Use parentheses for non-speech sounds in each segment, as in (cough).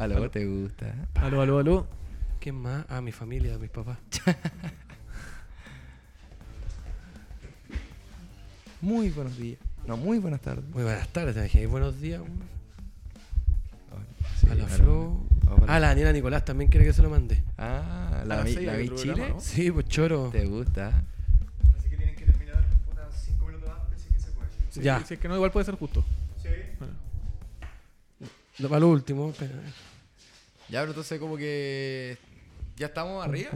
Aló, ¿te gusta? Aló, aló, aló. ¿Quién más? Ah, mi familia, mis papás. (laughs) Muy buenos días. No, muy buenas tardes. Muy buenas tardes, te dije. Buenos días. Sí, a la aló. Flo. Ah, la Daniela Nicolás también quiere que se lo mande. Ah, la, las vi, la vi Chile. programa, ¿no? Sí, pues choro. ¿Te gusta? Así que tienen que terminar unas 5 minutos antes si es que se puede. Sí, Ya. Si es que no, igual puede ser justo. Sí. Bueno. Lo- Para lo último. espera. Ya, pero entonces como que... ¿Ya estamos arriba?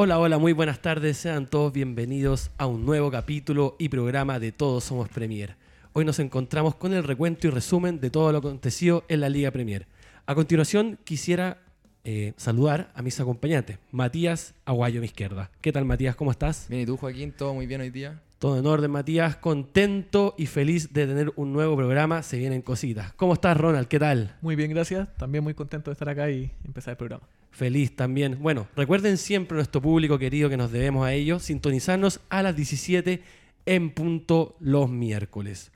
Hola, hola, muy buenas tardes. Sean todos bienvenidos a un nuevo capítulo y programa de Todos Somos Premier. Hoy nos encontramos con el recuento y resumen de todo lo acontecido en la Liga Premier. A continuación, quisiera eh, saludar a mis acompañantes. Matías Aguayo, a mi izquierda. ¿Qué tal, Matías? ¿Cómo estás? Bien, ¿y tú, Joaquín? ¿Todo muy bien hoy día? Todo en orden, Matías. Contento y feliz de tener un nuevo programa. Se vienen cositas. ¿Cómo estás, Ronald? ¿Qué tal? Muy bien, gracias. También muy contento de estar acá y empezar el programa. Feliz también. Bueno, recuerden siempre nuestro público querido que nos debemos a ellos, sintonizarnos a las 17 en punto los miércoles.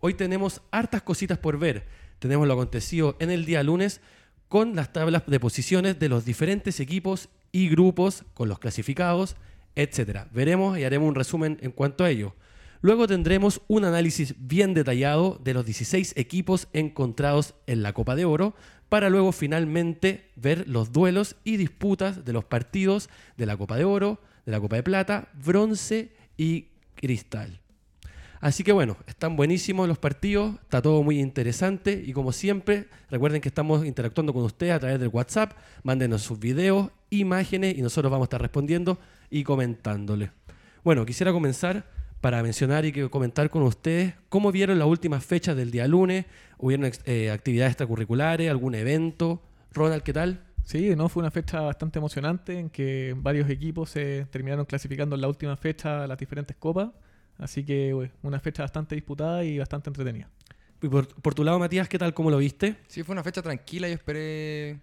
Hoy tenemos hartas cositas por ver. Tenemos lo acontecido en el día lunes con las tablas de posiciones de los diferentes equipos y grupos con los clasificados, etcétera. Veremos y haremos un resumen en cuanto a ello. Luego tendremos un análisis bien detallado de los 16 equipos encontrados en la Copa de Oro para luego finalmente ver los duelos y disputas de los partidos de la Copa de Oro, de la Copa de Plata, Bronce y Cristal. Así que bueno, están buenísimos los partidos, está todo muy interesante y como siempre, recuerden que estamos interactuando con ustedes a través del WhatsApp, mándenos sus videos, imágenes y nosotros vamos a estar respondiendo y comentándole. Bueno, quisiera comenzar para mencionar y que comentar con ustedes cómo vieron las últimas fechas del día lunes, hubieron eh, actividades extracurriculares, algún evento. Ronald, ¿qué tal? Sí, no fue una fecha bastante emocionante en que varios equipos se terminaron clasificando en la última fecha a las diferentes copas. Así que bueno, una fecha bastante disputada y bastante entretenida. Y por, por tu lado, Matías, ¿qué tal? ¿Cómo lo viste? Sí, fue una fecha tranquila. Yo esperé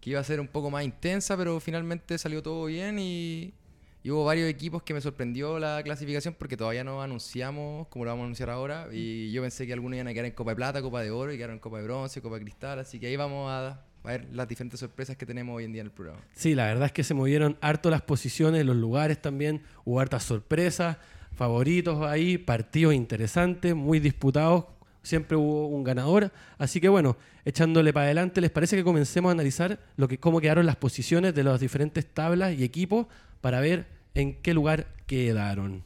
que iba a ser un poco más intensa, pero finalmente salió todo bien y, y hubo varios equipos que me sorprendió la clasificación porque todavía no anunciamos como lo vamos a anunciar ahora. Y yo pensé que algunos iban a quedar en Copa de Plata, Copa de Oro y quedaron en Copa de Bronce, Copa de Cristal. Así que ahí vamos a, a ver las diferentes sorpresas que tenemos hoy en día en el programa. Sí, la verdad es que se movieron harto las posiciones, los lugares también, hubo hartas sorpresas, favoritos ahí, partidos interesantes, muy disputados, siempre hubo un ganador, así que bueno, echándole para adelante, ¿les parece que comencemos a analizar lo que, cómo quedaron las posiciones de las diferentes tablas y equipos para ver en qué lugar quedaron?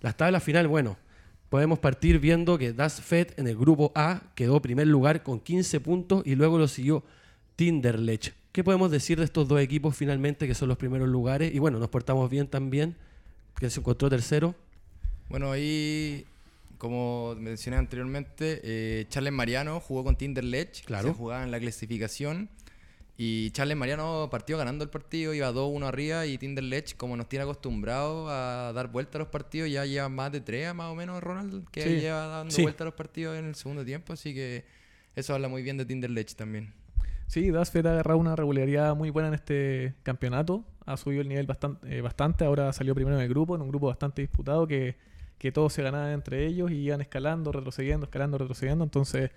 Las tablas final, bueno, podemos partir viendo que Das Fed en el grupo A quedó primer lugar con 15 puntos y luego lo siguió Tinderlech. ¿Qué podemos decir de estos dos equipos finalmente que son los primeros lugares? Y bueno, nos portamos bien también, que se encontró tercero. Bueno, ahí, como mencioné anteriormente, eh, Charles Mariano jugó con Tinderlech. Claro. Se jugaba en la clasificación. Y Charles Mariano partió ganando el partido, iba 2-1 arriba. Y Tinderlech, como nos tiene acostumbrados a dar vuelta a los partidos, ya lleva más de tres más o menos, Ronald, que Sí. lleva dando Sí. vuelta a los partidos en el segundo tiempo. Así que eso habla muy bien de Tinderlech también. Sí, Dasfed ha agarrado una regularidad muy buena en este campeonato. Ha subido el nivel bastante, eh, bastante. Ahora salió primero en el grupo, en un grupo bastante disputado que, que todos se ganaban entre ellos y iban escalando, retrocediendo, escalando, retrocediendo. Entonces,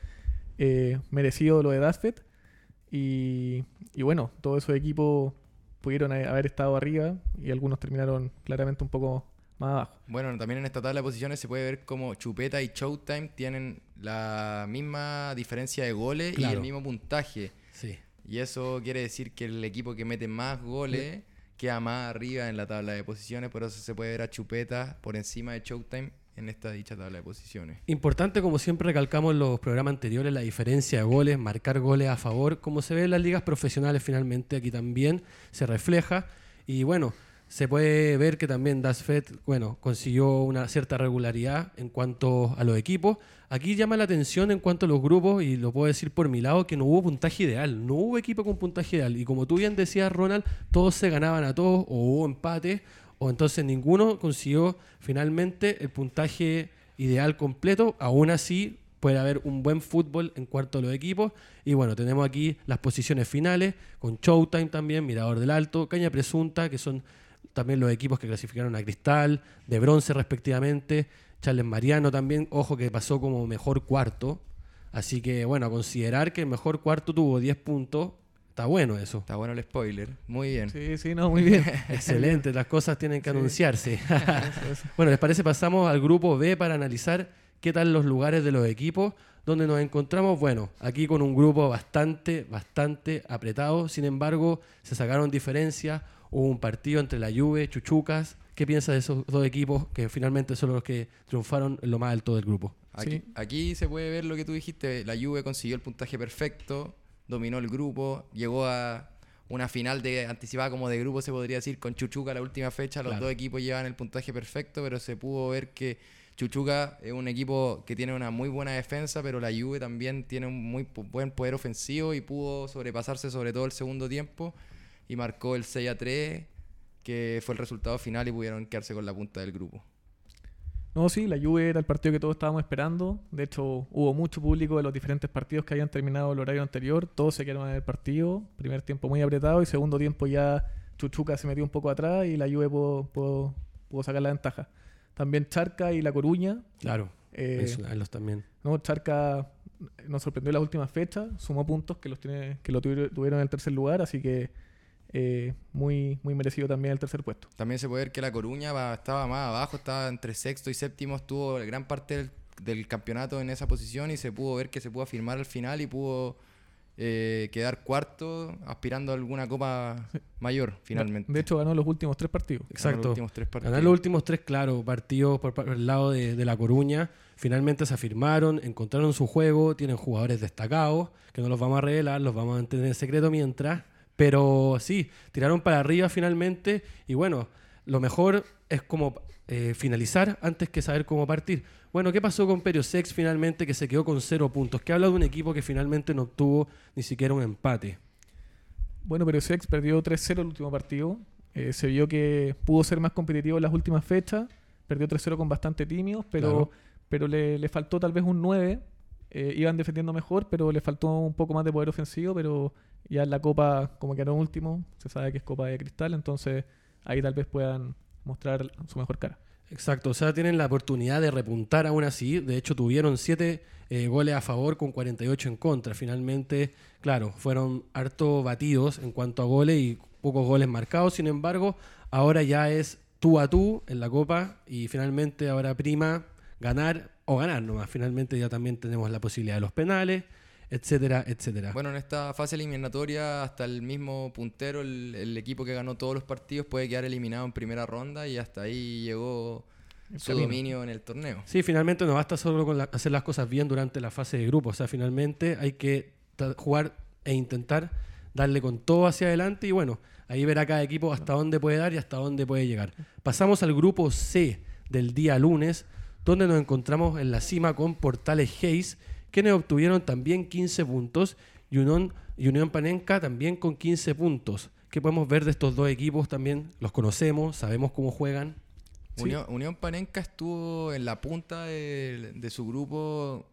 eh, merecido lo de Dasfed. Y, y bueno, todos esos equipos pudieron haber estado arriba y algunos terminaron claramente un poco más abajo. Bueno, también en esta tabla de posiciones se puede ver como Chupeta y Showtime tienen la misma diferencia de goles y el mismo puntaje. Sí. Y eso quiere decir que el equipo que mete más goles queda más arriba en la tabla de posiciones. Por eso se puede ver a Chupeta por encima de Showtime en esta dicha tabla de posiciones. Importante, como siempre recalcamos en los programas anteriores, la diferencia de goles, marcar goles a favor, como se ve en las ligas profesionales finalmente, aquí también se refleja. Y bueno, se puede ver que también Dasfed, bueno, consiguió una cierta regularidad en cuanto a los equipos. Aquí llama la atención en cuanto a los grupos, y lo puedo decir por mi lado, que no hubo puntaje ideal, no hubo equipo con puntaje ideal. Y como tú bien decías, Ronald, todos se ganaban a todos, o hubo empate, o entonces ninguno consiguió finalmente el puntaje ideal completo. Aún así, puede haber un buen fútbol en cuanto a los equipos. Y bueno, tenemos aquí las posiciones finales, con Showtime también, Mirador del Alto, Caña Presunta, que son también los equipos que clasificaron a Cristal, de bronce respectivamente. Charles Mariano también, ojo que pasó como mejor cuarto. Así que bueno, a considerar que el mejor cuarto tuvo 10 puntos, está bueno eso. Está bueno el spoiler. Muy bien. Sí, sí, no, muy bien. (laughs) Excelente, las cosas tienen que Sí. anunciarse. (laughs) (laughs) Bueno, ¿les parece? Pasamos al grupo B para analizar qué tal los lugares de los equipos donde nos encontramos. Bueno, aquí con un grupo bastante, bastante apretado. Sin embargo, se sacaron diferencias. Hubo un partido entre la Juve, Chuchucas. ¿Qué piensas de esos dos equipos que finalmente son los que triunfaron en lo más alto del grupo? Aquí, Sí. aquí se puede ver lo que tú dijiste. La Juve consiguió el puntaje perfecto, dominó el grupo, llegó a una final de anticipada como de grupo, se podría decir, con Chuchuca la última fecha. Los Claro. dos equipos llevan el puntaje perfecto, pero se pudo ver que Chuchuca es un equipo que tiene una muy buena defensa, pero la Juve también tiene un muy buen poder ofensivo y pudo sobrepasarse sobre todo el segundo tiempo y marcó el 6 a 3, que fue el resultado final y pudieron quedarse con la punta del grupo. No, sí, la Juve era el partido que todos estábamos esperando. De hecho, hubo mucho público de los diferentes partidos que habían terminado el horario anterior. Todos se quedaron en el partido. Primer tiempo muy apretado y segundo tiempo ya Chuchuca se metió un poco atrás y la Juve pudo, pudo- pudo sacar la ventaja. También Charca y La Coruña. Claro, eh, también. no, Charca nos sorprendió en las últimas fechas, sumó puntos que los tiene, que lo tuvi- tuvieron en el tercer lugar, así que eh, muy, muy merecido también el tercer puesto. También se puede ver que La Coruña va- estaba más abajo, estaba entre sexto y séptimo, estuvo gran parte del, del campeonato en esa posición y se pudo ver que se pudo afirmar al final y pudo eh, quedar cuarto aspirando a alguna copa mayor finalmente. De hecho, ganó los últimos tres partidos. Ganó los Exacto. últimos tres partidos. Ganar los últimos tres, claro, partidos por, por el lado de, de La Coruña. Finalmente se afirmaron, encontraron su juego, tienen jugadores destacados, que no los vamos a revelar, los vamos a mantener en secreto mientras. Pero sí, tiraron para arriba finalmente. Y bueno, lo mejor es como eh, finalizar antes que saber cómo partir. Bueno, ¿qué pasó con Periosex finalmente que se quedó con cero puntos? Que habla de un equipo que finalmente no obtuvo ni siquiera un empate. Bueno, pero Sex perdió 3-0 el último partido. Eh, se vio que pudo ser más competitivo en las últimas fechas. Perdió 3-0 con bastante tímidos, pero, Claro. pero le, le faltó tal vez un 9. Eh, iban defendiendo mejor, pero le faltó un poco más de poder ofensivo. Pero ya en la Copa, como quedaron último, se sabe que es Copa de Cristal. Entonces ahí tal vez puedan mostrar su mejor cara. Exacto, o sea, tienen la oportunidad de repuntar aún así. De hecho, tuvieron 7 goles a favor con 48 en contra. Finalmente, claro, fueron harto batidos en cuanto a goles y pocos goles marcados. Sin embargo, ahora ya es tú a tú en la Copa y finalmente ahora prima ganar o ganar nomás. Finalmente ya también tenemos la posibilidad de los penales, etcétera, etcétera. Bueno, en esta fase eliminatoria, hasta el mismo puntero, el, el equipo que ganó todos los partidos, puede quedar eliminado en primera ronda y hasta ahí llegó El su dominio en el torneo. Sí, finalmente no basta solo con la- hacer las cosas bien durante la fase de grupo. O sea, finalmente hay que jugar e intentar darle con todo hacia adelante y bueno, ahí verá cada equipo hasta dónde puede dar y hasta dónde puede llegar. Pasamos al grupo C del día lunes, donde nos encontramos en la cima con Portales Hayes, quienes obtuvieron también 15 puntos y Unión, y Unión Panenka también con 15 puntos. ¿Qué podemos ver de estos dos equipos también? Los conocemos, sabemos cómo juegan. Sí. Unión, Unión Panenka estuvo en la punta de, de su grupo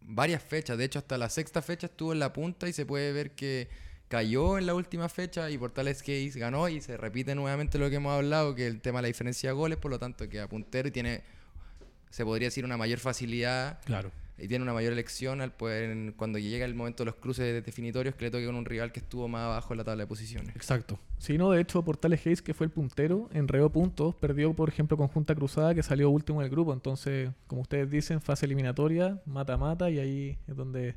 varias fechas. De hecho, hasta la sexta fecha estuvo en la punta y se puede ver que cayó en la última fecha y Portales Case ganó y se repite nuevamente lo que hemos hablado, que el tema de la diferencia de goles, por lo tanto queda puntero y tiene, se podría decir, una mayor facilidad Claro. Y tiene una mayor elección al poder, cuando llega el momento de los cruces definitorios, que le toque con un rival que estuvo más abajo en la tabla de posiciones. Exacto. Sí, no, de hecho, Portales Hayes, que fue el puntero, enredó puntos, perdió, por ejemplo, con Junta Cruzada, que salió último en el grupo. Entonces, como ustedes dicen, fase eliminatoria, mata-mata, y ahí es donde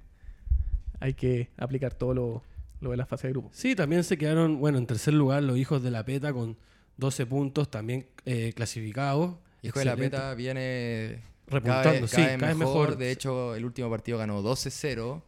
hay que aplicar todo lo, lo de la fase de grupo. Sí, también se quedaron, bueno, en tercer lugar los hijos de la PETA con 12 puntos también eh, clasificados. Hijo de la. PETA viene Repuntando, cada vez, sí, cada vez cada vez mejor. mejor. De hecho, el último partido ganó 12-0.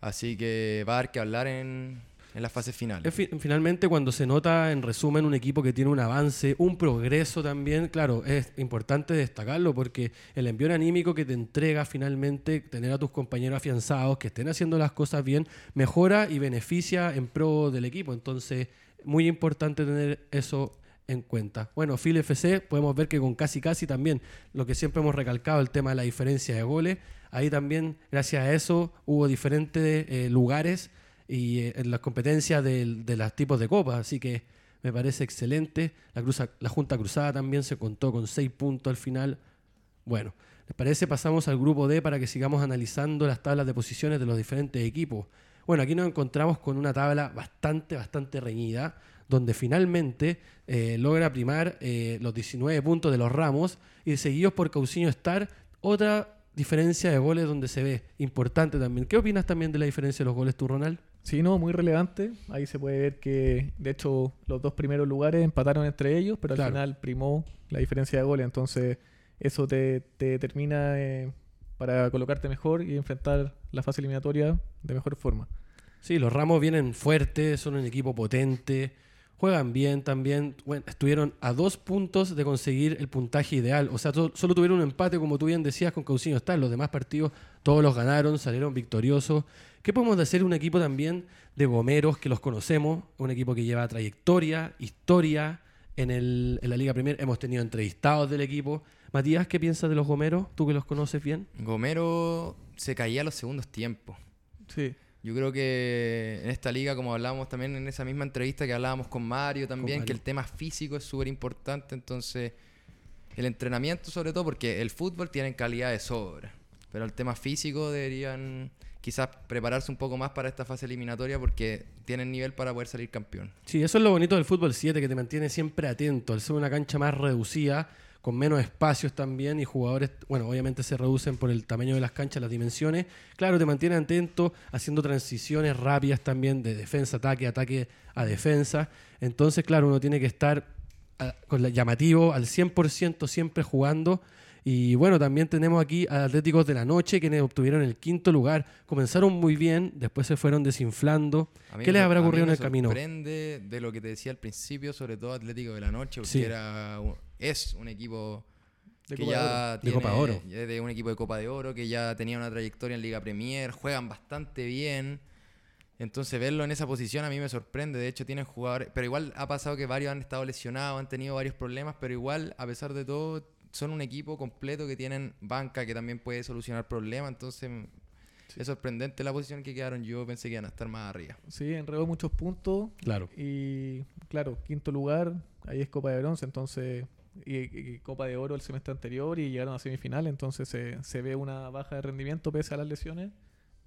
Así que va a dar que hablar en, en las fases finales. Es fi- finalmente, cuando se nota, en resumen, un equipo que tiene un avance, un progreso también, claro, es importante destacarlo porque el envío anímico que te entrega finalmente tener a tus compañeros afianzados, que estén haciendo las cosas bien, mejora y beneficia en pro del equipo. Entonces, muy importante tener eso en cuenta. Bueno, Phil FC, podemos ver que con casi casi también, lo que siempre hemos recalcado, el tema de la diferencia de goles, ahí también, gracias a eso, hubo diferentes eh, lugares y eh, en las competencias del- de, los tipos de copas, así que me parece excelente. La, cruza- la Junta Cruzada también se contó con seis puntos al final. Bueno, ¿les parece? Pasamos al grupo D para que sigamos analizando las tablas de posiciones de los diferentes equipos. Bueno, aquí nos encontramos con una tabla bastante, bastante reñida, donde finalmente eh, logra primar eh, los 19 puntos de los Ramos y seguidos por Cauciño Star, otra diferencia de goles donde se ve importante también. ¿Qué opinas también de la diferencia de los goles tú, Ronald? Sí, no, muy relevante. Ahí se puede ver que, de hecho, los dos primeros lugares empataron entre ellos, pero Claro. al final primó la diferencia de goles. Entonces, eso te, te determina eh, para colocarte mejor y enfrentar la fase eliminatoria de mejor forma. Sí, los Ramos vienen fuertes, son un equipo potente, juegan bien también. Bueno, estuvieron a dos puntos de conseguir el puntaje ideal. O sea, to- solo tuvieron un empate, como tú bien decías, con Cauciño Star. Los demás partidos todos los ganaron, salieron victoriosos. ¿Qué podemos decir? Un equipo también de gomeros que los conocemos, un equipo que lleva trayectoria, historia en, el- en la Liga Premier. Hemos tenido entrevistados del equipo. Matías, ¿qué piensas de los gomeros? Tú que los conoces bien. Gomero se caía a los segundos tiempos. Sí. Yo creo que en esta liga, como hablábamos también en esa misma entrevista que hablábamos con Mario también, Mario. que el tema físico es súper importante. Entonces, el entrenamiento sobre todo, porque el fútbol tiene calidad de sobra. Pero el tema físico deberían quizás prepararse un poco más para esta fase eliminatoria porque tienen nivel para poder salir campeón. Sí, eso es lo bonito del fútbol 7, que te mantiene siempre atento. Al ser una cancha más reducida, con menos espacios también y jugadores, bueno, obviamente se reducen por el tamaño de las canchas, las dimensiones. Claro, te mantiene atento, haciendo transiciones rápidas también de defensa, ataque, ataque a defensa. Entonces, claro, uno tiene que estar ah, con la llamativo al 100% siempre jugando. Y bueno, también tenemos aquí a Atléticos de la Noche, quienes obtuvieron el quinto lugar. Comenzaron muy bien, después se fueron desinflando. ¿Qué les habrá ocurrido en el camino? sorprende de lo que te decía al principio, sobre todo Atlético de la Noche, porque Sí. era es un equipo De que Copa de ya De tiene, Copa de Oro. es de un equipo de Copa de Oro que ya tenía una trayectoria en Liga Premier, juegan bastante bien. Entonces verlo en esa posición a mí me sorprende. De hecho tienen jugadores, pero igual ha pasado que varios han estado lesionados, han tenido varios problemas, pero igual a pesar de todo son un equipo completo que tienen banca que también puede solucionar problemas. Entonces es sorprendente la posición que quedaron. Yo pensé que iban a estar más arriba. Sí, enredó muchos puntos. Claro. Y claro, quinto lugar, ahí es Copa de Bronce, entonces, y, y Copa de Oro el semestre anterior y llegaron a semifinal, entonces se, se ve una baja de rendimiento pese a las lesiones.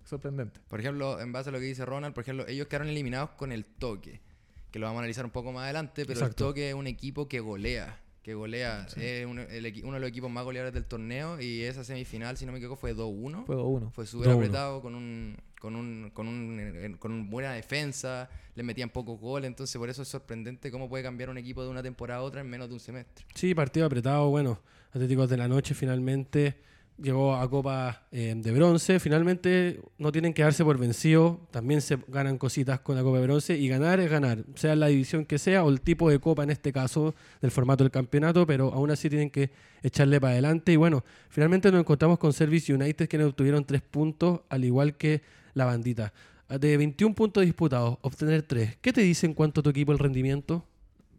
Sorprendente. Por ejemplo, en base a lo que dice Ronald, por ejemplo, ellos quedaron eliminados con el toque, que lo vamos a analizar un poco más adelante, pero Exacto. el toque es un equipo que golea, que golea, es el uno de los equipos más goleadores del torneo y esa semifinal, si no me equivoco, fue 2-1. Fue 2-1. Fue súper 2-1. apretado, con un, con un, con un, eh, con una buena defensa, le metían pocos goles, entonces por eso es sorprendente cómo puede cambiar un equipo de una temporada a otra en menos de un semestre. Sí, partido apretado. Bueno, Atléticos de la Noche finalmente llegó a Copa eh, de Bronce. Finalmente no tienen que darse por vencidos. También se ganan cositas con la Copa de Bronce. Y ganar es ganar, sea la división que sea o el tipo de Copa en este caso, del formato del campeonato. Pero aún así tienen que echarle para adelante. Y bueno, finalmente nos encontramos con Service United, quienes obtuvieron tres puntos, al igual que la bandita. De 21 puntos disputados, obtener tres. ¿Qué te dice en cuanto a tu equipo el rendimiento?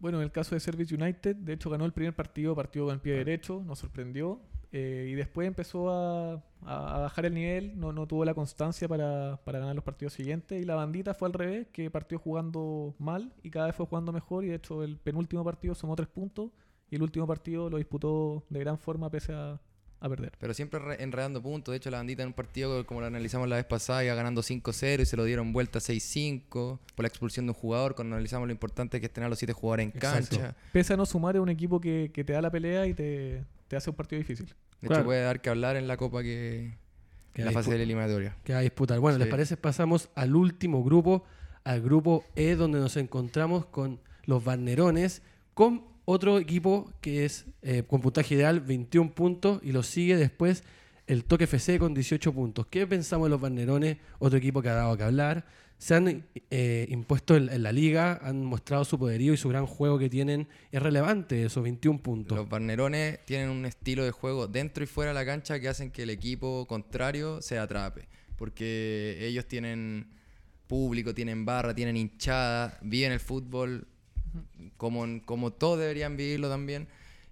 Bueno, en el caso de Service United, de hecho ganó el primer partido, partido con el pie derecho, nos sorprendió. Eh, y después empezó a, a- a bajar el nivel, no, no tuvo la constancia para, para ganar los partidos siguientes. Y la bandita fue al revés, que partió jugando mal y cada vez fue jugando mejor. Y de hecho, el penúltimo partido sumó tres puntos y el último partido lo disputó de gran forma pese a, a perder. Pero siempre re- enredando puntos. De hecho, la bandita en un partido, como lo analizamos la vez pasada, iba ganando 5-0 y se lo dieron vuelta 6-5 por la expulsión de un jugador. Cuando analizamos lo importante que es tener a los siete jugadores en Exacto. cancha. Pese a no sumar, es un equipo que, que te da la pelea y te, te hace un partido difícil. De Claro. hecho, puede dar que hablar en la Copa que. Que en la fase de la eliminatoria. que va a disputar. Bueno, ¿les Sí. parece? Pasamos al último grupo, al grupo E, donde nos encontramos con los Barnerones, con otro equipo que es eh, con puntaje ideal, 21 puntos, y lo sigue después el Toque FC con 18 puntos. ¿Qué pensamos de los Barnerones? Otro equipo que ha dado que hablar. Se han eh, impuesto en, en la liga, han mostrado su poderío y su gran juego que tienen. Es relevante esos 21 puntos. Los Barnerones tienen un estilo de juego dentro y fuera de la cancha que hacen que el equipo contrario se atrape. Porque ellos tienen público, tienen barra, tienen hinchada, viven el fútbol como, como todos deberían vivirlo también.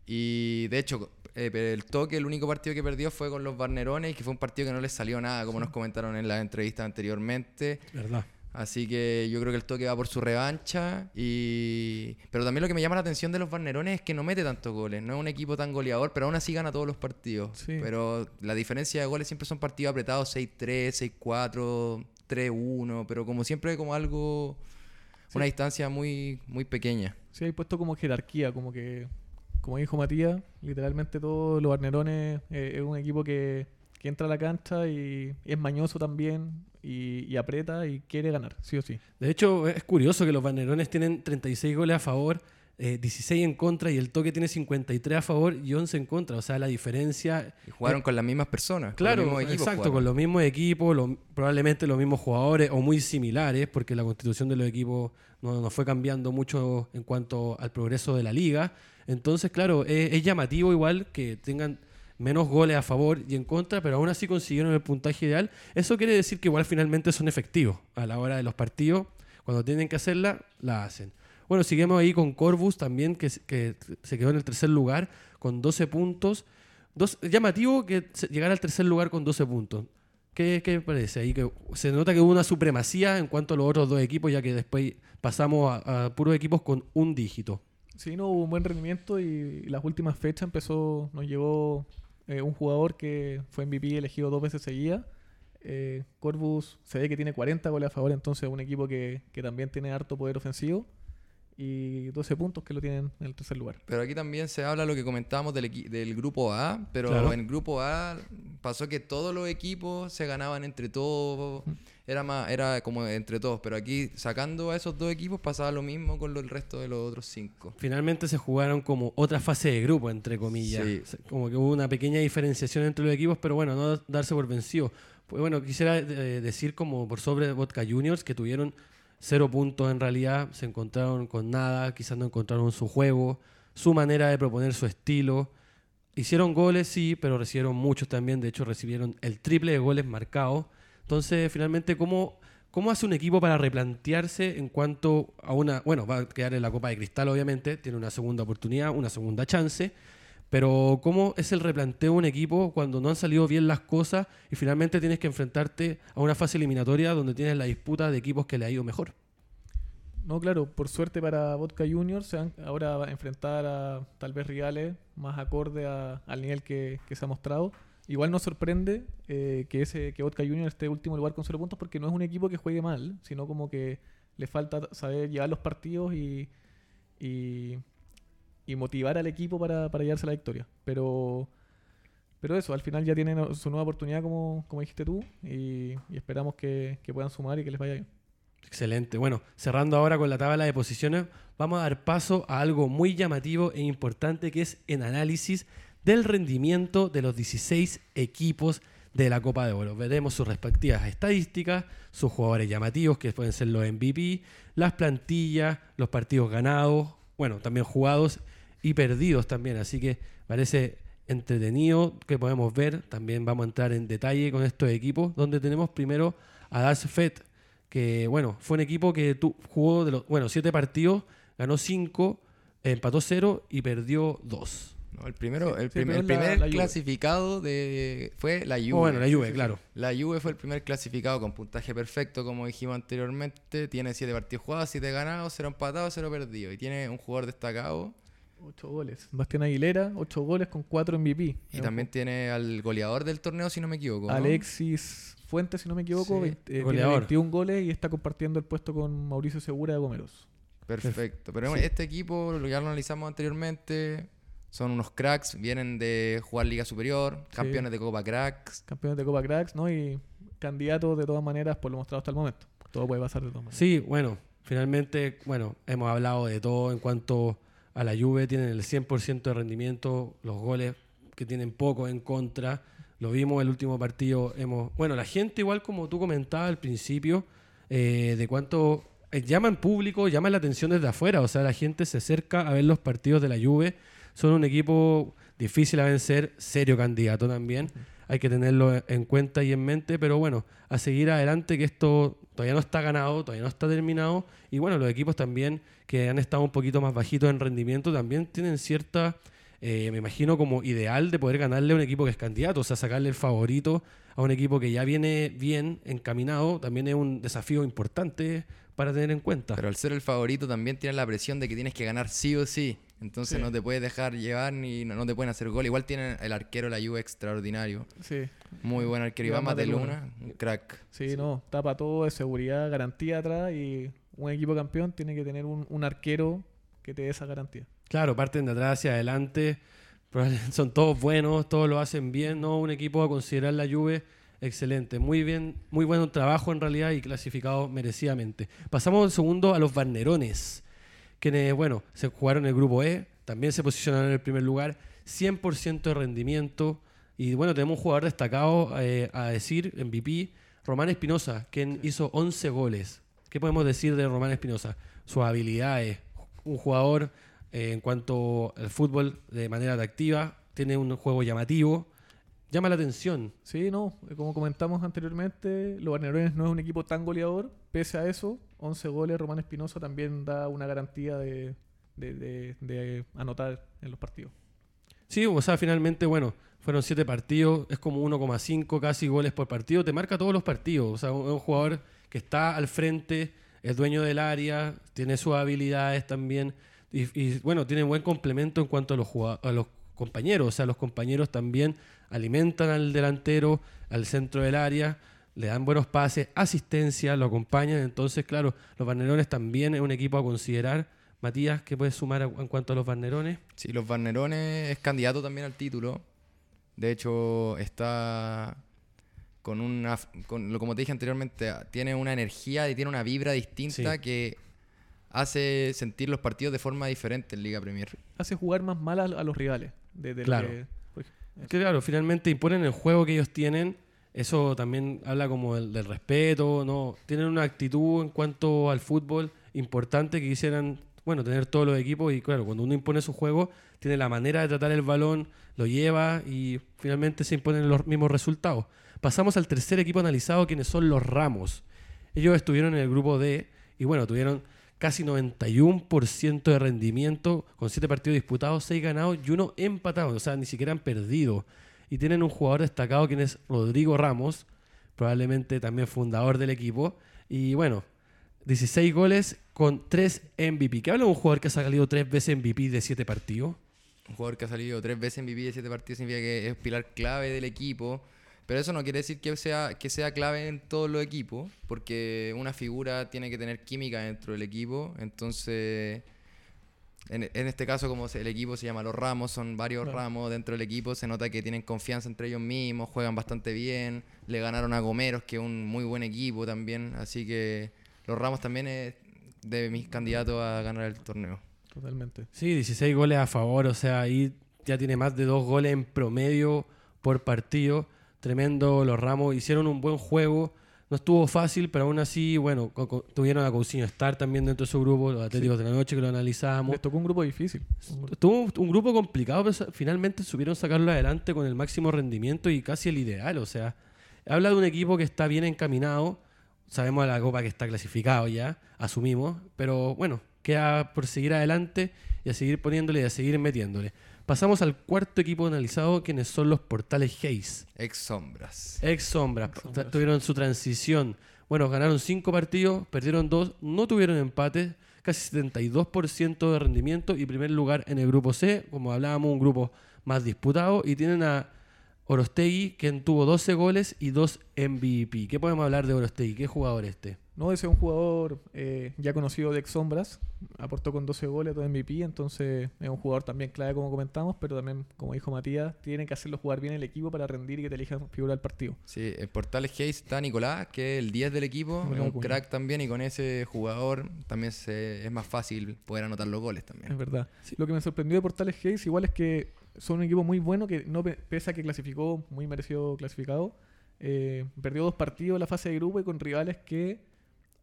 Y de hecho, eh, el toque, el único partido que perdió fue con los Barnerones, que fue un partido que no les salió nada, como nos comentaron en la entrevista anteriormente. ¿Verdad? Así que yo creo que el toque va por su revancha. Y... Pero también lo que me llama la atención de los Barnerones es que no mete tantos goles. No es un equipo tan goleador, pero aún así gana todos los partidos. Sí. Pero la diferencia de goles siempre son partidos apretados 6-3, 6-4, 3-1. Pero como siempre, como algo. Una distancia muy, muy pequeña. Sí, hay puesto como jerarquía, como que, como dijo Matías, literalmente todos los Barnerones eh, es un equipo que, que entra a la cancha y es mañoso también y, y aprieta y quiere ganar, sí o sí. De hecho, es curioso que los Barnerones tienen 36 goles a favor, eh, 16 en contra y el toque tiene 53 a favor y 11 en contra. O sea, la diferencia... Y jugaron con las mismas personas. Claro, exacto, jugaron. con los mismos equipos, lo- probablemente los mismos jugadores o muy similares, porque la constitución de los equipos no, no fue cambiando mucho en cuanto al progreso de la liga. Entonces, claro, es, es llamativo igual que tengan menos goles a favor y en contra, pero aún así consiguieron el puntaje ideal. Eso quiere decir que igual finalmente son efectivos a la hora de los partidos. Cuando tienen que hacerla, la hacen. Bueno, seguimos ahí con Corvus también, que, se- que se quedó en el tercer lugar con 12 puntos. Dos, llamativo que llegara al tercer lugar con 12 puntos. ¿Qué, qué parece? Ahí que se nota que hubo una supremacía en cuanto a los otros dos equipos, ya que después pasamos a puros equipos con un dígito. Sí, no hubo un buen rendimiento y las últimas fechas empezó, nos llegó eh, un jugador que fue MVP elegido dos veces seguida. Eh, Corvus se ve que tiene 40 goles a favor, entonces es un equipo que, que también tiene harto poder ofensivo y 12 puntos que lo tienen en el tercer lugar. Pero aquí también se habla lo que comentábamos del, del grupo A, pero Claro. en el grupo A pasó que todos los equipos se ganaban entre todos, era más era como entre todos, pero aquí sacando a esos dos equipos pasaba lo mismo con lo- el resto de los otros cinco. Finalmente se jugaron como otra fase de grupo, entre comillas. Sí. Como que hubo una pequeña diferenciación entre los equipos, pero bueno, no darse por vencido. Pues bueno, quisiera eh, decir como por sobre Vodka Juniors que tuvieron cero puntos en realidad, se encontraron con nada, quizás no encontraron su juego, su manera de proponer su estilo. Hicieron goles, sí, pero recibieron muchos también. De hecho, recibieron el triple de goles marcados. Entonces, finalmente, ¿cómo, ¿cómo hace un equipo para replantearse en cuanto a una... Bueno, va a quedar en la Copa de Cristal, obviamente. Tiene una segunda oportunidad, una segunda chance. Pero ¿cómo es el replanteo de un equipo cuando no han salido bien las cosas y finalmente tienes que enfrentarte a una fase eliminatoria donde tienes la disputa de equipos que le ha ido mejor? No, claro, por suerte para Vodka Juniors se van ahora a enfrentar a tal vez rivales más acorde al nivel que se ha mostrado. Igual nos sorprende eh, que ese que Vodka Juniors esté último lugar con cero puntos porque no es un equipo que juegue mal, sino como que le falta saber llevar los partidos y, y, y motivar al equipo para, para llevarse la victoria. Pero, pero eso, al final ya tienen su nueva oportunidad como, como dijiste tú y, y esperamos que, que puedan sumar y que les vaya bien. Excelente. Bueno, cerrando ahora con la tabla de posiciones, vamos a dar paso a algo muy llamativo e importante que es el análisis del rendimiento de los 16 equipos de la Copa de Oro. Veremos sus respectivas estadísticas, sus jugadores llamativos, que pueden ser los MVP, las plantillas, los partidos ganados, bueno, también jugados y perdidos también. Así que parece entretenido que podemos ver. También vamos a entrar en detalle con estos equipos, donde tenemos primero a Das Fett, que bueno, fue un equipo que jugó de los, bueno, siete partidos, ganó cinco, empató cero y perdió dos. No, el primero, Sí, el sí, primer, pero el es la- primer la Juve. clasificado de fue la Juve. Oh, bueno, la Juve, sí, claro. La Juve fue el primer clasificado con puntaje perfecto, como dijimos anteriormente. Tiene 7 partidos jugados, 7 ganados, 0 empatados, 0 perdidos. Y tiene un jugador destacado 8 goles. Bastián Aguilera, 8 goles con 4 MVP. Y también tiene al goleador del torneo, si no me equivoco. ¿no? Alexis Fuentes, si no me equivoco, Sí. veinte- eh, tiene Goleador. 21 goles y está compartiendo el puesto con Mauricio Segura de Gomeros. Perfecto. Pero Sí. este equipo, lo ya lo analizamos anteriormente, son unos cracks, vienen de jugar Liga Superior, Sí. campeones de Copa Cracks. Campeones de Copa Cracks, ¿no? Y candidatos de todas maneras por lo mostrado hasta el momento. Todo puede pasar de todas maneras. Sí, bueno, finalmente, bueno, hemos hablado de todo en cuanto a la Juve, tienen el 100% de rendimiento, los goles que tienen poco en contra, lo vimos el último partido, hemos, bueno, la gente igual como tú comentabas al principio, eh, de cuánto eh, llaman público, llaman la atención desde afuera, o sea, la gente se acerca a ver los partidos de la Juve, son un equipo difícil a vencer, serio candidato también, hay que tenerlo en cuenta y en mente, pero bueno, a seguir adelante que esto todavía no está ganado, todavía no está terminado y bueno, los equipos también que han estado un poquito más bajitos en rendimiento también tienen cierta, eh, me imagino como ideal de poder ganarle a un equipo que es candidato, o sea, sacarle el favorito a un equipo que ya viene bien encaminado, también es un desafío importante para tener en cuenta. Pero al ser el favorito también tienes la presión de que tienes que ganar sí o sí. Entonces Sí. no te puedes dejar llevar ni no, no te pueden hacer gol. Igual tienen el arquero la Juve extraordinario. Sí, Muy buen arquero. Iván Mateluna, un crack. sí, no. Tapa todo de seguridad, garantía atrás y un equipo campeón tiene que tener un, un arquero que te dé esa garantía. Claro, parten de atrás hacia adelante. Son todos buenos, todos lo hacen bien, ¿no? Un equipo a considerar la Juve excelente. Muy bien, muy buen trabajo en realidad y clasificado merecidamente. Pasamos al segundo a los Barnerones, quienes, bueno, se jugaron el grupo E, también se posicionaron en el primer lugar, 100% de rendimiento. Y bueno, tenemos un jugador destacado eh, a decir, MVP, Román Espinosa, quien hizo 11 goles. ¿Qué podemos decir de Román Espinosa? Sus habilidades, un jugador eh, en cuanto al fútbol de manera atractiva, tiene un juego llamativo, llama la atención. Sí, no, como comentamos anteriormente, los Barnerones no es un equipo tan goleador. Pese a eso, 11 goles, Román Espinosa también da una garantía de, de- de- de anotar en los partidos. Sí, o sea, finalmente, bueno, fueron siete partidos, es como 1,5 casi goles por partido, te marca todos los partidos. O sea, un, un jugador que está al frente, es dueño del área, tiene sus habilidades también. Y, y, bueno, tiene buen complemento en cuanto a los, a los compañeros. O sea, los compañeros también alimentan al delantero, al centro del área, le dan buenos pases, asistencia, lo acompañan. Entonces, claro, los Barnerones también es un equipo a considerar. Matías, ¿qué puedes sumar a- en cuanto a los Barnerones? Sí, los Barnerones es candidato también al título. De hecho, está con una. Con, lo- como te dije anteriormente, tiene una energía y tiene una vibra distinta Sí. que hace sentir los partidos de forma diferente en Liga Premier. Hace jugar más mal a, a los rivales. de- de lo Claro. que- Que claro, finalmente imponen el juego que ellos tienen. Eso también habla como del, del respeto, ¿no? Tienen una actitud en cuanto al fútbol importante que quisieran, bueno, tener todos los equipos. Y claro, cuando uno impone su juego, tiene la manera de tratar el balón, lo lleva y finalmente se imponen los mismos resultados. Pasamos al tercer equipo analizado, quienes son los Ramos. Ellos estuvieron en el grupo D y bueno, tuvieron casi 91% de rendimiento, con 7 partidos disputados, 6 ganados y uno empatado, o sea, ni siquiera han perdido. Y tienen un jugador destacado, quien es Rodrigo Ramos, probablemente también fundador del equipo. Y bueno, 16 goles con 3 MVP. ¿Qué habla de un jugador que ha salido 3 veces MVP de 7 partidos? Un jugador que ha salido tres veces en MVP de siete partidos significa que es pilar clave del equipo. Pero eso no quiere decir que sea, que sea clave en todos los equipos, porque una figura tiene que tener química dentro del equipo. Entonces, en, en este caso, como el equipo se llama Los Ramos, son varios Claro. ramos dentro del equipo, se nota que tienen confianza entre ellos mismos, juegan bastante bien, le ganaron a Gomeros, que es un muy buen equipo también. Así que Los Ramos también es de mis candidatos a ganar el torneo. Totalmente. Sí, 16 goles a favor, o sea, ahí ya tiene más de 2 goles en promedio por partido. Tremendo, los Ramos hicieron un buen juego. No estuvo fácil, pero aún así, bueno, tuvieron a Cousinho Star también dentro de su grupo, los Atléticos de la Noche que lo analizábamos. Les tocó un grupo difícil. Estuvo un grupo complicado, pero finalmente supieron sacarlo adelante con el máximo rendimiento y casi el ideal. O sea, habla de un equipo que está bien encaminado. Sabemos de la Copa que está clasificado ya, asumimos. Pero bueno, queda por seguir adelante y a seguir poniéndole y a seguir metiéndole. Pasamos al cuarto equipo analizado, quienes son los Portales Hayes. Ex Sombras. Ex Sombras, Ex Sombras. tuvieron su transición. Bueno, ganaron cinco partidos, perdieron dos, no tuvieron empate. casi 72% de rendimiento y primer lugar en el grupo C, como hablábamos, un grupo más disputado. Y tienen a Orostegui, quien tuvo 12 goles y 2 MVP. ¿Qué podemos hablar de Orostegui? ¿Qué jugador este? No, ese es un jugador eh, ya conocido de ex sombras, aportó con 12 goles, 2 MVP, entonces es un jugador también clave como comentamos, pero también, como dijo Matías, tiene que hacerlo jugar bien el equipo para rendir y que te elijan figura del partido. Sí, en Portales Hayes está Nicolás, que es el 10 del equipo, es un crack también y con ese jugador también se- es más fácil poder anotar los goles también. Es verdad. Sí. Lo que me sorprendió de Portales Hayes igual es que son un equipo muy bueno que no pe- pese a que clasificó, muy merecido clasificado, eh, perdió dos partidos en la fase de grupo y con rivales que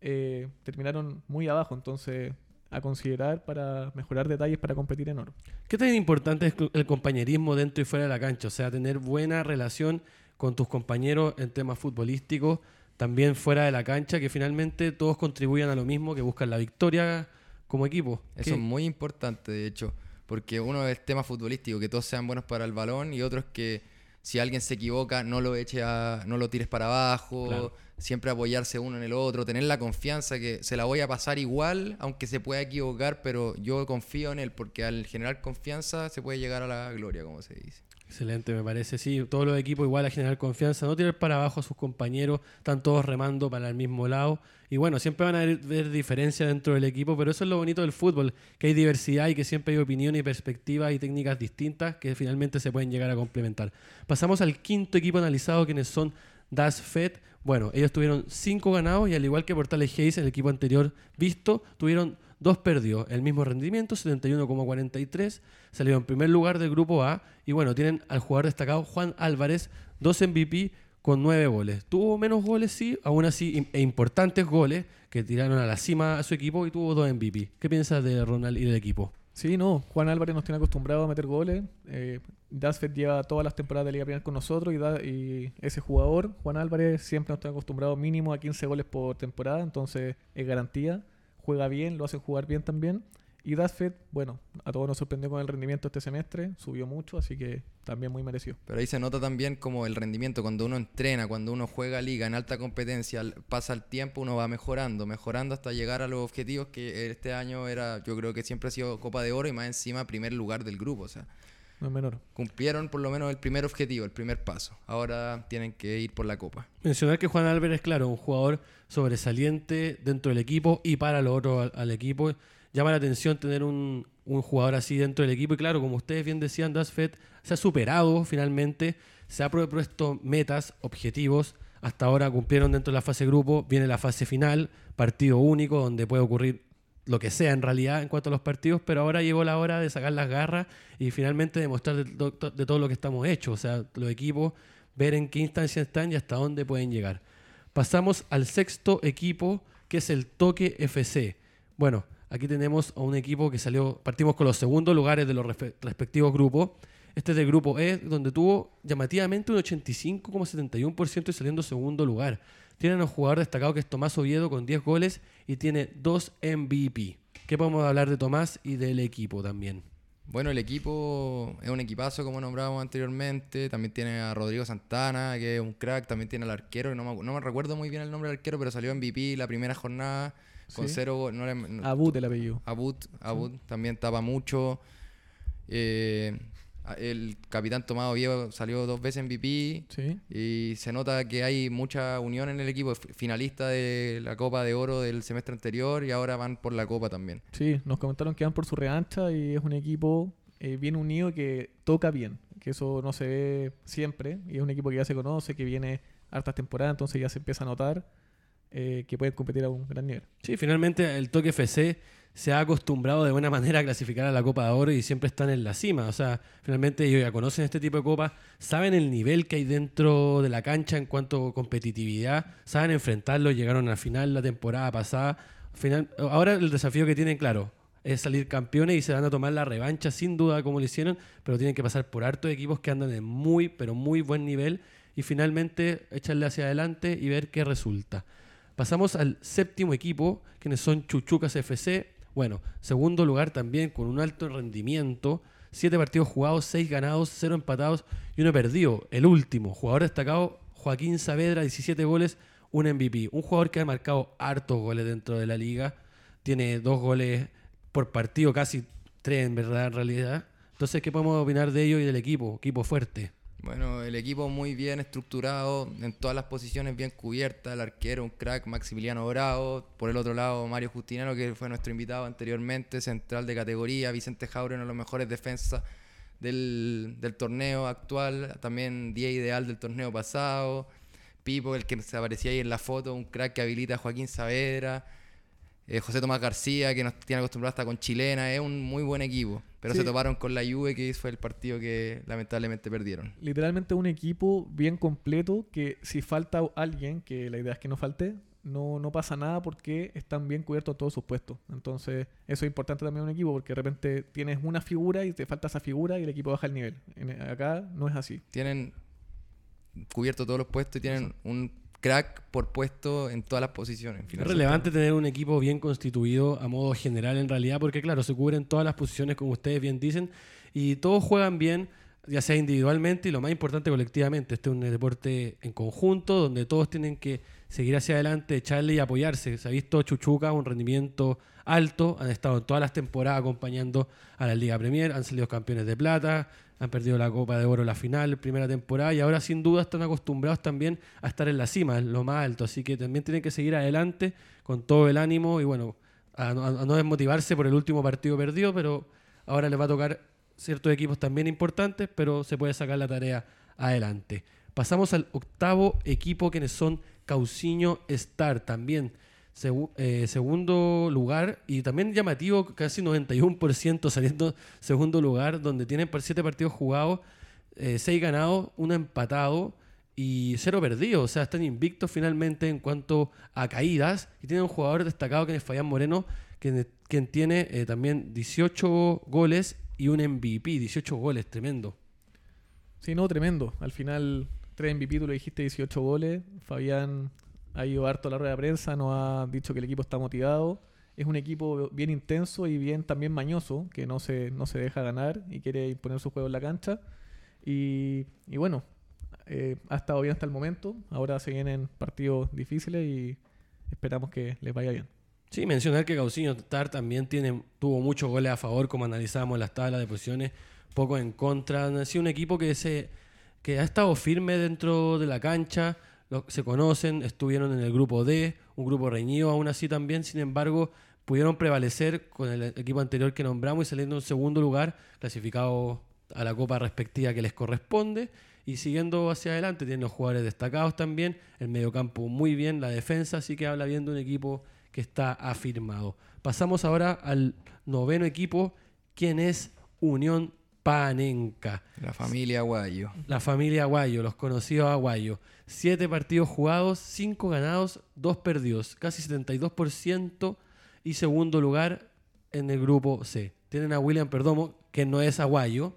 eh, terminaron muy abajo. Entonces, a considerar para mejorar detalles para competir en oro. ¿Qué tan importante es el compañerismo dentro y fuera de la cancha? O sea, tener buena relación con tus compañeros en temas futbolísticos, también fuera de la cancha, que finalmente todos contribuyan a lo mismo, que buscan la victoria como equipo. Eso ¿Qué- es muy importante, de hecho, porque uno es el tema futbolístico, que todos sean buenos para el balón, y otro es que si alguien se equivoca, no lo eche a, no lo tires para abajo, Claro. siempre apoyarse uno en el otro, tener la confianza que se la voy a pasar igual, aunque se pueda equivocar, pero yo confío en él, porque al generar confianza se puede llegar a la gloria, como se dice. Excelente, me parece. Sí, todos los equipos igual a generar confianza, no tirar para abajo a sus compañeros, están todos remando para el mismo lado. Y bueno, siempre van a haber, diferencias dentro del equipo, pero eso es lo bonito del fútbol, que hay diversidad y que siempre hay opiniones y perspectivas y técnicas distintas que finalmente se pueden llegar a complementar. Pasamos al quinto equipo analizado, quienes son Das Fed. Bueno, ellos tuvieron cinco ganados y al igual que Portales Hayes, el equipo anterior visto, tuvieron dos perdidos, el mismo rendimiento, 71,43, salieron en primer lugar del grupo A y bueno, tienen al jugador destacado Juan Álvarez, dos MVP con nueve goles. Tuvo menos goles, sí, aún así, e importantes goles que tiraron a la cima a su equipo y tuvo dos MVP. ¿Qué piensas de Ronald y del equipo? Sí, no. Juan Álvarez nos tiene acostumbrado a meter goles. Eh, Dasfet lleva todas las temporadas de Liga Premier con nosotros y, y ese jugador, Juan Álvarez, siempre nos tiene acostumbrado mínimo a 15 goles por temporada, entonces es garantía. Juega bien, lo hacen jugar bien también. Y Dasfet, bueno, a todos nos sorprendió con el rendimiento este semestre, subió mucho, así que también muy merecido. Pero ahí se nota también como el rendimiento, cuando uno entrena, cuando uno juega liga en alta competencia, pasa el tiempo, uno va mejorando, mejorando hasta llegar a los objetivos que este año era, yo creo que siempre ha sido Copa de Oro y más encima primer lugar del grupo. O sea, No es menor. cumplieron por lo menos el primer objetivo, el primer paso. Ahora tienen que ir por la Copa. Mencionar que Juan Álvarez, claro, un jugador sobresaliente dentro del equipo y para lo otro al, al equipo. Llama la atención tener un, jugador así dentro del equipo. Y claro, como ustedes bien decían, Dasfet se ha superado finalmente, se ha propuesto metas, objetivos. Hasta ahora cumplieron dentro de la fase grupo, viene la fase final, partido único, donde puede ocurrir lo que sea en realidad en cuanto a los partidos, pero ahora llegó la hora de sacar las garras y finalmente demostrar de todo lo que estamos hechos. O sea, los equipos, ver en qué instancia están y hasta dónde pueden llegar. Pasamos al sexto equipo, que es el Toque FC. Bueno, aquí tenemos a un equipo que salió, partimos con los segundos lugares de los respe- respectivos grupos. Este es del grupo E, donde tuvo llamativamente un 85,71% y saliendo segundo lugar. Tienen un jugador destacado que es Tomás Oviedo con 10 goles y tiene 2 MVP. ¿Qué podemos hablar de Tomás y del equipo también? Bueno, el equipo es un equipazo, como nombrábamos anteriormente. También tiene a Rodrigo Santana, que es un crack. También tiene al arquero, que no me, no me recuerdo muy bien el nombre del arquero, pero salió MVP la primera jornada con Sí. cero. No no- Abut el apellido. Abud, Abud también tapa mucho. Eh, el capitán Tomado Viejo salió dos veces MVP. Sí. Y se nota que hay mucha unión en el equipo. Finalista de la Copa de Oro del semestre anterior y ahora van por la Copa también. Sí, nos comentaron que van por su revancha y es un equipo eh, bien unido que toca bien, que eso no se ve siempre y es un equipo que ya se conoce, que viene hartas temporadas, entonces ya se empieza a notar eh, que pueden competir a un gran nivel. Sí, finalmente el Toque FC se ha acostumbrado de buena manera a clasificar a la Copa de Oro y siempre están en la cima. O sea, finalmente ellos ya conocen este tipo de copas, saben el nivel que hay dentro de la cancha en cuanto a competitividad, saben enfrentarlo, llegaron a la final la temporada pasada. Final, ahora el desafío que tienen, claro, es salir campeones y se van a tomar la revancha sin duda como lo hicieron, pero tienen que pasar por hartos equipos que andan en muy, pero muy buen nivel y finalmente echarle hacia adelante y ver qué resulta. Pasamos al séptimo equipo, quienes son Chuchucas FC. Bueno, segundo lugar también con un alto rendimiento. Siete partidos jugados, seis ganados, cero empatados y uno perdido. El último, jugador destacado, Joaquín Saavedra, 17 goles, un MVP. Un jugador que ha marcado hartos goles dentro de la liga. tiene dos goles por partido, casi tres en verdad, en realidad. Entonces, ¿qué podemos opinar de ellos y del equipo? Equipo fuerte. Bueno, el equipo muy bien estructurado, en todas las posiciones bien cubiertas, el arquero, un crack, Maximiliano Bravo, por el otro lado Mario Justinano, que fue nuestro invitado anteriormente, central de categoría, Vicente Jaure, uno de los mejores defensas del, torneo actual, también día ideal del torneo pasado, Pipo, el que se aparecía ahí en la foto, un crack que habilita a Joaquín Saavedra, eh, José Tomás García, que nos tiene acostumbrado hasta con chilena, es un muy buen equipo. Pero Sí. se toparon con la Juve, que fue el partido que lamentablemente perdieron. Literalmente un equipo bien completo que si falta alguien, que la idea es que no falte, no, no pasa nada porque están bien cubiertos todos sus puestos. Entonces, eso es importante también en un equipo porque de repente tienes una figura y te falta esa figura y el equipo baja el nivel. En- acá no es así. tienen cubierto todos los puestos y tienen un crack por puesto en todas las posiciones. Es relevante tener un equipo bien constituido a modo general en realidad, porque claro, se cubren todas las posiciones como ustedes bien dicen, y todos juegan bien, ya sea individualmente y lo más importante colectivamente. Este es un deporte en conjunto donde todos tienen que seguir hacia adelante, echarle y apoyarse. Se ha visto Chuchuca un rendimiento alto, han estado en todas las temporadas acompañando a la Liga Premier, han salido campeones de plata, han perdido la Copa de Oro la final, primera temporada, y ahora sin duda están acostumbrados también a estar en la cima, en lo más alto. Así que también tienen que seguir adelante con todo el ánimo y bueno, a, a no desmotivarse por el último partido perdido, pero ahora les va a tocar ciertos equipos también importantes, pero se puede sacar la tarea adelante. Pasamos al octavo equipo, quienes son Cauciño Star, también eh, segundo lugar y también llamativo, casi 91% saliendo segundo lugar, donde tienen par- siete partidos jugados, eh, seis ganados, uno empatado y cero perdidos. O sea, están invictos finalmente en cuanto a caídas y tienen un jugador destacado que es Fabián Moreno, quien, quien tiene eh, también 18 goles y un MVP, 18 goles, tremendo. Sí, no, tremendo. Al final, 3 MVP, tú lo dijiste, 18 goles. Fabián ha ido harto a la rueda de prensa, nos ha dicho que el equipo está motivado. Es un equipo bien intenso y bien también mañoso, que no se, no se deja ganar y quiere imponer su juego en la cancha. Y, bueno, eh, ha estado bien hasta el momento. Ahora se vienen partidos difíciles y esperamos que les vaya bien. Sí, mencionar que Cauciño Star también tiene, tuvo muchos goles a favor, como analizábamos las tablas de posiciones, poco en contra. Ha sido un equipo que, se, que ha estado firme dentro de la cancha, se conocen, estuvieron en el grupo D, un grupo reñido aún así también, sin embargo, pudieron prevalecer con el equipo anterior que nombramos y saliendo en segundo lugar, clasificado a la copa respectiva que les corresponde. Y siguiendo hacia adelante, tienen los jugadores destacados también, el mediocampo muy bien, la defensa, así que habla bien de un equipo que está afirmado. Pasamos ahora al noveno equipo, quien es Unión Panenca. La familia Guayo. La familia Aguayo, los conocidos Aguayo. Siete partidos jugados, cinco ganados, dos perdidos. Casi 72% y segundo lugar en el grupo C. Tienen a William Perdomo, que no es Aguayo,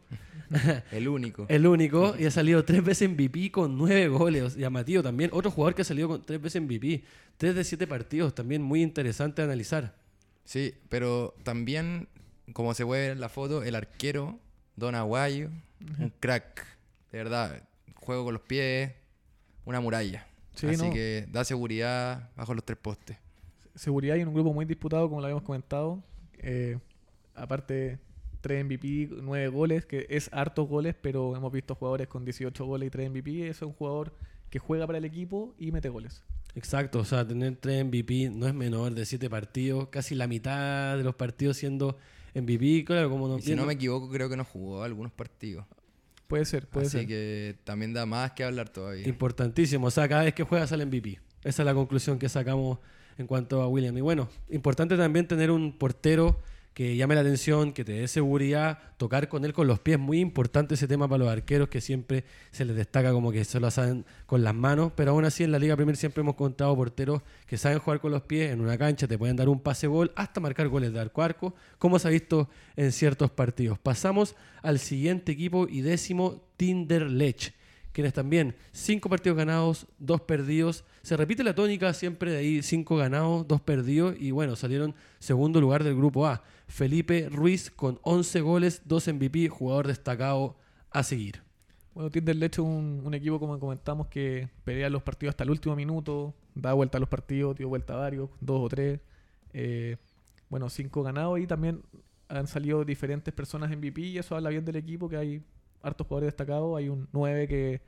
(laughs) El único. el único, y ha salido tres veces MVP con nueve goles. Llamativo también. Otro jugador que ha salido con tres veces MVP. Tres de siete partidos, también muy interesante de analizar. Sí, pero también, como se puede ver en la foto, el arquero, Don Aguayo, un crack. De verdad, juego con los pies, una muralla. Sí, Así no. que da seguridad bajo los tres postes. seguridad y en un grupo muy disputado, como lo habíamos comentado. Eh, aparte, 3 MVP, 9 goles, que es hartos goles, pero hemos visto jugadores con 18 goles y 3 MVP. Eso es un jugador que juega para el equipo y mete goles. Exacto, o sea, tener tres MVP no es menor de siete partidos, casi la mitad de los partidos siendo MVP, claro, como no, Y si no me equivoco, creo que no jugó algunos partidos. Puede ser, puede Así ser. que también da más que hablar todavía. Importantísimo, o sea, cada vez que juega sale MVP. Esa es la conclusión que sacamos en cuanto a William. Y bueno, importante también tener un portero que llame la atención, que te dé seguridad, tocar con él con los pies. Muy importante ese tema para los arqueros que siempre se les destaca como que se lo hacen con las manos, pero aún así en la Liga Premier siempre hemos contado porteros que saben jugar con los pies en una cancha, te pueden dar un pase gol, hasta marcar goles de arco a arco, como se ha visto en ciertos partidos. Pasamos al siguiente equipo y décimo, Tinderlech quienes también cinco partidos ganados, dos perdidos. Se repite la tónica siempre de ahí, cinco ganados, dos perdidos y bueno, salieron segundo lugar del grupo A. Felipe Ruiz con 11 goles, dos MVP, jugador destacado a seguir. Bueno, Tinderleche es un, un equipo, como comentamos, que pelea los partidos hasta el último minuto, da vuelta a los partidos, dio vuelta a varios, dos o tres. Eh, bueno, cinco ganados y también han salido diferentes personas MVP y eso habla bien del equipo, que hay hartos jugadores destacados, hay un 9 que,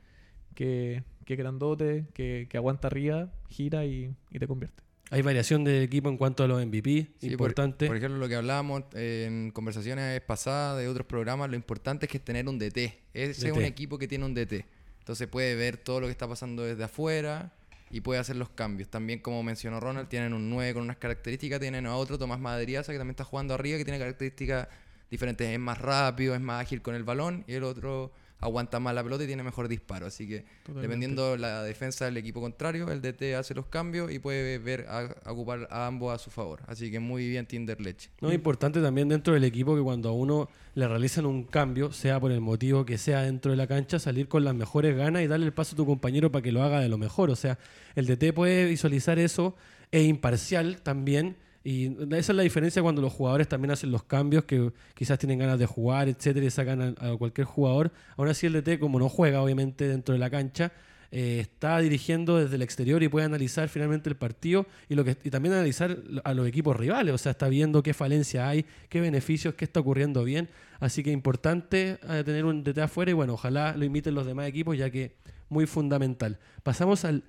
que, que grandote, que, que aguanta arriba, gira y, y te convierte. Hay variación del equipo en cuanto a los MVP, Sí, importante. Por, ejemplo, lo que hablábamos en conversaciones pasadas de otros programas, lo importante es que es tener un DT. Ese es un equipo que tiene un DT. Entonces puede ver todo lo que está pasando desde afuera y puede hacer los cambios. También, como mencionó Ronald, tienen un 9 con unas características, tienen a otro, Tomás Madriaza, que también está jugando arriba, que tiene características diferentes. Es más rápido, es más ágil con el balón y el otro aguanta más la pelota y tiene mejor disparo. Así que Totalmente. dependiendo la defensa del equipo contrario, el DT hace los cambios y puede ver a, a ocupar a ambos a su favor. Así que muy bien Tinder Leche. No, importante también dentro del equipo que cuando a uno le realizan un cambio, sea por el motivo que sea dentro de la cancha, salir con las mejores ganas y darle el paso a tu compañero para que lo haga de lo mejor. O sea, el DT puede visualizar eso, es imparcial también. Y esa es la diferencia cuando los jugadores también hacen los cambios, que quizás tienen ganas de jugar, etcétera, y sacan a, cualquier jugador. Aún así, el DT, como no juega, obviamente, dentro de la cancha, eh, está dirigiendo desde el exterior y puede analizar finalmente el partido y, lo que, y también analizar a los equipos rivales. O sea, está viendo qué falencia hay, qué beneficios, qué está ocurriendo bien. Así que importante eh, tener un DT afuera y bueno, ojalá lo imiten los demás equipos, ya que muy fundamental. Pasamos al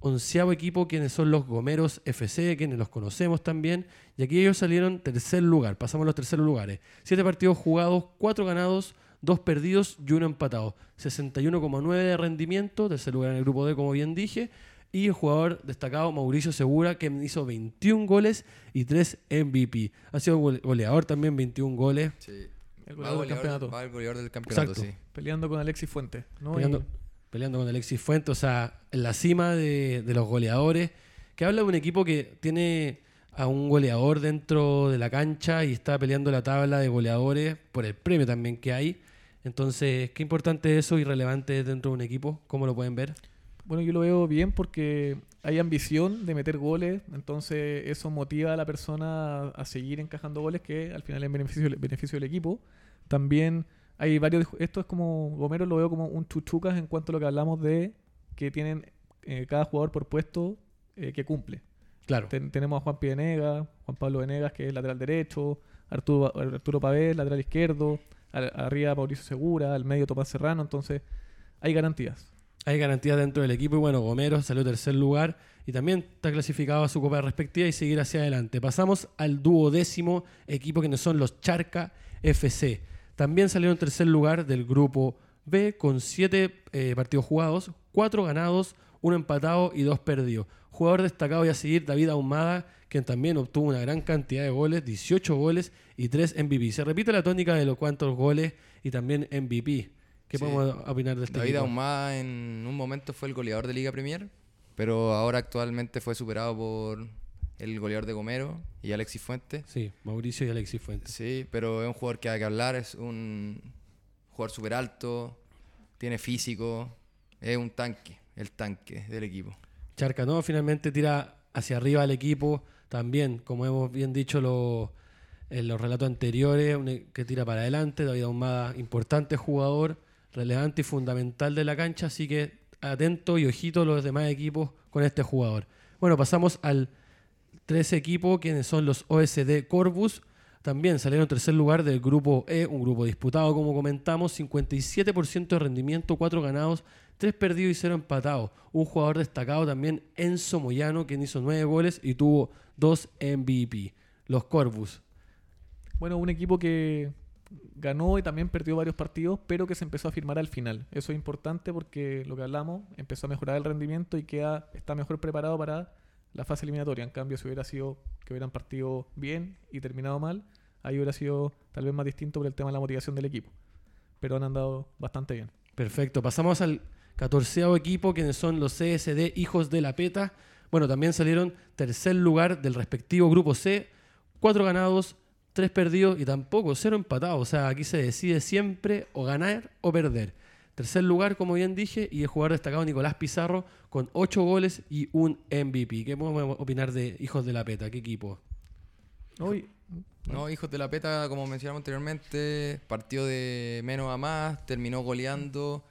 onceavo equipo, quienes son los Gomeros FC, quienes los conocemos también. Y aquí ellos salieron tercer lugar. Pasamos a los terceros lugares. Siete partidos jugados, cuatro ganados, dos perdidos y uno empatado. 61,9 de rendimiento, tercer lugar en el grupo D, como bien dije. Y el jugador destacado Mauricio Segura, que hizo 21 goles y 3 MVP. Ha sido gole- goleador también, 21 goles. Sí. El Va, goleador del campeonato. va el goleador del campeonato, Exacto. sí. Peleando con Alexis Fuentes. ¿no? peleando, Y- peleando con Alexis Fuentes, o sea, en la cima de, de los goleadores, que habla de un equipo que tiene a un goleador dentro de la cancha y está peleando la tabla de goleadores por el premio también que hay. Entonces, qué importante eso y relevante dentro de un equipo, ¿cómo lo pueden ver? Bueno, yo lo veo bien porque hay ambición de meter goles, entonces eso motiva a la persona a, a seguir encajando goles que al final es beneficio, beneficio del equipo. También hay varios, esto es como, Gomero lo veo como un chuchucas en cuanto a lo que hablamos de que tienen eh, cada jugador por puesto eh, que cumple. Claro, Ten- tenemos a Juan Venegas, Juan Pablo Venegas, que es lateral derecho, Arturo, Arturo Pavés, lateral izquierdo, al- arriba Mauricio Segura, al medio Tomás Serrano, entonces hay garantías. hay garantías dentro del equipo y bueno, Gomero salió tercer lugar y también está clasificado a su copa respectiva y seguir hacia adelante. Pasamos al duodécimo equipo que son los Charca FC. También salieron en tercer lugar del grupo B con siete eh, partidos jugados, cuatro ganados, uno empatado y dos perdidos. Jugador destacado y a seguir David Ahumada, quien también obtuvo una gran cantidad de goles, 18 goles y 3 MVP. Se repite la tónica de los cuantos goles y también MVP. ¿Qué Sí. podemos opinar de este David equipo? Ahumada en un momento fue el goleador de Liga Premier, pero ahora actualmente fue superado por el goleador de Gomero y Alexis Fuentes. Sí, Mauricio y Alexis Fuentes. Sí, pero es un jugador que hay que hablar, es un jugador súper alto, tiene físico, es un tanque, el tanque del equipo. Charca, ¿no? Finalmente tira hacia arriba al equipo. También, como hemos bien dicho lo- en los relatos anteriores, un e- que tira para adelante. David Ahumada, importante jugador, relevante y fundamental de la cancha. Así que atento y ojito los demás equipos con este jugador. Bueno, pasamos al 13 equipo, quienes son los OSD Corvus. También salieron en tercer lugar del grupo E, un grupo disputado, como comentamos, 57% de rendimiento, 4 ganados, 3 perdidos y 0 empatados. Un jugador destacado también, Enzo Moyano, quien hizo 9 goles y tuvo 2 MVP. Los Corvus. Bueno, un equipo que ganó y también perdió varios partidos, pero que se empezó a firmar al final. Eso es importante porque lo que hablamos, empezó a mejorar el rendimiento y queda, está mejor preparado para la fase eliminatoria. En cambio, si hubiera sido que hubieran partido bien y terminado mal, ahí hubiera sido tal vez más distinto por el tema de la motivación del equipo. Pero han andado bastante bien. Perfecto. Pasamos al catorceavo equipo, quienes son los CSD Hijos de la Peta. Bueno, también salieron tercer lugar del respectivo grupo C. Cuatro ganados, tres perdidos y tampoco cero empatados. O sea, aquí se decide siempre o ganar o perder. Tercer lugar, como bien dije, y el jugador destacado Nicolás Pizarro con ocho goles y un MVP. ¿Qué podemos opinar de Hijos de la Peta? ¿Qué equipo? Hoy, No, hijos de la peta, como mencionamos anteriormente, partió de menos a más, terminó goleando,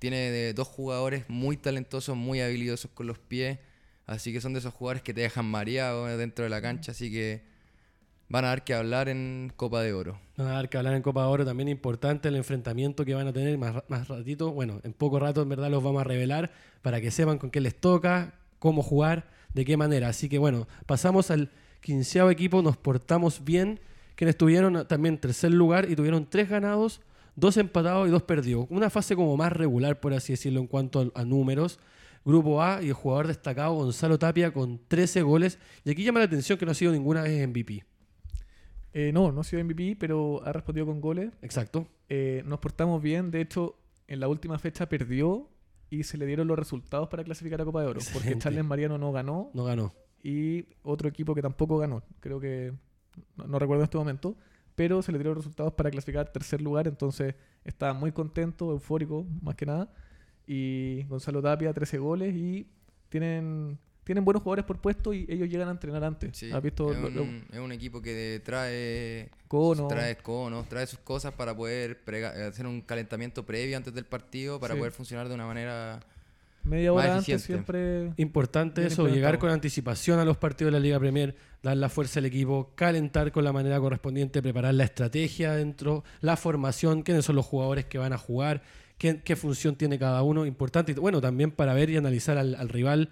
tiene de dos jugadores muy talentosos, muy habilidosos con los pies, así que son de esos jugadores que te dejan mareado dentro de la cancha, así que van a dar que hablar en Copa de Oro. Van a dar que hablar en Copa de Oro también importante el enfrentamiento que van a tener más, más ratito. Bueno, en poco rato en verdad los vamos a revelar para que sepan con qué les toca, cómo jugar, de qué manera. Así que bueno, pasamos al quinceavo equipo, nos portamos bien, quienes tuvieron también tercer lugar y tuvieron tres ganados, dos empatados y dos perdidos. Una fase como más regular, por así decirlo, en cuanto a, a números. Grupo A y el jugador destacado Gonzalo Tapia con 13 goles. Y aquí llama la atención que no ha sido ninguna vez MVP. Eh, no, no ha sido MVP, pero ha respondido con goles. Exacto. Eh, nos portamos bien. De hecho, en la última fecha perdió y se le dieron los resultados para clasificar a Copa de Oro. Porque. Charles Mariano no ganó No ganó. y otro equipo que tampoco ganó. Creo que no, no recuerdo en este momento. Pero se le dieron los resultados para clasificar tercer lugar. Entonces estaba muy contento, eufórico, más que nada. Y Gonzalo Tapia, 13 goles y tienen, tienen buenos jugadores por puesto y ellos llegan a entrenar antes. Sí, ¿Has visto? es, lo- lo- un, es un equipo que trae Cono. trae conos, trae sus cosas para poder prega- hacer un calentamiento previo antes del partido para Sí. poder funcionar de una manera media más hora antes eficiente. siempre. Importante eso, llegar con anticipación a los partidos de la Liga Premier, dar la fuerza al equipo, calentar con la manera correspondiente, preparar la estrategia dentro, la formación, quiénes son los jugadores que van a jugar, qué, qué función tiene cada uno. Importante, y bueno, también para ver y analizar al, al rival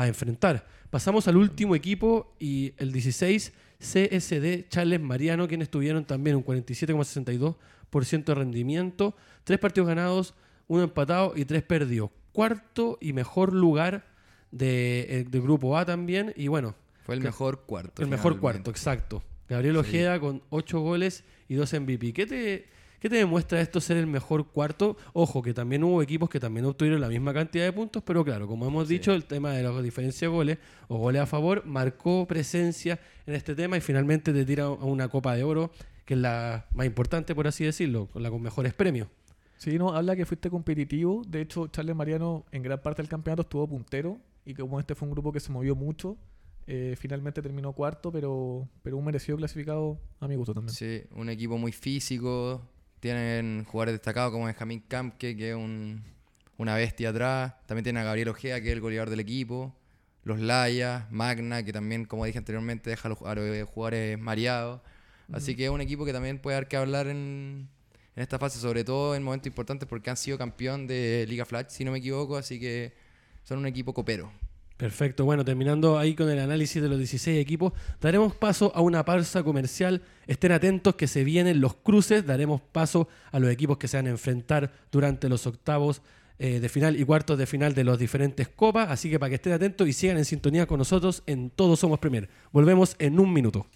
a enfrentar. Pasamos al último equipo y el 16, CSD Charles Mariano, quienes tuvieron también un 47,62% de rendimiento, tres partidos ganados, uno empatado y tres perdidos. Cuarto y mejor lugar de, eh, de grupo A también. Y bueno, fue el Que- mejor cuarto. el mejor cuarto, exacto. Gabriel Sí. Ojeda con ocho goles y dos MVP. ¿Qué te, ¿Qué te demuestra esto ser el mejor cuarto? Ojo, que también hubo equipos que también obtuvieron la misma cantidad de puntos, pero claro, como hemos Sí. dicho, el tema de la diferencia de goles o goles a favor marcó presencia en este tema y finalmente te tira a una Copa de Oro, que es la más importante, por así decirlo, con la con mejores premios. Sí, no, habla que fuiste competitivo. De hecho, Charles Mariano en gran parte del campeonato estuvo puntero. Y como este fue un grupo que se movió mucho, eh, finalmente terminó cuarto, pero, pero un merecido clasificado a mi gusto también. Sí, un equipo muy físico. Tienen jugadores destacados como Benjamín Camke, que es un- una bestia atrás. También tienen a Gabriel Ojea, que es el goleador del equipo. Los Layas, Magna, que también, como dije anteriormente, deja a los, a los jugadores mareados. Así que es un equipo que también puede dar que hablar en, en esta fase, sobre todo en momentos importantes, porque han sido campeón de Liga Flash, si no me equivoco. Así que son un equipo copero. Perfecto, bueno, terminando ahí con el análisis de los 16 equipos, daremos paso a una pausa comercial. Estén atentos que se vienen los cruces, daremos paso a los equipos que se van a enfrentar durante los octavos eh, de final y cuartos de final de las diferentes copas, así que para que estén atentos y sigan en sintonía con nosotros en Todos Somos Premier. Volvemos en un minuto.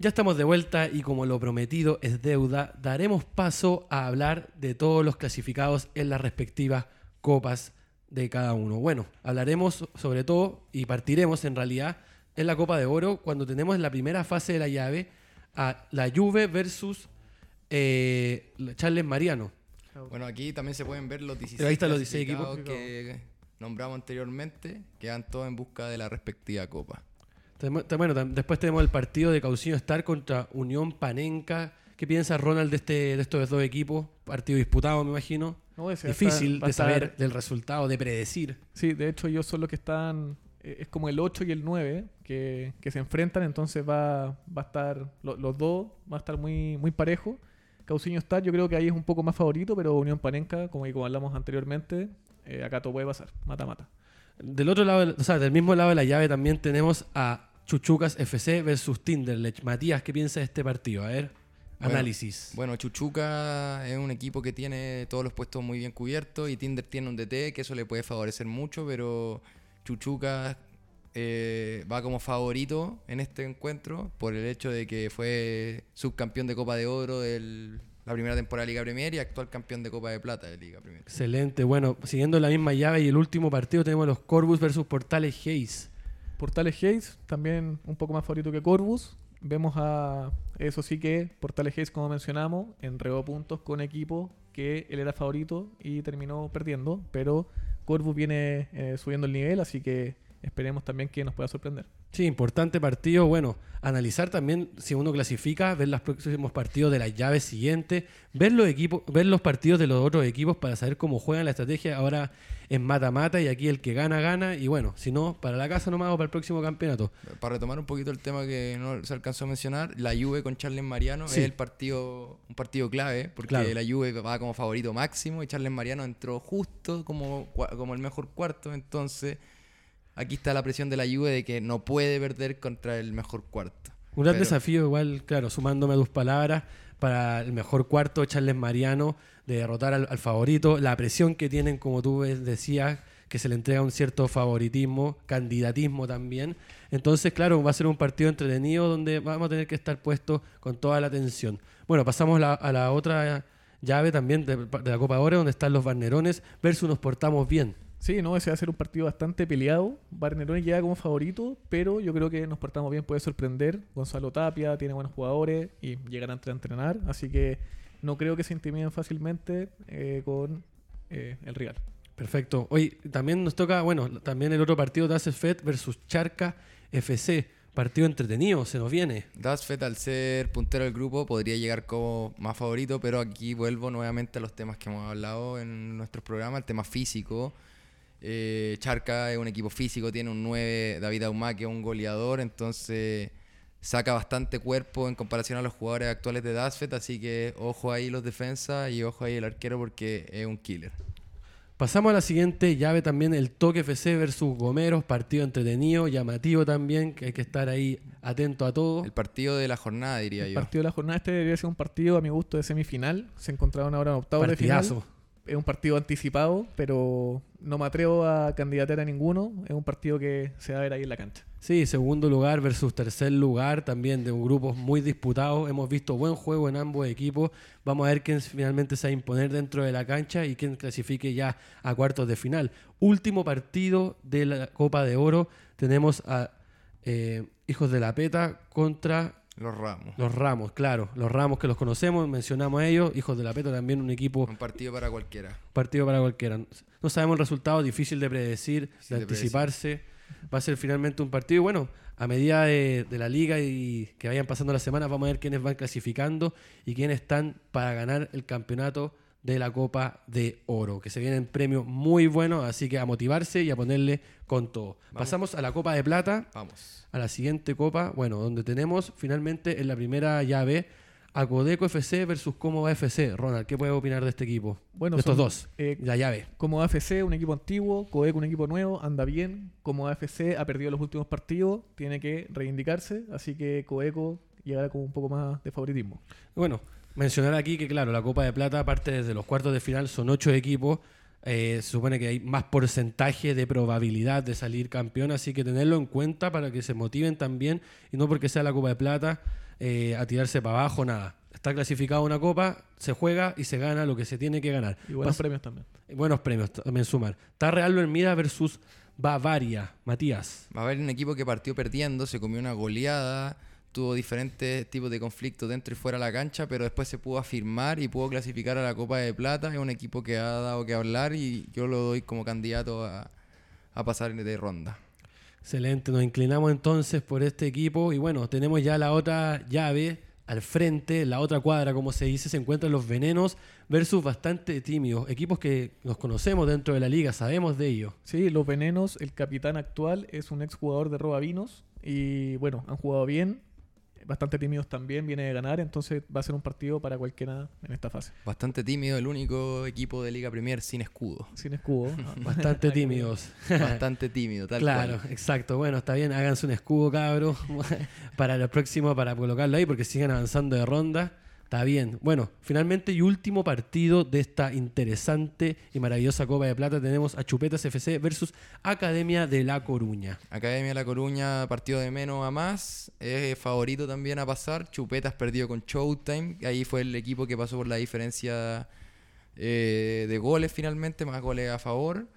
Ya estamos de vuelta y como lo prometido es deuda, daremos paso a hablar de todos los clasificados en las respectivas copas de cada uno. Bueno, hablaremos sobre todo y partiremos en realidad en la Copa de Oro cuando tenemos en la primera fase de la llave a la Juve versus eh, Charles Mariano. Bueno, aquí también se pueden ver los 16 Ahí están los 16 clasificados que nombramos anteriormente, que van todos en busca de la respectiva copa. Bueno, después tenemos el partido de Cauciño Star contra Unión Panenca. ¿Qué piensa Ronald de, este, de estos dos equipos? Partido disputado, me imagino. No, Difícil de saber estar- del resultado, de predecir. Sí, de hecho ellos son los que están, eh, es como el 8 y el 9 que, que se enfrentan, entonces va, va a estar, lo- los dos va a estar muy, muy parejo. Cauciño Star yo creo que ahí es un poco más favorito, pero Unión Panenca, como, como hablamos anteriormente, eh, acá todo puede pasar, mata-mata. Del otro lado, o sea, del mismo lado de la llave también tenemos a Chuchucas FC versus Tinderlech. Matías, ¿qué piensa de este partido? A ver, Bueno, análisis. Bueno, Chuchuca es un equipo que tiene todos los puestos muy bien cubiertos y Tinder tiene un DT que eso le puede favorecer mucho, pero Chuchuca eh, va como favorito en este encuentro por el hecho de que fue subcampeón de Copa de Oro de la primera temporada de Liga Premier y actual campeón de Copa de Plata de Liga Premier. Excelente. Bueno, siguiendo la misma llave y el último partido tenemos los Corvus versus Portales Hayes. Portales Hayes, también un poco más favorito que Corvus. Vemos a, eso sí que Portales Hayes, como mencionamos, entregó puntos con equipo que él era favorito y terminó perdiendo, pero Corvus viene eh, subiendo el nivel, así que esperemos también que nos pueda sorprender. Sí, importante partido. Bueno, analizar también si uno clasifica, ver los próximos partidos de las llaves siguientes, ver los equipos, ver los partidos de los otros equipos para saber cómo juegan la estrategia. Ahora es mata-mata y aquí el que gana, gana. Y bueno, si no, para la casa nomás o para el próximo campeonato. Para retomar un poquito el tema que no se alcanzó a mencionar, la Juve con Charles Mariano Sí. es el partido, un partido clave, porque Claro. la Juve va como favorito máximo y Charles Mariano entró justo como, como el mejor cuarto, entonces aquí está la presión de la Juve de que no puede perder contra el mejor cuarto. Un gran Pero- desafío, igual, claro, sumándome a tus palabras, para el mejor cuarto, Charles Mariano, de derrotar al, al favorito. La presión que tienen, como tú decías, que se le entrega un cierto favoritismo, candidatismo también. Entonces, claro, va a ser un partido entretenido donde vamos a tener que estar puestos con toda la atención. Bueno, pasamos la- a la otra llave también de, de la Copa de Oro, donde están los Barnerones versus Nos Portamos Bien. Sí, no, ese va a ser un partido bastante peleado. Barneroni llega como favorito, pero yo creo que nos portamos bien, puede sorprender. Gonzalo Tapia tiene buenos jugadores y llegarán a entrenar, así que no creo que se intimiden fácilmente eh, con eh, el rival. Perfecto. Hoy también nos toca, bueno, también el otro partido de Fed versus Charca FC. Partido entretenido, se nos viene. Dasfet al ser puntero del grupo podría llegar como más favorito, pero aquí vuelvo nuevamente a los temas que hemos hablado en nuestros programas, el tema físico. Eh, Charca es un equipo físico, tiene un 9, David Aumá que es un goleador, entonces saca bastante cuerpo en comparación a los jugadores actuales de Dasfet, así que ojo ahí los defensas y ojo ahí el arquero porque es un killer. Pasamos a la siguiente llave también, el Toque FC versus Gomeros, partido entretenido, llamativo también, que hay que estar ahí atento a todo. El partido de la jornada, diría El yo. partido de la jornada este debería ser un partido a mi gusto de semifinal. Se encontraron ahora en octavos de final. Es un partido anticipado, pero no me atrevo a candidatear a ninguno. Es un partido que se va a ver ahí en la cancha. Sí, segundo lugar versus tercer lugar, también de un grupo muy disputado. Hemos visto buen juego en ambos equipos. Vamos a ver quién finalmente se va a imponer dentro de la cancha y quién clasifique ya a cuartos de final. Último partido de la Copa de Oro. Tenemos a eh, Hijos de la Peta contra Los Ramos. los Ramos, claro. Los Ramos que los conocemos, mencionamos a ellos. Hijos de la Peta también un equipo Un partido para cualquiera. partido para cualquiera. No sabemos el resultado, difícil de predecir, de de anticiparse. Va a ser finalmente un partido. Y bueno, a medida de, de la liga y que vayan pasando las semanas, vamos a ver quiénes van clasificando y quiénes están para ganar el campeonato de la Copa de Oro. Que se vienen premios muy buenos, así que a motivarse y a ponerle con todo. Pasamos a la Copa de Plata Vamos. a la siguiente copa, bueno, donde tenemos finalmente en la primera llave a Codeco FC versus Como FC. Ronald, ¿qué puedes opinar de este equipo? Bueno, de estos son, dos, eh, la llave. Como AFC, un equipo antiguo, Codeco, un equipo nuevo, anda bien. Como AFC ha perdido los últimos partidos, tiene que reivindicarse. Así que Codeco llegará con un poco más de favoritismo. Bueno, mencionar aquí que, claro, la Copa de Plata, aparte desde los cuartos de final, son ocho equipos. Eh, se supone que hay más porcentaje de probabilidad de salir campeón, así que tenerlo en cuenta para que se motiven también y no porque sea la Copa de Plata eh, a tirarse para abajo, nada. Está clasificada una copa, se juega y se gana lo que se tiene que ganar. Y buenos Pas- premios también. Buenos premios también sumar. Está Real versus Bavaria. Matías. Va a haber un equipo que partió perdiendo, se comió una goleada, tuvo diferentes tipos de conflictos dentro y fuera de la cancha, pero después se pudo afirmar y pudo clasificar a la Copa de Plata. Es un equipo que ha dado que hablar y yo lo doy como candidato a, a pasar de ronda. Excelente, nos inclinamos entonces por este equipo y bueno, tenemos ya la otra llave al frente, la otra cuadra, como se dice, se encuentran los venenos versus bastante tímidos, equipos que nos conocemos dentro de la liga, sabemos de ellos. Sí, los venenos, el capitán actual es un exjugador de Roba Vinos y bueno, han jugado bien, bastante tímidos también, viene de ganar, entonces va a ser un partido para cualquiera en esta fase. Bastante tímido, el único equipo de Liga Premier sin escudo. Sin escudo. (laughs) Bastante tímidos. (laughs) Bastante tímido, tal claro, cual. exacto. Bueno, está bien, háganse un escudo, cabro, (laughs) para el próximo, para colocarlo ahí, porque siguen avanzando de ronda. Está bien. Bueno, finalmente y último partido de esta interesante y maravillosa Copa de Plata tenemos a Chupetas FC versus Academia de La Coruña. Academia La Coruña, partido de menos a más. Es favorito también a pasar. Chupetas perdió con Showtime. Ahí fue el equipo que pasó por la diferencia eh, de goles finalmente, más goles a favor.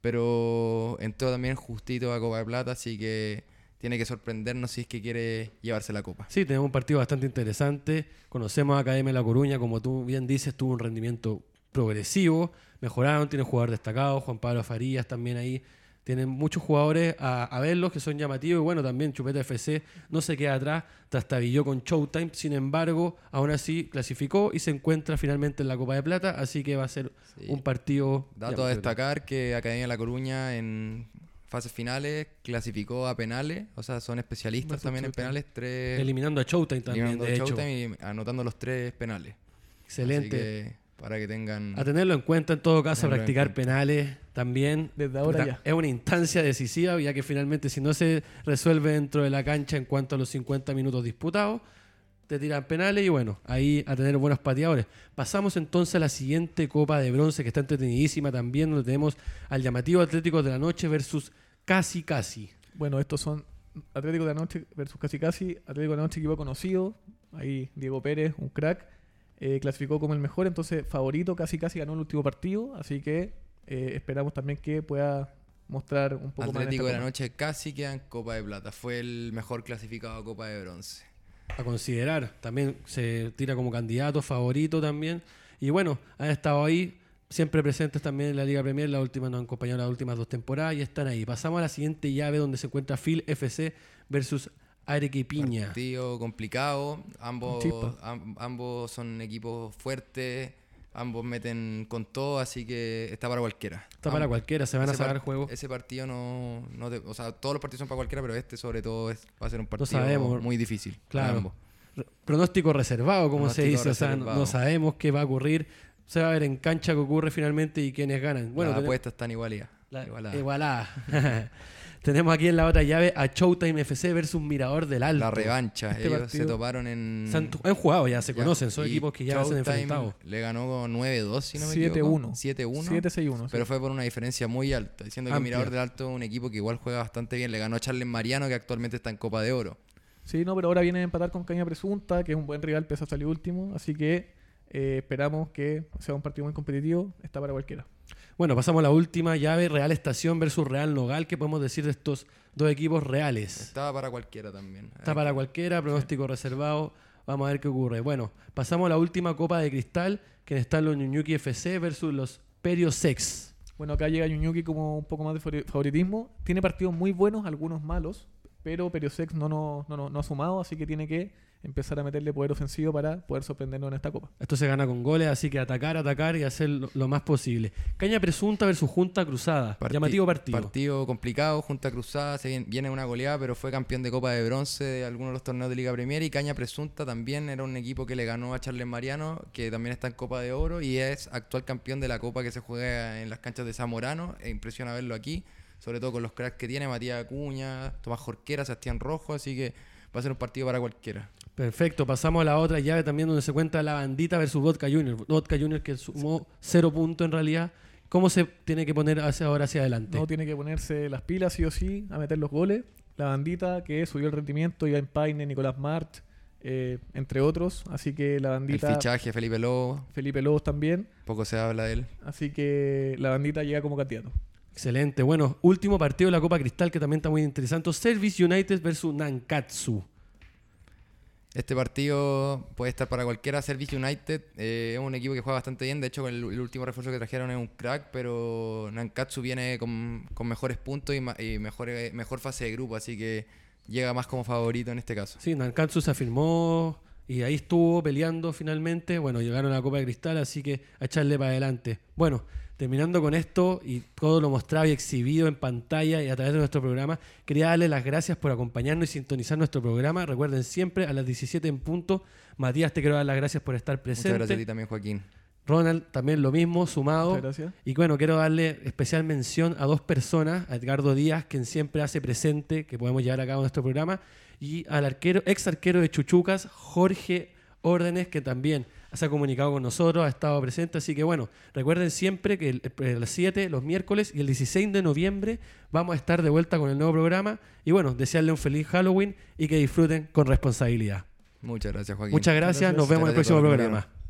Pero entró también justito a Copa de Plata, así que tiene que sorprendernos si es que quiere llevarse la copa. Sí, tenemos un partido bastante interesante. Conocemos a Academia de La Coruña, como tú bien dices, tuvo un rendimiento progresivo. Mejoraron, tiene un jugador destacado, Juan Pablo Farías también ahí. Tienen muchos jugadores a, a verlos que son llamativos. Y bueno, también Chupeta FC no se queda atrás, trastabilló con Showtime. Sin embargo, aún así clasificó y se encuentra finalmente en la Copa de Plata. Así que va a ser Sí. un partido. Dato a destacar que Academia La Coruña en fases finales clasificó a penales, o sea, son especialistas también en penales, tres Eliminando a Showtime también, eliminando de hecho. Showtime y anotando los tres penales. Excelente. Así que, para que tengan A tenerlo en cuenta en todo caso, a practicar penales también. Desde ahora ya. Es una instancia decisiva, ya que finalmente si no se resuelve dentro de la cancha en cuanto a los 50 minutos disputados, te tiran penales y bueno, ahí a tener buenos pateadores. Pasamos entonces a la siguiente Copa de Bronce, que está entretenidísima también, donde tenemos al llamativo Atlético de la Noche versus Casi Casi. Bueno, estos son Atlético de la Noche versus Casi Casi. Atlético de la Noche, equipo conocido. Ahí Diego Pérez, un crack. eh, clasificó como el mejor, entonces favorito, casi casi ganó el último partido. Así que eh, esperamos también que pueda mostrar un poco Atlético más. de en la Noche casi queda en Copa de Plata. Fue el mejor clasificado a Copa de Bronce. A considerar. También se tira como candidato, favorito también. Y bueno, han estado ahí, siempre presentes también en la Liga Premier. La última nos han acompañado las últimas dos temporadas y están ahí. Pasamos a la siguiente llave donde se encuentra Phil FC versus Arequipiña. Partido complicado. Ambos, ambos son equipos fuertes. Ambos meten con todo, así que está para cualquiera. Está para cualquiera, se van a sacar par- juego. Ese partido no, no te- o sea, todos los partidos son para cualquiera, pero este sobre todo es, va a ser un partido sabemos. muy difícil. Claro. ambos. Pronóstico reservado, como se dice. O sea, no, sabemos qué va a ocurrir. Se va a ver en cancha qué ocurre finalmente y quiénes ganan. Bueno, Las apuestas están igualadas. La- igualadas. igualada. (laughs) Tenemos aquí en la otra llave a Showtime FC versus Mirador del Alto. La revancha. Este Ellos partido- se toparon en. Se han, han jugado ya, se Ya, conocen, son y equipos que ya se han Showtime enfrentado. Le ganó con 9-2, si no me 7-1. equivoco. 7-1. 7-6-1. sí. Pero fue por una diferencia muy alta. Diciendo que Amplia. Mirador del Alto es un equipo que igual juega bastante bien. Le ganó a Charles Mariano, que actualmente está en Copa de Oro. Sí, no, pero ahora viene a empatar con Caña Presunta, que es un buen rival, pese a salir último. Así que eh, esperamos que sea un partido muy competitivo. Está para cualquiera. Bueno, pasamos a la última llave, Real Estación versus Real Nogal. ¿Qué podemos decir de estos dos equipos reales? Estaba para cualquiera también. Está para cualquiera, pronóstico reservado. Vamos a ver qué ocurre. Bueno, pasamos a la última Copa de Cristal, que están los Ñuñuki FC versus los Periosex. Bueno, acá llega Ñuñuki como un poco más de favori- favoritismo. Tiene partidos muy buenos, algunos malos, pero Periosex no, no, no, no, no ha sumado, así que tiene que empezar a meterle poder ofensivo para poder sorprendernos en esta copa. Esto se gana con goles, así que atacar, atacar y hacer lo, lo más posible. Caña Presunta versus Junta Cruzada. Parti- Llamativo partido. Partido complicado, Junta Cruzada, se viene, viene una goleada, pero fue campeón de Copa de Bronce de algunos de los torneos de Liga Premier. Y Caña Presunta también era un equipo que le ganó a Charles Mariano, que también está en Copa de Oro y es actual campeón de la Copa que se juega en las canchas de Zamorano. E impresiona verlo aquí, sobre todo con los cracks que tiene Matías Acuña, Tomás Jorquera, Sebastián Rojo, así que va a ser un partido para cualquiera. Perfecto, pasamos a la otra llave también donde se cuenta la bandita versus Vodka Junior. Vodka Junior que sumó cero puntos en realidad. ¿Cómo se tiene que poner hacia ahora hacia adelante? No tiene que ponerse las pilas sí o sí a meter los goles. La bandita que subió el rendimiento, Iván Paine, Nicolás Mart, eh, entre otros. Así que la El bandita, fichaje, Felipe Lobo, Felipe Lobos también. poco se habla de él. Así que la bandita llega como candidato. Excelente. Bueno, último partido de la Copa Cristal que también está muy interesante. Service United versus Nankatsu. Este partido puede estar para cualquiera. Service United eh, es un equipo que juega bastante bien. De hecho, el, el último refuerzo que trajeron es un crack, pero Nankatsu viene con, mejores puntos y, y mejor, eh, mejor fase de grupo, así que llega más como favorito en este caso. Sí, Nankatsu se afirmó y ahí estuvo peleando finalmente. Bueno, llegaron a la Copa de Cristal, así que a echarle para adelante. Bueno, terminando con esto y todo lo mostrado y exhibido en pantalla y a través de nuestro programa, quería darle las gracias por acompañarnos y sintonizar nuestro programa. Recuerden siempre a las 17 en punto. Matías, te quiero dar las gracias por estar Muchas presente. gracias a ti también, Joaquín. Ronald, también lo mismo, sumado. Muchas gracias. Y bueno, quiero darle especial mención a dos personas, a Edgardo Díaz, quien siempre hace presente que podemos llevar a cabo nuestro programa, y al arquero, ex arquero de Chuchucas, Jorge Órdenes, que también se ha comunicado con nosotros, ha estado presente. Así que bueno, recuerden siempre que el- el- a las 7, los miércoles y el 16 de noviembre vamos a estar de vuelta con el nuevo programa. Y bueno, desearle un feliz Halloween y que disfruten con responsabilidad. Muchas gracias, Joaquín. Muchas gracias, Gracias. nos vemos en el próximo programa.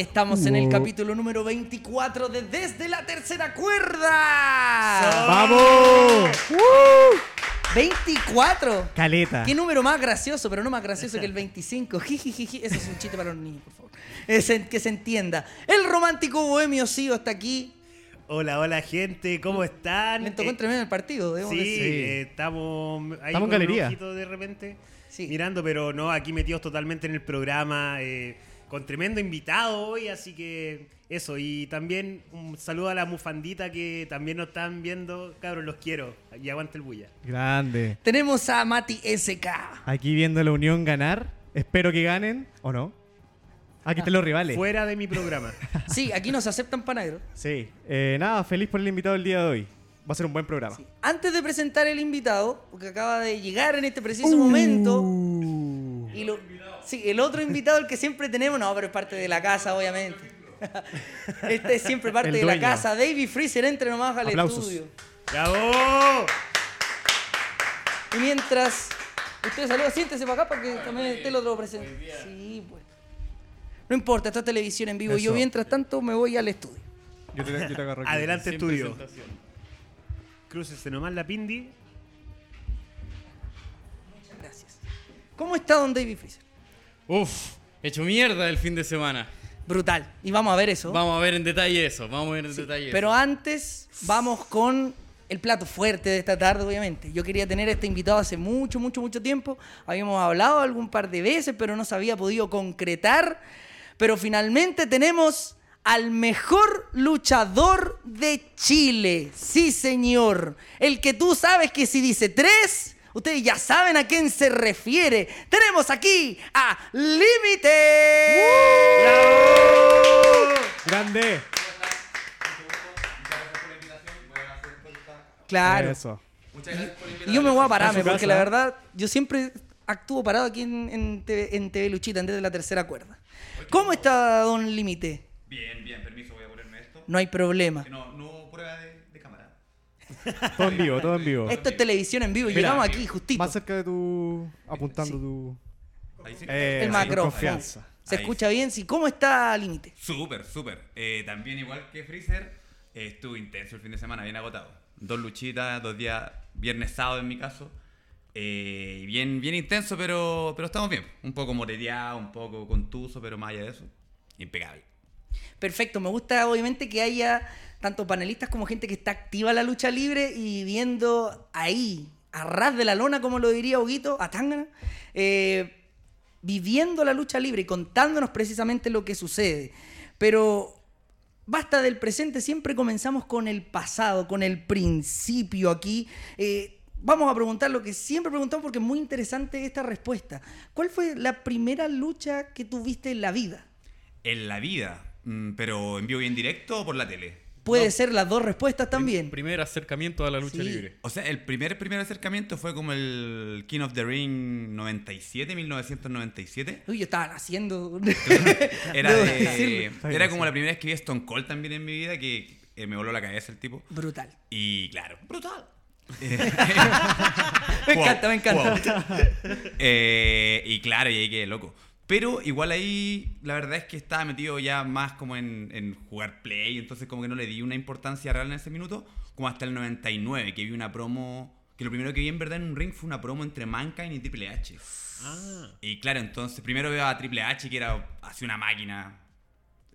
Estamos en el capítulo número 24 de Desde la Tercera Cuerda. ¡Vamos! 24. Caleta. Qué número más gracioso, pero no más gracioso que el 25. Jijijiji. Eso es un chiste para los niños, por favor. Es en- que se entienda. El romántico bohemio Sigo está aquí. Hola, hola gente, ¿cómo están? Le tocó Eh, entre medio del partido, debemos Sí, decir. eh, estamos ahí Estamos en con galería. de repente Sí. mirando, pero no, aquí metidos totalmente en el programa, eh, con tremendo invitado hoy, así que eso, y también un saludo a la mufandita que también nos están viendo, cabros, los quiero, y aguante el bulla. Grande. Tenemos a Mati SK. Aquí viendo la Unión ganar. Espero que ganen, ¿o no? Aquí están los rivales. Fuera de mi programa. (laughs) Sí, aquí nos aceptan panadero. Sí. Eh, nada, feliz por el invitado del día de hoy. Va a ser un buen programa. Antes de presentar el invitado, porque acaba de llegar en este preciso momento, Uh. y lo- sí, el otro invitado, el que siempre tenemos, no, pero es parte de la casa, obviamente. (laughs) Este es siempre parte de la casa. David Freezer, entre nomás al Aplausos. estudio. ¡Bravo! Y mientras usted saluda, siéntese para acá para que también esté el otro presente. Sí, pues. No importa, esto es televisión en vivo. Yo mientras tanto me voy al estudio. Yo te, yo te agarro aquí. Adelante, Sin estudio. Crucese nomás la pindi. Gracias. ¿Cómo está don David Freezer? Uf, hecho mierda el fin de semana. Brutal. Y vamos a ver eso. Vamos a ver en detalle eso, vamos a ver en detalle Pero eso. antes vamos con el plato fuerte de esta tarde, obviamente. Yo quería tener a este invitado hace mucho, mucho, mucho tiempo. Habíamos hablado algún par de veces, pero no se había podido concretar. Pero finalmente tenemos al mejor luchador de Chile. Sí, señor. El que tú sabes que si dice tres, ustedes ya saben a quién se refiere. Tenemos aquí a Límite. Grande. Claro. Eso. Y yo me voy a pararme porque casa. la verdad yo siempre actúo parado aquí en, en, TV, en TV Luchita, en desde la tercera cuerda. ¿Cómo está Don Límite? Bien, bien, permiso, voy a ponerme esto. No hay problema. No, no hubo prueba de, de cámara. Todo en vivo, todo en vivo. Esto es televisión en vivo. Mira, Llegamos aquí justito. Más cerca de tu. apuntando Sí. tu. Ahí sí. Eh, El. Confianza. ¿Se Ahí. escucha bien? Sí. ¿Cómo está Límite? Súper, súper. Eh, también igual que Freezer, eh, estuvo intenso el fin de semana, bien agotado. Dos luchitas, dos días, viernes, sábado en mi caso. Eh, y bien, bien intenso, pero, pero estamos bien. Un poco moreteado, un poco contuso, pero más allá de eso, impecable. Perfecto. Me gusta obviamente que haya tanto panelistas como gente que está activa en la lucha libre y viendo ahí, a ras de la lona, como lo diría Huguito, a Tangana, eh, viviendo la lucha libre y contándonos precisamente lo que sucede. Pero basta del presente, siempre comenzamos con el pasado, con el principio aquí. Eh, vamos a preguntar lo que siempre preguntamos porque es muy interesante esta respuesta. ¿Cuál fue la primera lucha que tuviste en la vida? En la vida, mm, pero en vivo y en directo o por la tele. Puede ser las dos respuestas también. Prim- Primer acercamiento a la lucha Sí. libre. O sea, el primer, primer acercamiento fue como el King of the Ring 97, 1997. Uy, yo estaba haciendo. (laughs) Era, de- (laughs) decirlo. era como la primera vez que vi a Stone Cold también en mi vida, que eh, me voló la cabeza el tipo. Brutal. Y claro, brutal. (laughs) Me encanta, me encanta. Eh, y claro, y ahí quedé loco. Pero igual ahí la verdad es que estaba metido ya más como en, en jugar play, entonces como que no le di una importancia real en ese minuto, como hasta el 99, que vi una promo, que lo primero que vi en verdad en un ring fue una promo entre Mankind y Triple H. Ah, Y claro, entonces primero veo a Triple H que era así una máquina.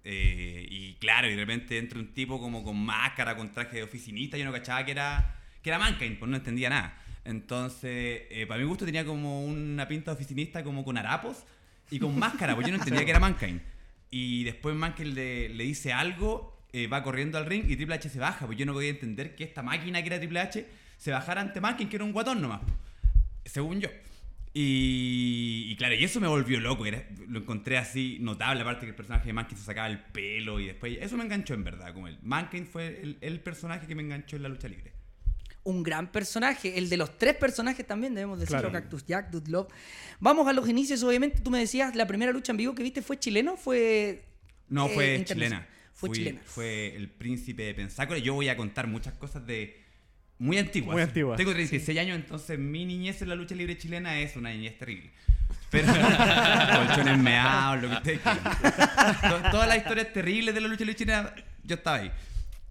eh, y claro, y de repente entra un tipo como con máscara, con traje de oficinista, yo no cachaba que era, que era Mankind, pues no entendía nada. Entonces, eh, para mi gusto tenía como una pinta de oficinista como con harapos y con máscara, pues yo no entendía que era Mankind. Y después Mankind le, le dice algo, eh, va corriendo al ring y Triple H se baja, pues yo no podía entender que esta máquina que era Triple H se bajara ante Mankind, que era un guatón nomás, según yo. Y, claro, y eso me volvió loco. era- lo encontré así notable. Aparte que el personaje de Mankind se sacaba el pelo y después. Eso me enganchó en verdad. Como el Mankind fue el personaje que me enganchó en la lucha libre. Un gran personaje, el de los tres personajes también, debemos decirlo, Claro. Cactus Jack, Dude Love. Vamos a los inicios, obviamente, tú me decías, la primera lucha en vivo que viste fue chileno, fue... No, eh, fue internacional? chilena. Fue Fui- chilena. Fue el príncipe de Pensácola. Yo voy a contar muchas cosas de. Muy antiguas. Muy antiguas, Tengo 36 años, entonces mi niñez en la lucha libre chilena es una niñez terrible. Pero (laughs) colchones meados, lo que ustedes quieran. To- Todas las historias terribles de la lucha libre chilena, yo estaba ahí.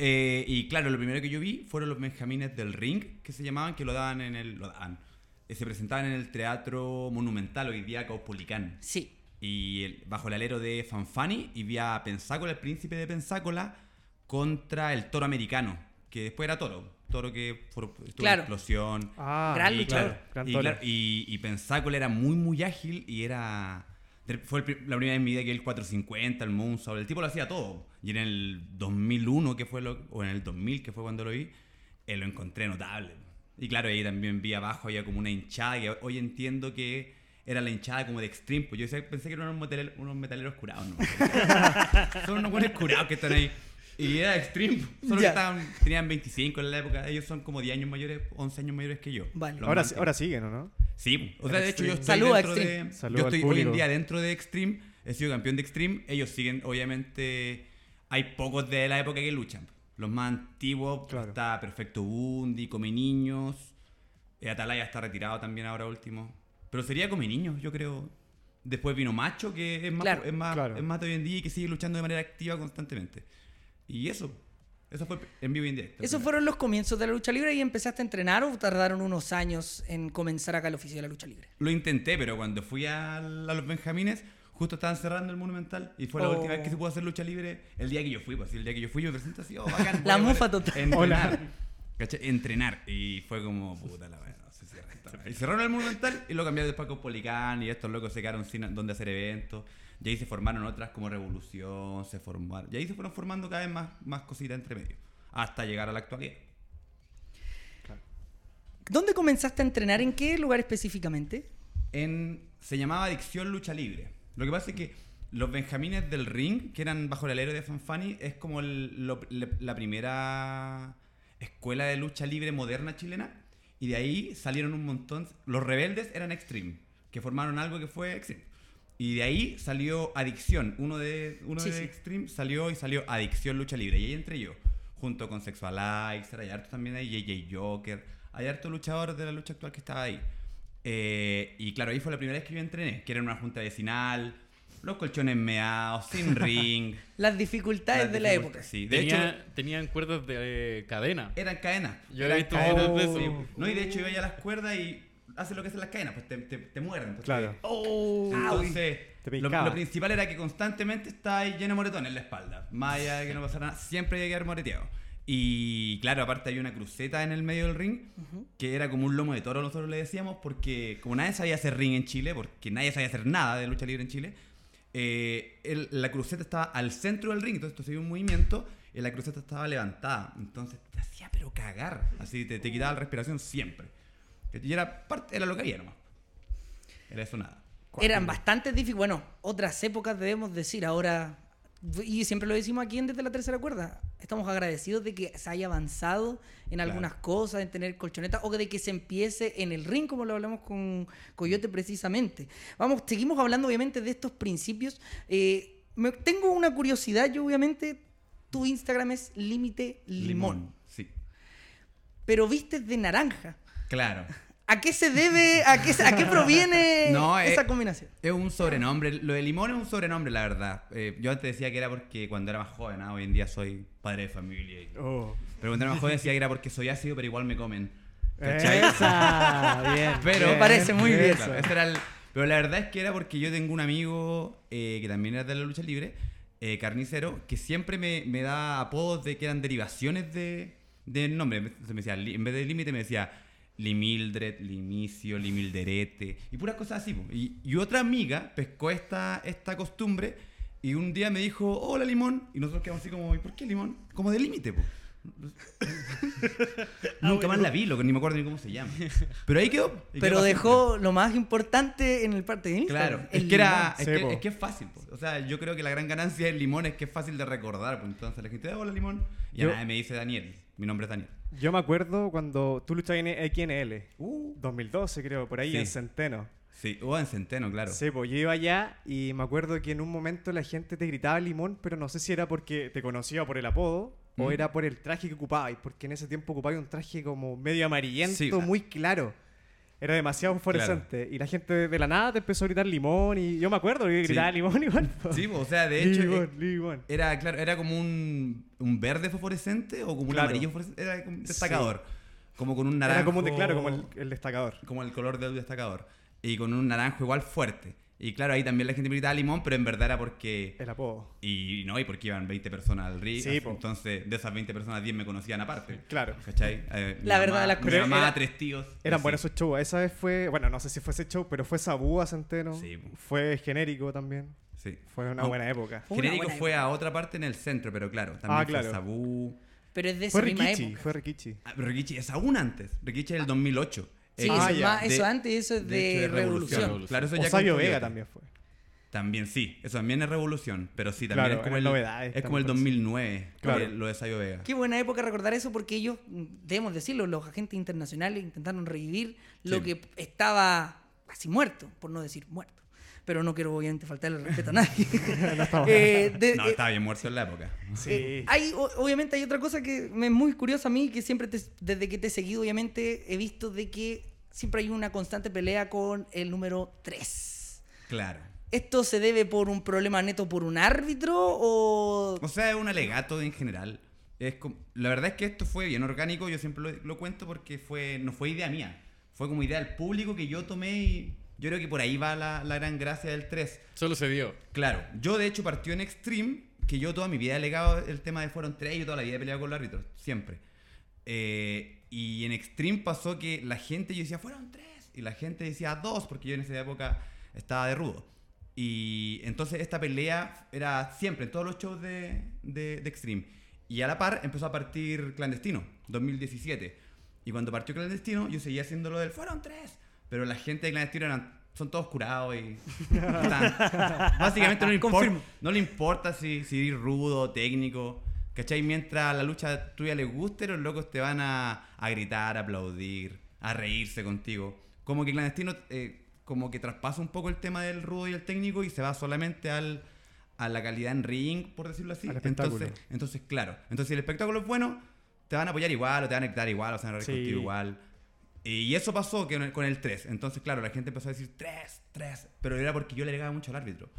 Eh, y claro, lo primero que yo vi fueron los Benjamines del Ring, que se llamaban, que lo daban en el. Lo daban. Eh, se presentaban en el Teatro Monumental, hoy día Caupolicán. Sí. Y el- bajo el alero de Fanfani y vi a Pensácola, el príncipe de Pensácola, contra el toro americano, que después era toro. Toro que for- tuvo Claro. explosión. Ah, Gran y, luchador. claro, Gran y, toro. y- y Pensácola era muy, muy ágil y era. Fue el la primera vez en mi vida que el 450, el Moonsault, el tipo lo hacía todo. Y en el 2001, que fue lo, o en el 2000, que fue cuando lo vi, eh, lo encontré notable. Y claro, ahí también vi abajo, había como una hinchada, que hoy entiendo que era la hinchada como de Extreme. Pues yo sé- pensé que eran unos, metaleros, unos metaleros curados, ¿no? (laughs) Son unos buenos curados que están ahí. Y era Extreme. Solo Ya. que estaban, tenían 25 en la época. Ellos son como 10 años mayores, 11 años mayores que yo. Vale. Los Ahora, ahora siguen, ¿o no? Sí, o sea, de hecho yo estoy Saluda dentro Extreme. de... Saluda yo al estoy hoy en público. día dentro de Extreme, he sido campeón de Extreme, ellos siguen, obviamente, hay pocos de la época que luchan. Los más antiguos, Claro. está Perfecto Bundy, Come Niños, eh, Atalaya está retirado también ahora último. Pero sería Come Niños, yo creo. Después vino Macho, que es más, Claro. es más, Claro. es más de hoy en día y que sigue luchando de manera activa constantemente. Y eso, eso fue en vivo y en directo. Esos fueron los comienzos de la lucha libre y empezaste a entrenar o tardaron unos años en comenzar acá el oficio de la lucha libre. Lo intenté, pero cuando fui a, a los Benjamines, justo estaban cerrando el Monumental y fue la Oh. última vez que se pudo hacer lucha libre el día que yo fui. Pues, el día que yo fui, yo me presenté así, oh, (laughs) bacán. La mufa total. Entrenar. ¿Cachai? Entrenar. Y fue como, puta la verdad, no. Y cerraron el Monumental y lo cambiaron después con Policán y estos locos se quedaron sin donde hacer eventos. Y ahí se formaron otras como Revolución, se formaron. Y ahí se fueron formando cada vez más, más cositas entre medio. Hasta llegar a la actualidad. ¿Dónde comenzaste a entrenar? ¿En qué lugar específicamente? en, se llamaba Adicción Lucha Libre. Lo que pasa es que los Benjamines del Ring, que eran bajo el alero de Fanfani, es como el- lo- le- la primera escuela de lucha libre moderna chilena. Y de ahí salieron un montón. Los rebeldes eran Extreme, que formaron algo que fue Extreme. Y de ahí salió Adicción. Uno de, uno Sí, de sí. Extreme salió y salió Adicción Lucha Libre. Y ahí entré yo, junto con Sexualizer, hay harto también ahí, JJ Joker. Hay harto luchador de la lucha actual que estaba ahí. Eh, y claro, ahí fue la primera vez que yo entrené, que era en una junta vecinal, los colchones meados, sin (laughs) ring. Las dificultades las de la época. Sí, de Tenía- hecho, tenían cuerdas de eh, cadena. eran cadenas. Yo he eran visto cadenas. de Sí. eso. No, y de hecho iba ya a las cuerdas y hace lo que hacen las cadenas, pues te, te, te muerden. entonces- Claro. Entonces, Te lo, lo principal era que constantemente estaba ahí lleno de moretones en la espalda. Más allá de que no pasara nada, siempre había que quedar moreteado. Y claro, aparte había una cruceta en el medio del ring, que era como un lomo de toro, nosotros le decíamos, porque como nadie sabía hacer ring en Chile, porque nadie sabía hacer nada de lucha libre en Chile, eh, el- la cruceta estaba al centro del ring, entonces tú hacías un movimiento y la cruceta estaba levantada. Entonces te hacía pero cagar, así te, te quitaba la respiración siempre. Y era, parte, era lo que había nomás. Era eso nada. Eran bastante difíciles. Bueno, otras épocas debemos decir. Ahora, y siempre lo decimos aquí en Desde la Tercera Cuerda, estamos agradecidos de que se haya avanzado en Claro. algunas cosas, en tener colchonetas, o de que se empiece en el ring, como lo hablamos con Coyote precisamente. Vamos, seguimos hablando obviamente de estos principios. Eh, me- tengo una curiosidad, yo obviamente, tu Instagram es Límite Limón, Sí. pero vistes de naranja. Claro. ¿A qué se debe, a qué, a qué proviene (laughs) No, esa eh, combinación? Es un sobrenombre. Lo de limón es un sobrenombre, la verdad. Eh, yo antes decía que era porque cuando era más joven, ah, hoy en día soy padre de familia. y- Oh. Pero cuando era más joven decía que era porque soy ácido, pero igual me comen. ¿Cachai? Esa, (laughs) bien. Pero Me parece muy bien. Claro, era el- pero la verdad es que era porque yo tengo un amigo eh, que también era de la lucha libre, eh, carnicero, que siempre me, me da apodos de que eran derivaciones de, del nombre. Entonces me decía, en vez de límite me decía Limildred, Limicio, Limilderete y puras cosas así. po. Y, y otra amiga pescó esta, esta costumbre y un día me dijo, hola limón, y nosotros quedamos así como, ¿y por qué limón? Como de límite, po. (laughs) Nunca más la vi, loco, ni me acuerdo ni cómo se llama. Pero ahí quedó. (laughs) ahí Pero dejó lo más importante en el parte de. Instagram. Claro, es que, era, es, Sí, que, es que es fácil. po. O sea, yo creo que la gran ganancia del limón es que es fácil de recordar. Pues entonces la gente, hola limón. Y Yo- a nadie me dice Daniel. Mi nombre es Daniel. Yo me acuerdo cuando tú luchabas en XNL. Uh. 2012 creo, por ahí Sí. en Centeno. Sí, o en Centeno, claro. Sí, pues yo iba allá y me acuerdo que en un momento la gente te gritaba limón, pero no sé si era porque te conocía por el apodo o Mm. era por el traje que ocupabais, porque en ese tiempo ocupabais un traje como medio amarillento, Sí. muy claro. Era demasiado fluorescente. Y la gente de la nada te empezó a gritar limón y yo me acuerdo que Sí. gritaba limón igual. Sí, o sea, de hecho, limón, eh, limón. era, claro, era como un, un verde fosforescente o como un Claro. amarillo fosforescente. Era como un destacador. Como con un naranjo. Era como un de, claro, como el, el destacador. como el color del destacador. Y con un naranjo igual fuerte. Y claro, ahí también la gente me gritaba limón, pero en verdad era porque... El apodo. Y no, y porque iban 20 personas al ring. Sí. Entonces, de esas 20 personas, 10 me conocían aparte. Claro. ¿Cachai? Eh, mi La verdad mamá- de las Mi cosas. mamá, Era- tres tíos. Eran así. buenos esos shows. Esa vez fue, bueno, no sé si fue ese show, pero fue Sabú a Centeno. Sí. Fue genérico también. Sí. Fue una No, buena época. Fue Genérico buena fue a otra parte en el centro, pero claro, también Ah, fue claro. Sabú. Pero es de esa Fue misma Rikichi, época. fue Rikichi. Ah, pero Rikichi es aún antes. Rikichi es del 2008. Sí, Eh, eso, Ah, es más- eso de- antes eso es de, hecho, revolución. Claro, eso ya Osabio con Vega también fue. También sí, eso también es revolución, pero sí, también Claro, es como el, novedades es como el también, 2009, Claro. eh, lo de Sabio Vega. Qué buena época recordar eso porque ellos, debemos decirlo, los agentes internacionales intentaron revivir lo Sí. que estaba casi muerto, por no decir muerto. Pero no quiero obviamente faltarle el respeto a nadie. (laughs) (laughs) Eh, de- No, eh, estaba bien muerto en la época. Sí. Eh, hay, o- obviamente hay otra cosa que me es muy curiosa a mí, que siempre te- desde que te he seguido, obviamente he visto de que siempre hay una constante pelea con el número 3. Claro. ¿Esto se debe por un problema neto por un árbitro o...? O sea, es un alegato en general. Es como- la verdad es que esto fue bien orgánico, yo siempre lo, lo cuento porque fue no fue idea mía. Fue como idea del público que yo tomé y yo creo que por ahí va la, la gran gracia del 3. Solo se dio. Claro, yo de hecho partió en Extreme, que yo toda mi vida he alegado el tema de fueron tres, yo toda la vida he peleado con los árbitros, siempre. Eh, y en Extreme pasó que la gente, yo decía, fueron tres, y la gente decía dos, porque yo en esa época estaba de rudo. Y entonces esta pelea era siempre, en todos los shows de, de, de Extreme. Y a la par empezó a partir Clandestino, 2017. Y cuando partió Clandestino, yo seguía haciendo lo del fueron tres. Pero la gente de Clandestino eran, son todos curados y. (laughs) están- básicamente no le, importa, no le importa si, si eres rudo técnico. ¿Cachai? Mientras la lucha tuya les guste, los locos te van a, a gritar, a aplaudir, a reírse contigo. Como que Clandestino, eh, como que traspasa un poco el tema del rudo y el técnico y se va solamente al, a la calidad en ring, por decirlo así. Al. Entonces, entonces, claro. Entonces, si el espectáculo es bueno, te van a apoyar igual, o te van a gritar igual, o se van a reír Sí. contigo igual. Y eso pasó que con el- con el 3. Entonces, claro, la gente empezó a decir 3, 3. Pero era porque yo le agregaba mucho al árbitro.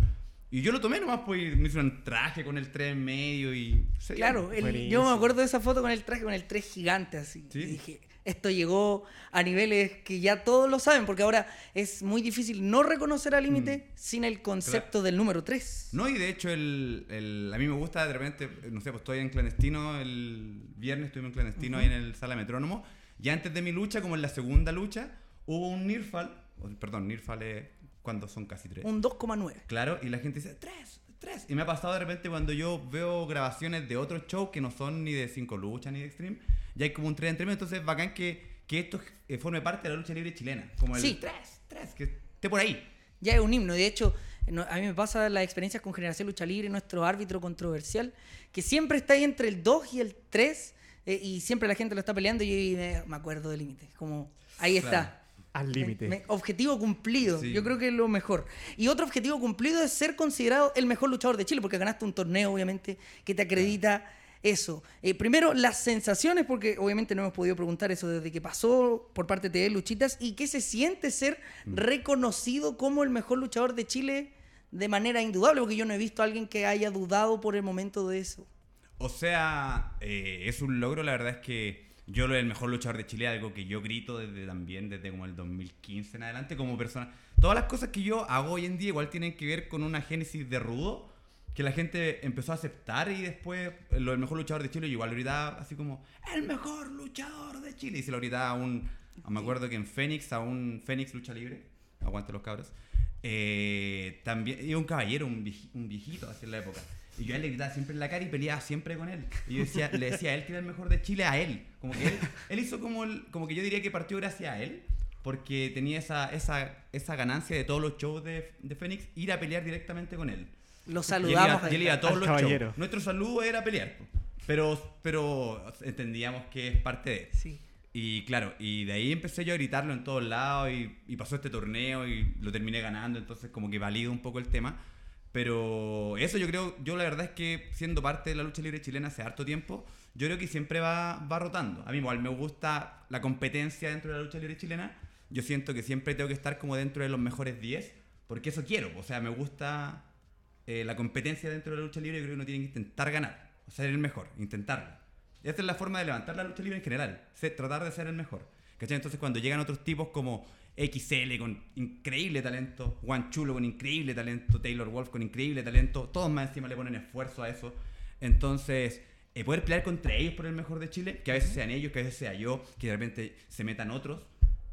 Y yo lo tomé nomás, pues, me hice un traje con el 3 en medio y... se. Claro, el- yo me acuerdo de esa foto con el traje, con el 3 gigante así. Sí. Y dije, Esto llegó a niveles que ya todos lo saben, porque ahora es muy difícil no reconocer al límite sin el concepto del número 3. No, y de hecho, el, el- a mí me gusta de repente, no sé, pues estoy en clandestino, el viernes estuve en clandestino ahí en el sala metrónomo, y antes de mi lucha, como en la segunda lucha, hubo un Nirfal, perdón, Nirfal es cuando son casi tres. Un 2,9. Claro, y la gente dice, tres, tres. Y me ha pasado de repente cuando yo veo grabaciones de otros shows que no son ni de cinco luchas ni de Extreme, ya hay como un tres entre medio, entonces es bacán que, que esto eh, forme parte de la lucha libre chilena. Como el Sí. tres, tres, que esté por ahí. Ya es un himno. De hecho, no- a mí me pasa las experiencias con Generación Lucha Libre, nuestro árbitro controversial, que siempre está ahí entre el 2 y el 3, eh, y siempre la gente lo está peleando, y yo me, me acuerdo del límite. Como, ahí Claro. está. Al límite. Objetivo cumplido. Sí. Yo creo que es lo mejor. Y otro objetivo cumplido es ser considerado el mejor luchador de Chile, porque ganaste un torneo, obviamente, que te acredita eso. Eh, primero, las sensaciones, porque obviamente no hemos podido preguntar eso desde que pasó por parte de Luchitas, y qué se siente ser Mm. reconocido como el mejor luchador de Chile de manera indudable, porque yo no he visto a alguien que haya dudado por el momento de eso. O sea, eh, es un logro, la verdad es que yo lo del mejor luchador de Chile, algo que yo grito desde también, desde como el 2015 en adelante, como persona. Todas las cosas que yo hago hoy en día igual tienen que ver con una génesis de rudo, que la gente empezó a aceptar y después eh, lo del mejor luchador de Chile, yo igual lo gritaba así como, el mejor luchador de Chile. Y se lo gritaba a un, a- me acuerdo que en Fénix, a un Fénix Lucha Libre, aguante los cabros, eh, también, y un caballero, un, vieji- un viejito así en la época. Y yo a él le gritaba siempre en la cara y peleaba siempre con él. Y yo decía, le decía a él que era el mejor de Chile, a él. Como que él, él hizo como, el- como que yo diría que partió gracias a él, porque tenía esa, esa, esa ganancia de todos los shows de, de Fénix, ir a pelear directamente con él. Lo Y él saludamos. iba, y él iba a todos los caballero. shows. Nuestro saludo era pelear. Pero, pero entendíamos que es parte de... Sí. Y claro, y de ahí empecé yo a gritarlo en todos lados y, y pasó este torneo y lo terminé ganando, entonces como que valido un poco el tema. Pero eso yo creo, yo la verdad es que siendo parte de la lucha libre chilena hace harto tiempo, yo creo que siempre va, va rotando. A mí igual me gusta la competencia dentro de la lucha libre chilena. Yo siento que siempre tengo que estar como dentro de los mejores 10, porque eso quiero. O sea, me gusta eh, la competencia dentro de la lucha libre, yo creo que uno tiene que intentar ganar, o ser el mejor, intentarlo. Esa es la forma de levantar la lucha libre en general, tratar de ser el mejor. ¿Cachai? Entonces cuando llegan otros tipos como XL con increíble talento, Juan Chulo con increíble talento, Taylor Wolf con increíble talento, todos más encima le ponen esfuerzo a eso. Entonces, eh, poder pelear contra ellos por el mejor de Chile, que a veces sean ellos, que a veces sea yo, que de repente se metan otros,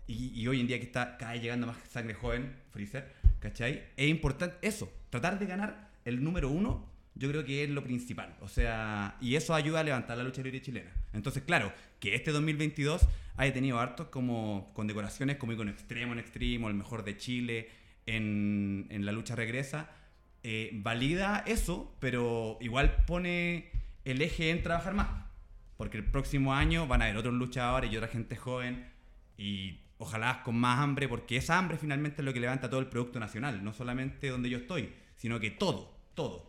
y, y hoy en día que está cada vez llegando más sangre joven, Freezer, ¿cachai? Es importante eso, tratar de ganar el número uno, yo creo que es lo principal. O sea, y eso ayuda a levantar la lucha libre chilena. Entonces, claro, que este 2022 haya tenido hartos como condecoraciones como Icono Extremo en Extremo, el mejor de Chile, en, la lucha regresa, eh, valida eso, pero igual pone el eje en trabajar más. Porque el próximo año van a haber otros luchadores y otra gente joven y ojalá con más hambre, porque esa hambre finalmente es lo que levanta todo el producto nacional, no solamente donde yo estoy, sino que todo, todo.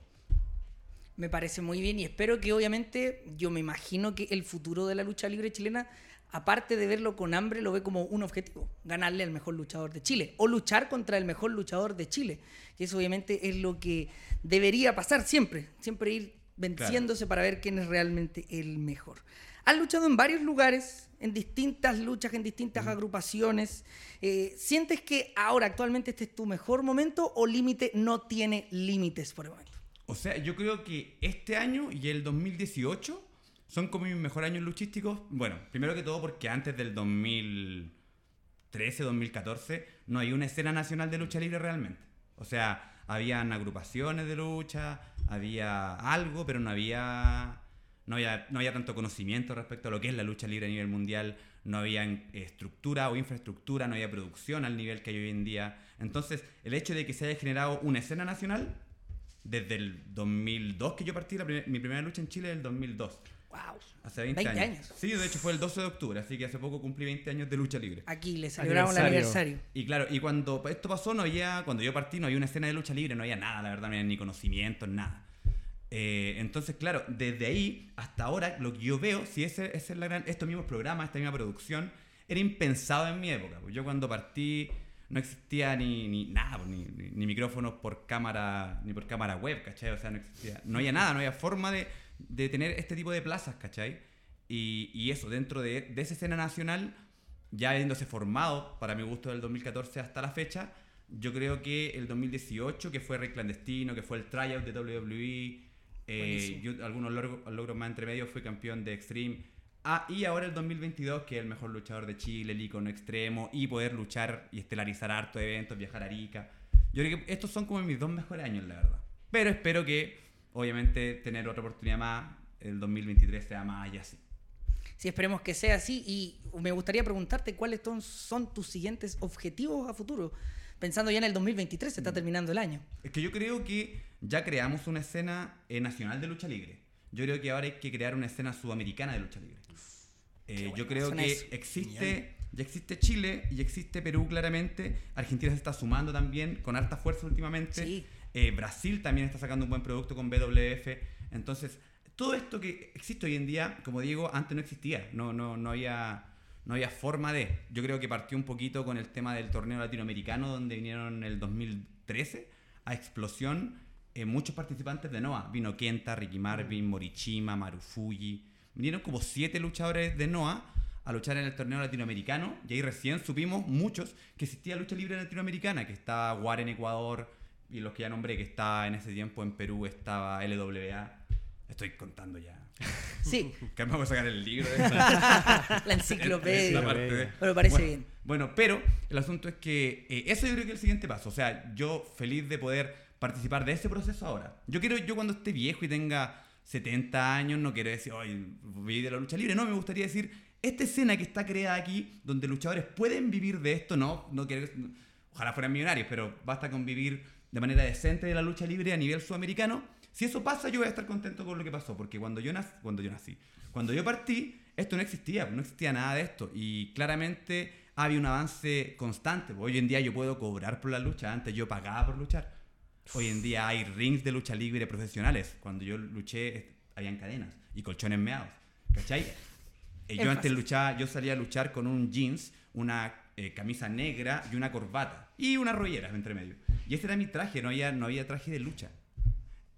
Me parece muy bien y espero que obviamente yo me imagino que el futuro de la lucha libre chilena, aparte de verlo con hambre, lo ve como un objetivo, ganarle al mejor luchador de Chile o luchar contra el mejor luchador de Chile. Y eso obviamente es lo que debería pasar siempre, siempre ir venciéndose para ver quién es realmente el mejor. Has luchado en varios lugares, en distintas luchas, en distintas agrupaciones. Eh, ¿Sientes que ahora actualmente este es tu mejor momento o límite no tiene límites por el momento? O sea, yo creo que este año y el 2018 son como mis mejores años luchísticos. Bueno, primero que todo porque antes del 2013, 2014, no hay una escena nacional de lucha libre realmente. O sea, habían agrupaciones de lucha, había algo, pero no había, no había, no había tanto conocimiento respecto a lo que es la lucha libre a nivel mundial. No había estructura o infraestructura, no había producción al nivel que hay hoy en día. Entonces, el hecho de que se haya generado una escena nacional desde el 2002 que yo partí, la primer- mi primera lucha en Chile es el 2002. ¡Wow! Hace 20, 20 años. años. Sí, de hecho fue el 12 de octubre, así que hace poco cumplí 20 años de lucha libre. Aquí le celebramos el Aniversario. Y claro, y cuando esto pasó, no había, cuando yo partí, no había una escena de lucha libre, no había nada, la verdad, no había ni conocimientos, nada. Eh, entonces, claro, desde ahí hasta ahora, lo que yo veo, si ese, ese es la gran, estos mismos programas, esta misma producción, era impensado en mi época. Yo cuando partí no existía ni, ni nada, ni, ni- ni micrófonos por cámara, ni por cámara web, ¿cachai? O sea, no existía, no había nada, no había forma de, de tener este tipo de plazas, ¿cachai? Y, y eso, dentro de, de esa escena nacional, ya habiéndose formado, para mi gusto, del 2014 hasta la fecha, yo creo que el 2018, que fue Rey Clandestino, que fue el tryout de WWE, eh, yo, algunos logros, logros más entre medio, fui campeón de Extreme. Ah, y ahora el 2022, que es el mejor luchador de Chile, el icono extremo, y poder luchar y estelarizar harto eventos, viajar a Arica. Yo creo que estos son como mis dos mejores años, la verdad. Pero espero que, obviamente, tener otra oportunidad más, el 2023 sea más y así. Sí, esperemos que sea así. Y me gustaría preguntarte cuáles son, son tus siguientes objetivos a futuro. Pensando ya en el 2023, se está terminando el año. Es que yo creo que ya creamos una escena eh, nacional de lucha libre. Yo creo que ahora hay que crear una escena sudamericana de lucha libre. Eh, bueno yo creo que eso. existe, ya existe Chile y existe Perú claramente. Argentina se está sumando también con harta fuerza últimamente. Sí. Eh, Brasil también está sacando un buen producto con BWF. Entonces, todo esto que existe hoy en día, como digo, antes no existía. No, no, no había. No había forma de. Yo creo que partió un poquito con el tema del torneo latinoamericano, donde vinieron en el 2013 a explosión eh, muchos participantes de NOAH. Vino Kenta, Ricky Marvin, Morichima, Marufuji. Vinieron como siete luchadores de NOAH a luchar en el torneo latinoamericano. Y ahí recién supimos muchos que existía lucha libre latinoamericana, que estaba War en Ecuador, y los que ya nombré que estaba en ese tiempo en Perú estaba LWA. Estoy contando ya. (laughs) Sí, (laughs) Que me voy a sacar el libro de (laughs) la enciclopedia. de- Pero parece bueno, bien. Bueno, pero el asunto es que eh, eso yo creo que es el siguiente paso. O sea, yo feliz de poder participar de ese proceso ahora. Yo quiero, yo cuando esté viejo y tenga 70 años, no quiero decir, hoy viví de la lucha libre. No, me gustaría decir, esta escena que está creada aquí, donde luchadores pueden vivir de esto, no, no quiero, ojalá fueran millonarios, pero basta con vivir de manera decente de la lucha libre a nivel sudamericano. Si eso pasa, yo voy a estar contento con lo que pasó, porque cuando yo, nac- cuando yo nací, cuando yo partí, esto no existía, no existía nada de esto. Y claramente había un avance constante. Hoy en día yo puedo cobrar por la lucha, antes yo pagaba por luchar. Hoy en día hay rings de lucha libre profesionales. Cuando yo luché, habían cadenas y colchones meados. ¿Cachai? Eh, yo antes luchaba, yo salía a luchar con un jeans, una eh, camisa negra y una corbata. Y unas rolleras entre medio. Y ese era mi traje, no había, no había traje de lucha.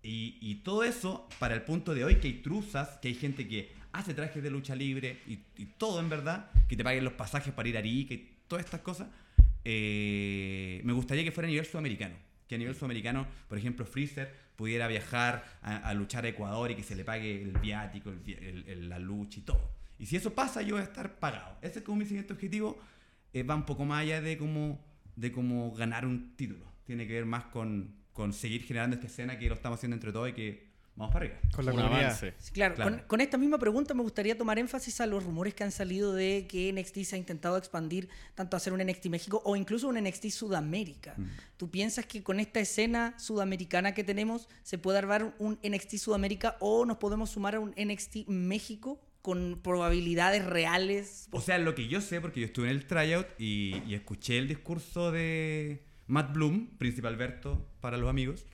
Y, y todo eso, para el punto de hoy, que hay truzas, que hay gente que hace trajes de lucha libre y, y todo en verdad, que te paguen los pasajes para ir a Arica y todas estas cosas, eh, me gustaría que fuera a nivel sudamericano. Que a nivel sudamericano, por ejemplo, Freezer pudiera viajar a, a luchar a Ecuador y que se le pague el viático, el el- el- la lucha y todo. Y si eso pasa, yo voy a estar pagado. Ese es como mi siguiente objetivo. eh, va un poco más allá de cómo, de cómo ganar un título. Tiene que ver más con, con seguir generando esta escena que lo estamos haciendo entre todos y que vamos para arriba. Con la un comunidad. avance. Sí, claro, Claro. Con, con esta misma pregunta me gustaría tomar énfasis a los rumores que han salido de que NXT se ha intentado expandir tanto a hacer un NXT México o incluso un NXT Sudamérica. ¿Tú piensas que con esta escena sudamericana que tenemos se puede armar un NXT Sudamérica o nos podemos sumar a un NXT México con probabilidades reales? O sea, lo que yo sé, porque yo estuve en el tryout y, y escuché el discurso de Matt Bloom, Príncipe Alberto para los amigos.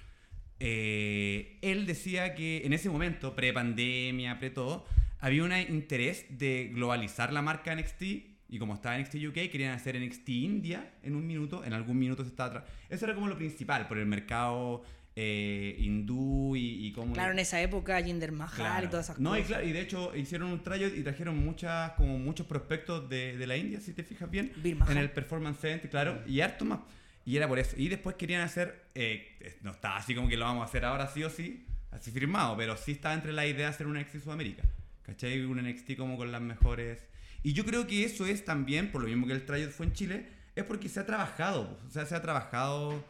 Eh, él decía que en ese momento, pre-pandemia, pre-todo, había un interés de globalizar la marca NXT. Y como estaba NXT UK, querían hacer NXT India en un minuto. En algún minuto se estaba... Eso era como lo principal, por el mercado eh, hindú y, y cómo... Claro, en esa época Jinder Mahal y Claro. todas esas no, cosas. Y, claro, y de hecho hicieron un tryout y trajeron muchas, como muchos prospectos de, de la India, si te fijas bien, en el Performance Center, claro, y harto más. Y era por eso. Y después querían hacer, eh, no estaba así como que lo vamos a hacer ahora sí o sí, así firmado, pero sí estaba entre la idea de hacer un NXT Sudamérica. ¿Cachai? Un NXT como con las mejores. Y yo creo que eso es también, por lo mismo que el tryout fue en Chile, es porque se ha trabajado. O sea, se ha trabajado,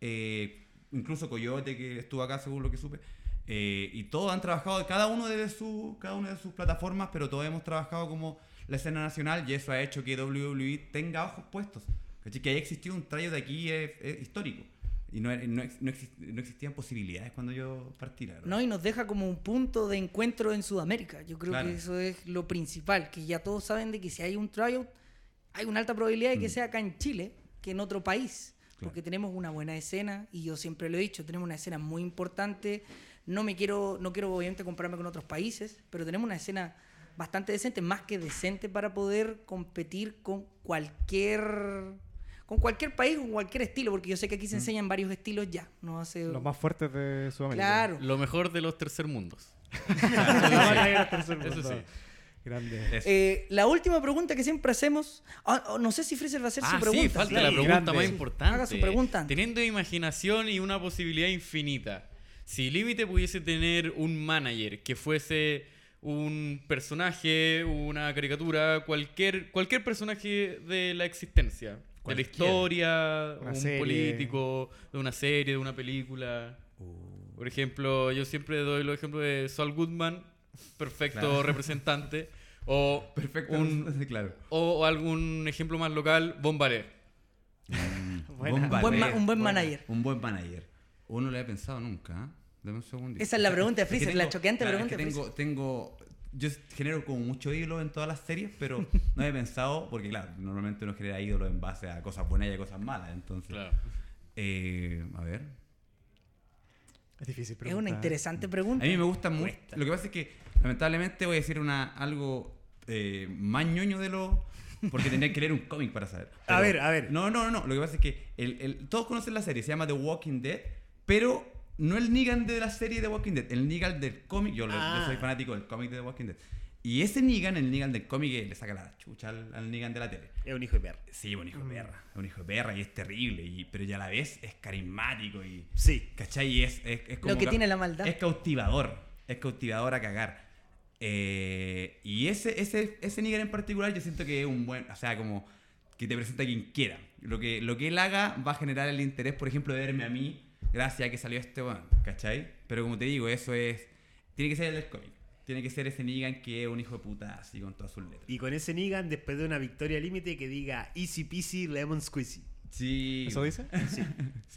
eh, incluso Coyote, que estuvo acá según lo que supe. eh, y todos han trabajado, cada uno de su, cada una de sus plataformas, pero todos hemos trabajado como la escena nacional y eso ha hecho que WWE tenga ojos puestos. ¿Cachai? Que haya existido un tryout de aquí es, es histórico. Y no, no, no exist- no existían posibilidades cuando yo partí, la verdad. ¿no? Y nos deja como un punto de encuentro en Sudamérica. Yo creo Claro. que eso es lo principal, que ya todos saben de que si hay un tryout, hay una alta probabilidad de que sea acá en Chile que en otro país, porque tenemos una buena escena y yo siempre lo he dicho, tenemos una escena muy importante. No me quiero no quiero obviamente compararme con otros países, pero tenemos una escena bastante decente, más que decente para poder competir con cualquier con cualquier país, con cualquier estilo, porque yo sé que aquí se enseñan varios estilos ya, no hace Los más fuertes de Sudamérica. Claro. Lo mejor de los tercer mundos. (laughs) Eso sí. Grande. Eh, la última pregunta que siempre hacemos. ah, oh, no sé si Freezer va a hacer su Ah, pregunta. sí, falta la pregunta grande. más importante. Haga su pregunta. Teniendo imaginación y una posibilidad infinita, si Límite pudiese tener un manager que fuese un personaje, una caricatura, cualquier, cualquier personaje de la existencia, de la historia, Una un serie. político, de una serie, de una película. Uh, Por ejemplo, yo siempre doy el ejemplo de Saul Goodman, perfecto Claro. (laughs) representante, o, perfecto. un- (laughs) claro. o, o algún ejemplo más local, Bombaré. Buena. Un buen, un buen manager. Un buen manager. Uno lo he pensado nunca. ¿eh? Dame un segundito. Esa es la pregunta de Es que Freezer, la choqueante claro, pregunta es que de tengo, tengo, yo genero como mucho ídolo en todas las series, pero no he pensado, porque claro, normalmente uno genera ídolos en base a cosas buenas y a cosas malas. Entonces, Claro. eh, a ver. Es difícil Es pregunta. una interesante pregunta. A mí me gusta mucho. Lo que pasa es que, lamentablemente, voy a decir una algo eh, más ñoño de lo. Porque tendría que leer un cómic para saber. A ver, a ver. No, no, no. Lo que pasa es que el, el- todos conocen la serie, se llama The Walking Dead, pero no el Negan de la serie The Walking Dead, el Negan del cómic. Yo, lo- yo Ah. soy fanático del cómic de The Walking Dead. Y ese Negan, el Negan del cómic, eh, le saca la chucha al, al Negan de la tele. Es un hijo de perra. Sí, un hijo de perra. Es un hijo de perra y es terrible. Y, pero ya a la vez es carismático y. Sí. ¿Cachai? Y es, es, es como Lo que tiene la maldad. Es cautivador. Es cautivador a cagar. Eh, y ese, ese, ese Negan en particular, yo siento que es un buen. O sea, como que te presenta a quien quiera. Lo que, lo que él haga va a generar el interés, por ejemplo, de verme a mí, gracias a que salió este weón. ¿Cachai? Pero como te digo, eso es. Tiene que ser el del cómic. Tiene que ser ese Negan que es un hijo de puta, así con todas sus letras. Y con ese Negan, después de una victoria límite, que diga Easy Peasy Lemon Squeezy. Sí. ¿Eso dice? Sí,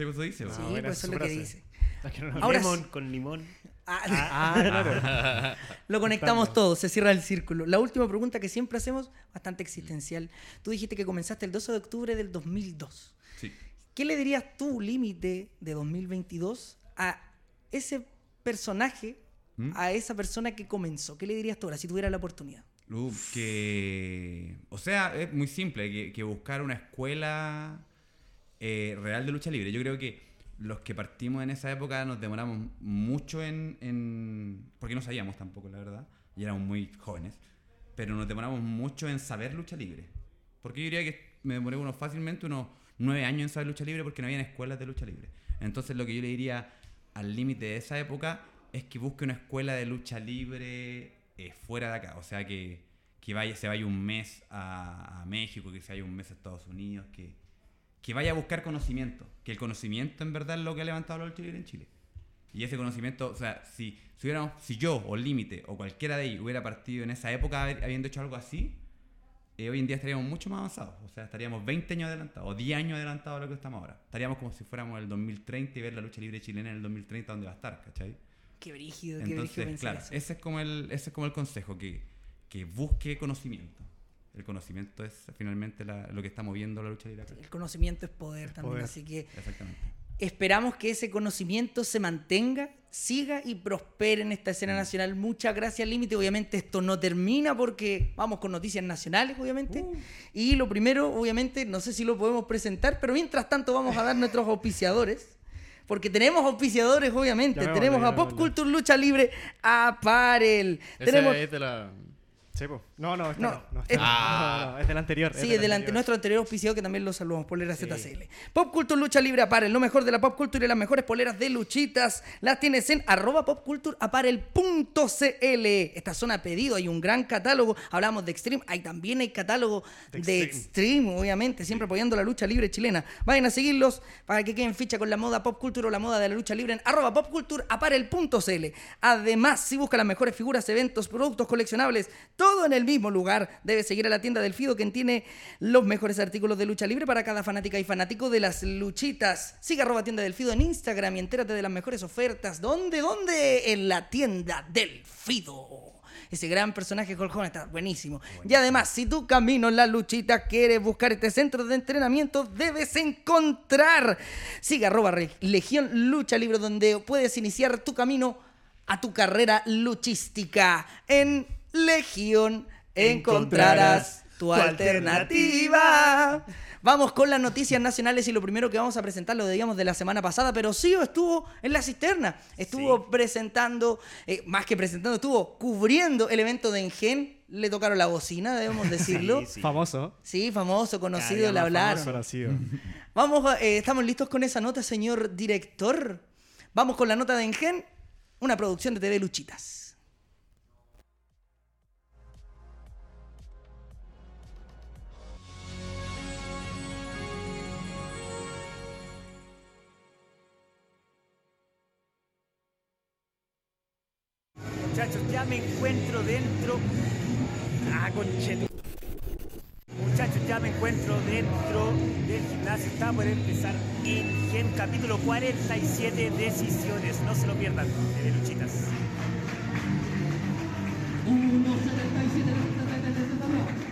pues eso dice. Sí, buena pues eso es lo que dice. Ah, Ahora lemon sí. con limón. Ah, Ah, claro. (laughs) Lo conectamos todo, se cierra el círculo. La última pregunta que siempre hacemos, bastante existencial. Tú dijiste que comenzaste el 12 de octubre del 2002. ¿Qué le dirías tú, límite de 2022, a ese personaje, ¿Mm? a esa persona que comenzó? ¿Qué le dirías tú ahora si tuviera la oportunidad? Uf, que. O sea, es muy simple, que, que buscar una escuela eh, real de lucha libre. Yo creo que los que partimos en esa época nos demoramos mucho en, en- Porque no sabíamos tampoco, la verdad. Y éramos muy jóvenes. Pero nos demoramos mucho en saber lucha libre. Porque yo diría que me demoré unos fácilmente unos nueve años en saber lucha libre porque no había escuelas de lucha libre. Entonces lo que yo le diría al límite de esa época es que busque una escuela de lucha libre eh, fuera de acá. O sea, que, que vaya, se vaya un mes a, México, que se vaya un mes a Estados Unidos, que, que vaya a buscar conocimiento. Que el conocimiento en verdad es lo que ha levantado la lucha libre en Chile. Y ese conocimiento, o sea, si, si, hubiéramos, si yo o Límite o cualquiera de ellos hubiera partido en esa época habiendo hecho algo así, eh, hoy en día estaríamos mucho más avanzados. O sea, estaríamos 20 años adelantados o 10 años adelantados a lo que estamos ahora. Estaríamos como si fuéramos el 2030 y ver la lucha libre chilena en el 2030 donde va a estar, ¿cachai? Qué brígido, qué brígido Entonces, claro, eso. ese es como el, ese es como el consejo, que, que busque conocimiento. El conocimiento es finalmente la- lo que está moviendo la lucha libre. El conocimiento es poder también, poder. así que Exactamente. Esperamos que ese conocimiento se mantenga, siga y prospere en esta escena nacional. Muchas gracias, Límite. Obviamente esto no termina porque vamos con noticias nacionales, obviamente. Y lo primero, obviamente, no sé si lo podemos presentar, pero mientras tanto vamos a dar nuestros auspiciadores. Porque tenemos auspiciadores, obviamente. Llamémosle, tenemos a Pop. Culture Lucha Libre Apparel. Esa Tenemos... es de la... Sí, po. No, no, No, no. no, es- no, no, es del anterior. Sí, del es del anterior. nuestro anterior auspiciado que también lo saludamos, Poleras ZCL. Pop Culture Lucha Libre Apparel, lo mejor de la pop culture y las mejores poleras de luchitas las tienes en arroba popcultureapparel.cl. Esta zona a pedido, hay un gran catálogo. Hablamos de Extreme, ahí también hay catálogo de, De Extreme. obviamente, siempre apoyando la lucha libre chilena. Vayan a seguirlos para que queden ficha con la moda pop culture o la moda de la lucha libre en arroba popcultureapparel.cl. Además, si busca las mejores figuras, eventos, productos coleccionables, todo en el mismo lugar, debe seguir a la tienda del Fido, quien tiene los mejores artículos de lucha libre para cada fanática y fanático de las luchitas. Sigue arroba tienda del Fido en Instagram y entérate de las mejores ofertas. ¿Dónde? ¿Dónde? En la tienda del Fido. Ese gran personaje Hogan está buenísimo. Y además, si tu camino en la luchita quieres buscar este centro de entrenamiento, debes encontrar. Sigue arroba Legión Lucha Libre, donde puedes iniciar tu camino a tu carrera luchística. En Legión encontrarás tu alternativa. Vamos con las noticias nacionales y lo primero que vamos a presentar lo digamos de la semana pasada, pero Sio estuvo en la cisterna, estuvo presentando, eh, más que presentando, estuvo cubriendo el evento de Engen, le tocaron la bocina, debemos (laughs) decirlo. Sí, sí. Famoso. Sí, famoso, conocido, le hablaron. famoso. (laughs) Vamos, eh, estamos listos con esa nota, señor director. Vamos con la nota de Engen, una producción de TV Luchitas. muchachos, ya me encuentro dentro. Ah, conchetu. Muchachos, ya me encuentro dentro del gimnasio. Está por empezar Ingen, capítulo 47, decisiones. No se lo pierdan, de luchitas. 1, 77,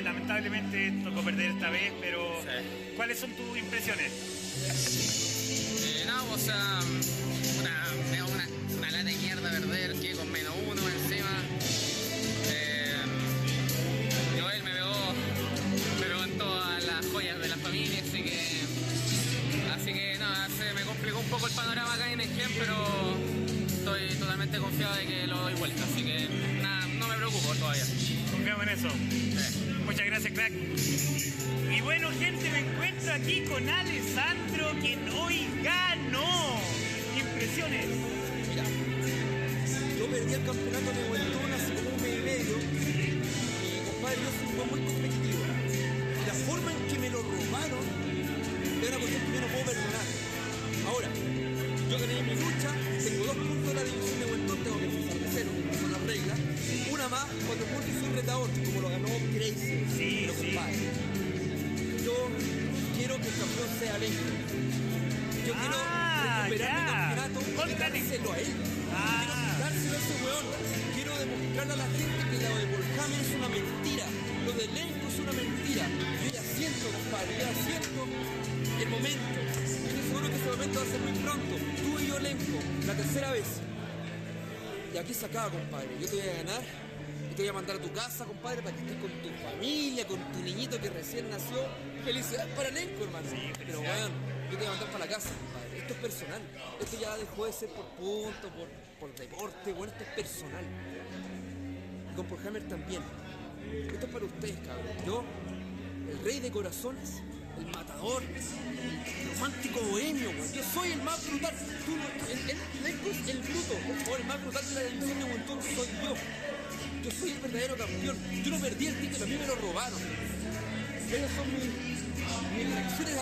lamentablemente tocó perder esta vez, pero ¿cuáles son tus Yo te voy a ganar. Y te voy a mandar a tu casa, compadre, para que estés con tu familia, con tu niñito que recién nació. Felicidad para elenco, hermano. Pero bueno, yo te voy a mandar para la casa, compadre. Esto es personal. Esto ya dejó de ser por punto, por, por deporte. Bueno, esto es personal. Y con Hammer también. Esto es para ustedes, cabrón. Yo, el rey de corazones, el matador, el romántico bohemio. Yo soy el más brutal. El, el, el bruto. O el más brutal de la división de Montón soy yo. Yo soy el verdadero campeón. Yo no perdí el título, a mí me lo robaron. Ellos son mis, mis reacciones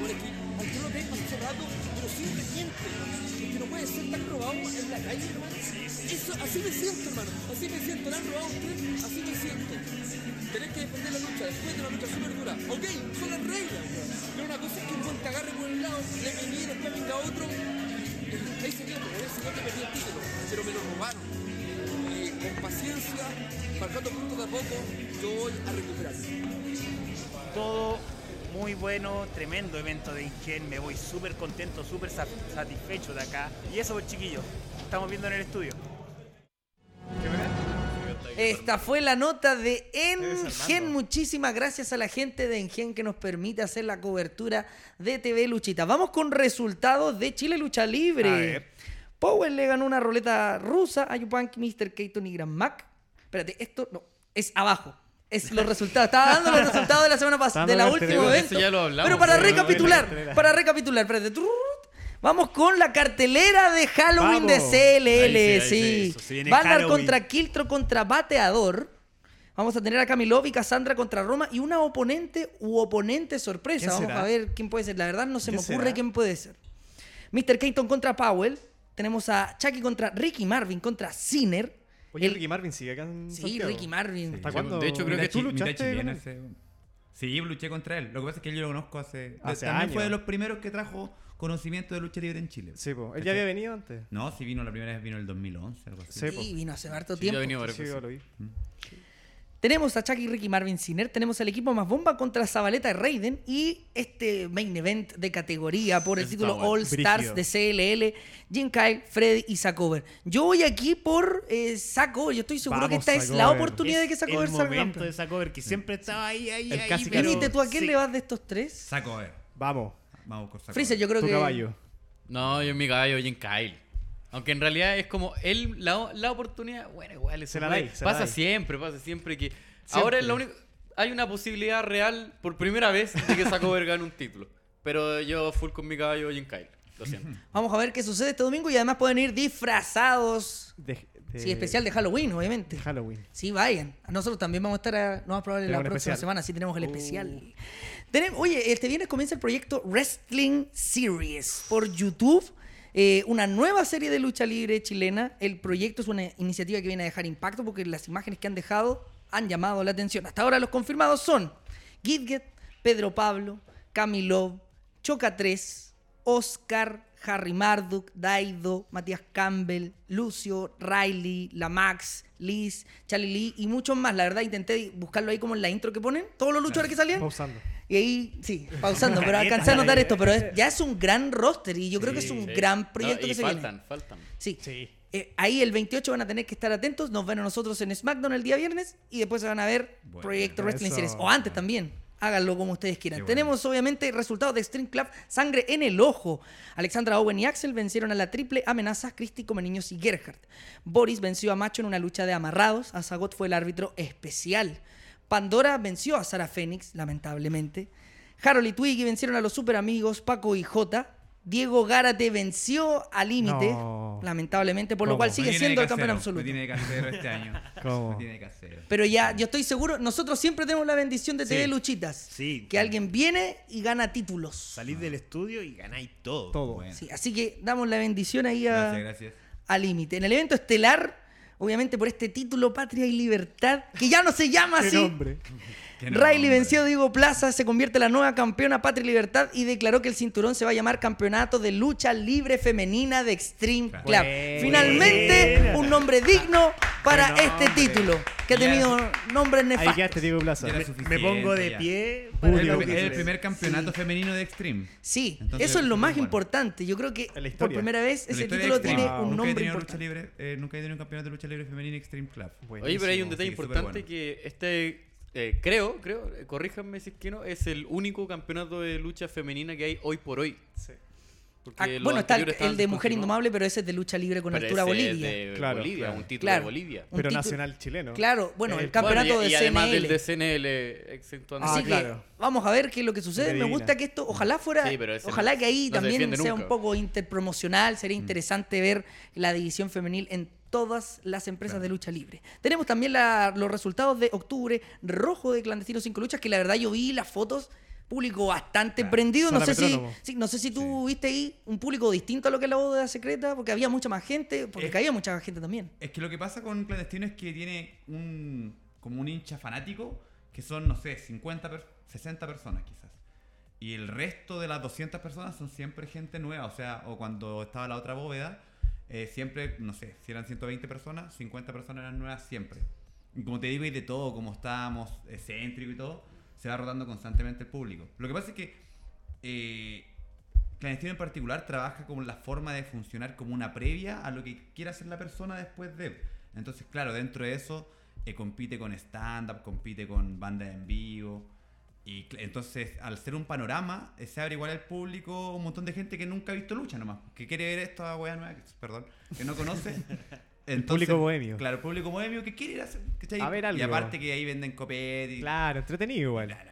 güey. Que al que no tengo hace rato, pero siempre siente. Que no puede ser tan robado en la calle. Eso, así me siento, hermano. Así me siento. ¿Le han robado usted? Así me siento. Tenés que defender la lucha después de una lucha súper dura. Ok, son las reglas. Pero una cosa es que un buen te agarre por un lado, le vení, después venga otro. Ahí se quedó, por eso no te perdí el título. Pero me lo robaron. Y con paciencia, marcando puntos de a poco, yo voy a recuperar. Todo muy bueno, tremendo evento de Ingen. Me voy súper contento, súper sa- satisfecho de acá. Y eso, chiquillos, estamos viendo en el estudio. Esta fue la nota de Engen. Muchísimas gracias a la gente de Engen que nos permite hacer la cobertura de TV Luchita. Vamos con resultados de Chile Lucha Libre. A ver. Powell le ganó una roleta rusa a Yupank, Mr. Keaton y Gran Mac. Espérate, esto no, es abajo. Es los resultados. Estaba dando los resultados de la semana pasada, de la última evento. Pero para recapitular, para recapitular, espérate. Vamos con la cartelera de Halloween de. CLL. Ahí sí, ahí sí. viene Vandal Halloween. contra Kiltro contra Bateador. Vamos a tener a Kamilovi, Cassandra contra Roma y una oponente u oponente sorpresa. ¿Quién Vamos será? a ver quién puede ser. La verdad no se me ¿Quién ocurre será? quién puede ser. Mr. Keaton contra Powell. Tenemos a Chucky contra Ricky Marvin contra Sinner. Oye, El- Ricky Marvin sigue acá en Sí, Santiago. Ricky Marvin. ¿Hasta Sí, cuándo? de hecho, creo que tú luchaste con ese- Sí, luché contra él. Lo que pasa es que yo lo conozco hace... Hace también años. fue de los primeros que trajo conocimiento de lucha libre en Chile. Sí, po. ¿Él ya había venido antes? No, si vino la primera vez, vino en el 2011, algo así. Sí, Sí, po. vino hace harto Sí, tiempo. ha venido varias Sí, veces. yo lo vi. Tenemos a Chucky, Ricky Marvin Sinner, tenemos al equipo más bomba contra Zabaleta y Raiden y este main event de categoría por el Está título bueno. All Stars de CLL, Jim Kyle, Freddy y Sacover. Yo voy aquí por eh, Sacover, yo estoy seguro que esta es la Sacover. oportunidad de que Sacover el salga momento campeón. de Sacover, que siempre estaba ahí, ahí, El ahí. casi pero- ¿tú a quién sí. le vas de estos tres? Saco, a ver. Vamos. Vamos con Saco. Freezer, yo creo Tu que... caballo. No, yo en mi caballo, Jim Kyle. Aunque en realidad es como él, la, la oportunidad, bueno, igual Se la dais, se la pasa dais. siempre, pasa siempre que ahora es la única hay una posibilidad real por primera vez de que Sacover gane un título. Pero yo full con mi caballo Jim Kyle. Lo siento. (laughs) Vamos a ver qué sucede este domingo y además pueden ir disfrazados. De, de- Sí, especial de Halloween, obviamente. de Halloween. Sí, vayan. Nosotros también vamos a estar, a- no más probable, la un próxima especial. semana. Sí, tenemos el especial. Tenemos, oye, este viernes comienza el proyecto Wrestling Series por YouTube. Eh, una nueva serie de lucha libre chilena. El proyecto es una iniciativa que viene a dejar impacto porque las imágenes que han dejado han llamado la atención. Hasta ahora los confirmados son Gidget, Pedro Pablo, Camilov, Choca 3, Oscar, Harry Marduk, Daido, Matías Campbell, Lucio, Riley, La Max, Liz, Charlie Lee y muchos más. La verdad intenté buscarlo ahí como en la intro que ponen, todos los luchadores que salían. Pausando. Y ahí, sí, (laughs) pausando, pero alcancé a notar esto, pero es- ya es un gran roster y yo creo que es un Sí. gran proyecto No, y que se faltan, viene. faltan. Sí. Sí. Eh, ahí el 28 van a tener que estar atentos, nos ven a nosotros en SmackDown el día viernes y después se van a ver Bueno, Proyecto Wrestling eso. Series, o antes también. Háganlo como ustedes quieran. Bueno. Tenemos obviamente resultados de Stream Club Sangre en el Ojo. Alexandra Owen y Axel vencieron a la triple amenaza Cristi Niños y Gerhardt. Boris venció a Macho en una lucha de amarrados. Azagot fue el árbitro especial. Pandora venció a Sara Fénix, lamentablemente. Harold y Twiggy vencieron a los super amigos Paco y Jota. Diego Gárate venció a límite, No. lamentablemente, por lo cual sigue siendo el campeón absoluto. No tiene de casero este año. (laughs) ¿Cómo? No tiene de casero. Pero ya, yo estoy seguro, nosotros siempre tenemos la bendición de TV Sí. Luchitas. Sí. Que alguien viene y gana títulos. Salís del estudio y ganáis todo. Todo. Bueno. Sí, así que damos la bendición ahí a, Gracias, gracias. a límite. En el evento estelar, obviamente por este título Patria y Libertad, que ya no se llama ¿Qué así. Riley venció a Diego Plaza, se convierte en la nueva campeona Patria y Libertad y declaró que el cinturón se va a llamar Campeonato de Lucha Libre Femenina de Extreme. Club. Buena. Finalmente, un nombre digno para Buen este título, que ha Ya. tenido nombres Ahí nefastos. quedaste, Diego Plaza. Me, pongo de ya. pie Es para el, es el primer campeonato femenino de Extreme. Sí, Entonces, eso es lo más bueno. importante. Yo creo que por primera vez ese título tiene Wow. un Nunca nombre importante. libre, eh, nunca he tenido un campeonato de lucha libre femenina Extreme Club. Oye, pero hay un detalle sí, importante bueno. que este, eh, creo, creo, eh, corríjanme si es que no, es el único campeonato de lucha femenina que hay hoy por hoy. Porque Ah, bueno, está el, de Mujer. Indomable, pero ese es de lucha libre con Pero altura ese es Bolivia. de Claro, Bolivia, claro. un título Claro. de Bolivia. Un Pero título- nacional chileno. Claro, bueno, Eh, el campeonato Bueno, y, de y además CNL. del de CNL, exceptuando. Ah, Así claro. que vamos a ver qué es lo que sucede. De Me gusta que esto, ojalá fuera, Sí, ojalá no- que ahí no también sea nunca. un poco interpromocional. Sería interesante ver la división femenil en todas las empresas de lucha libre. Tenemos también la- los resultados de octubre rojo de Clandestinos 5 Luchas, que la verdad yo vi las fotos. Público bastante prendido. No sé, si, sí, no sé si tú viste ahí un público distinto a lo que es la boda secreta, porque había mucha más gente, porque Es- caía mucha gente también. Es que lo que pasa con Clandestino es que tiene un como un hincha fanático que son, no sé, 50, per- 60 personas quizás. Y el resto de las 200 personas son siempre gente nueva. O sea, o cuando estaba la otra bóveda, eh, siempre, no sé, si eran 120 personas, 50 personas eran nuevas siempre. Y como te digo, y de todo, como estábamos excéntrico y todo, se va rotando constantemente el público. Lo que pasa es que eh, Clandestino en particular trabaja con la forma de funcionar como una previa a lo que quiera hacer la persona después de. Entonces, claro, dentro de eso eh, compite con stand-up, compite con bandas en vivo. Y entonces, al ser un panorama, eh, se abre igual al público un montón de gente que nunca ha visto lucha nomás. Que quiere ver esta weá nueva, que- perdón, que no conoce. (laughs) Entonces, público bohemio. Claro, el público bohemio que quiere ir a hacer. A ver Y algo. aparte que ahí venden copete y... Claro, entretenido igual. Claro,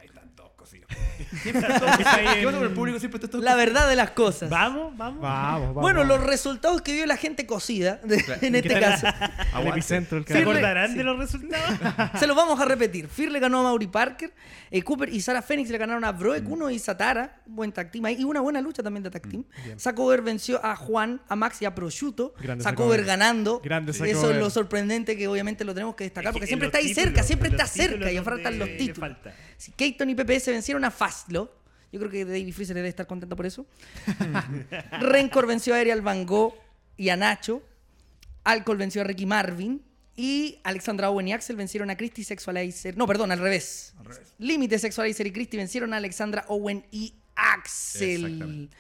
(laughs) (laughs) ahí están todos cosidos. Siempre están todos Está ahí ¿Qué en- pasa con el público? Siempre está todo La verdad de las cosas. Vamos, vamos. Vamos, vamos. Bueno, vamos. los resultados que vio la gente cocida, (laughs) de- en ¿Qué este caso, Al epicentro del ¿Se canal. acordarán de los resultados? se los vamos a repetir. Fir le ganó a Mauri Parker, eh, Cooper y Sara Phoenix le ganaron a Broek, Uno y Satara, buen tag team ahí, y una buena lucha también de tag team. Sacover venció a Juan, a Max y a Prosciutto. Grande Sacover Sacover. ganando. Grande Eso Sacover. es lo sorprendente que obviamente lo tenemos que destacar, Es que porque siempre está ahí cerca, siempre está cerca y faltan los títulos. Sí, Keaton y PPS vencieron a Fastlo. Yo creo que David Freezer debe estar contento por eso. (laughs) Rencor venció a Ariel Van Gogh y a Nacho. Alcohol venció a Ricky Marvin. Y Alexandra Owen y Axel vencieron a Christy Sexualizer. No, perdón, al revés. Límite Sexualizer y Christy vencieron a Alexandra Owen y Axel. Exactamente.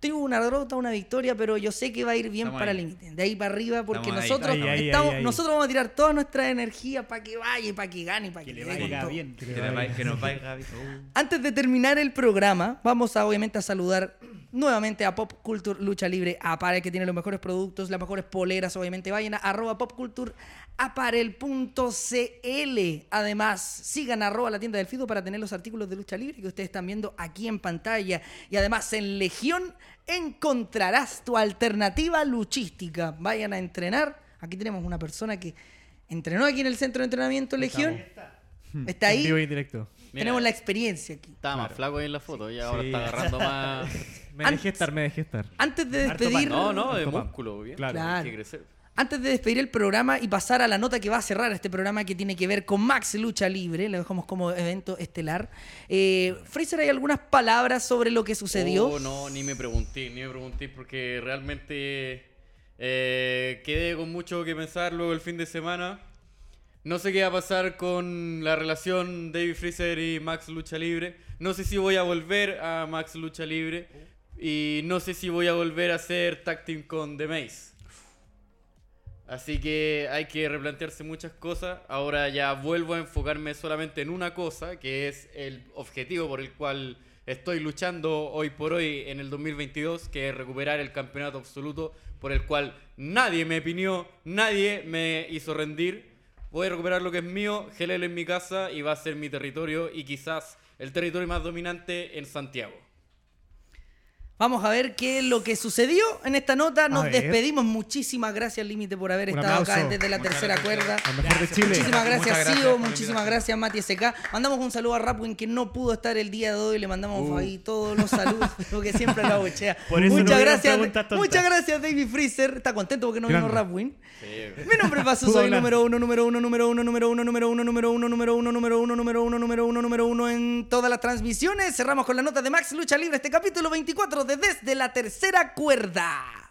Tuvo una derrota, una victoria, pero yo sé que va a ir bien Estamos para ahí. Límite. De ahí para arriba, porque Estamos nosotros, ahí, ahí, estamos, ahí, nosotros vamos a tirar toda nuestra energía para que vaya para que gane para que, Que le dé con vaya todo. bien. Que, nos vaya- que nos vaya. Uh. (laughs) Antes de terminar el programa, vamos a obviamente a saludar nuevamente a Pop Culture Lucha Libre Apparel, que tiene los mejores productos, las mejores poleras, obviamente. Vayan a arroba popcultureapparel.cl. Además, sigan arroba la tienda del Fido para tener los artículos de lucha libre que ustedes están viendo aquí en pantalla. Y además, en Legión encontrarás tu alternativa luchística. Vayan a entrenar. Aquí tenemos una persona que entrenó aquí en el centro de entrenamiento Legión. Está (laughs) En vivo y ahí. directo. Mira, Tenemos la experiencia aquí. Estaba más flaco ahí en la foto y ahora Sí. está agarrando (laughs) más. Me dejé estar, me dejé estar. Antes de despedir. No, no, de músculo, bien. Claro. Claro. Hay que crecer. Antes de despedir el programa y pasar a la nota que va a cerrar este programa que tiene que ver con Max Lucha Libre, lo dejamos como evento estelar. Eh, Fraser, ¿hay algunas palabras sobre lo que sucedió? Oh, no, ni me pregunté, ni me pregunté porque realmente eh, quedé con mucho que pensar luego el fin de semana. No sé qué va a pasar con la relación David Freezer y Max Lucha Libre. No sé si voy a volver a Max Lucha Libre. Y no sé si voy a volver a hacer tag team con The Maze. Así que hay que replantearse muchas cosas. Ahora ya vuelvo a enfocarme solamente en una cosa, que es el objetivo por el cual estoy luchando hoy por hoy en el 2022, que es recuperar el campeonato absoluto por el cual nadie me opinió, nadie me hizo rendir. Voy a recuperar lo que es mío, GLL en mi casa y va a ser mi territorio y quizás el territorio más dominante en Santiago. Vamos a ver qué es lo que sucedió en esta nota. Nos despedimos. Muchísimas gracias, Límite, por haber Un estado acá desde la Muchas tercera gracias, cuerda. Al mejor de Chile. Muchísimas gracias, Muchas gracias Sio. por la Muchísimas gracias, Mati SK. Mandamos un saludo a Rapwin que no pudo estar el día de hoy. Le mandamos Uh. ahí todos los saludos, porque siempre lo abuchea. Por eso no Muchas hubieron gracias, preguntas tontas. muchas gracias, David Freezer. Está contento porque no vino Grande. Rapwin. Mi nombre es Paso, Pudo soy hablar. número uno, número uno, número uno, número uno, número uno, número uno, número uno, número uno, número uno, número uno, número uno en todas las transmisiones. Cerramos con la nota de Max Lucha Libre este capítulo 24 de Desde la Tercera Cuerda.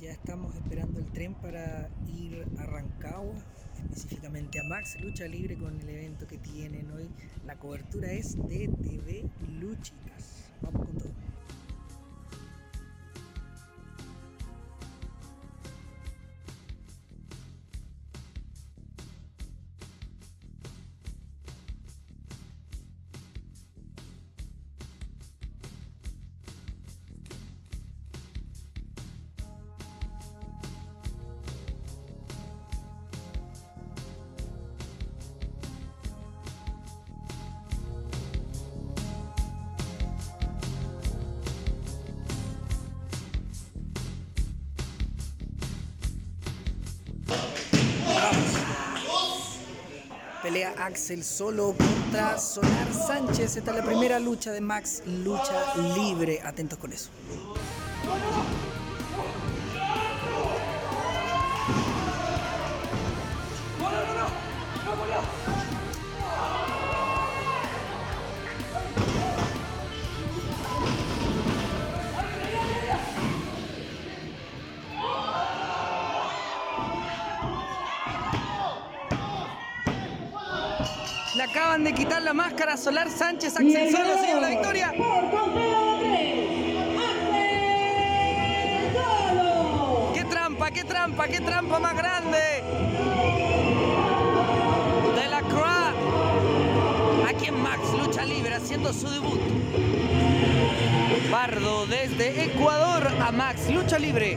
Ya estamos esperando el tren para ir a Rancagua, específicamente a Max Lucha Libre con el evento que tienen hoy. La cobertura es de TV Luchitas. Vamos con todo. Axel solo contra Solar Sánchez. Esta es la primera lucha de Max Lucha Libre. Atentos con eso. Máscara Solar Sánchez. Axel solo se lleva la victoria. ¡Qué trampa, qué trampa, qué trampa más grande! De la Croix. Aquí en Max Lucha Libre haciendo su debut. Pardo desde Ecuador a Max Lucha Libre.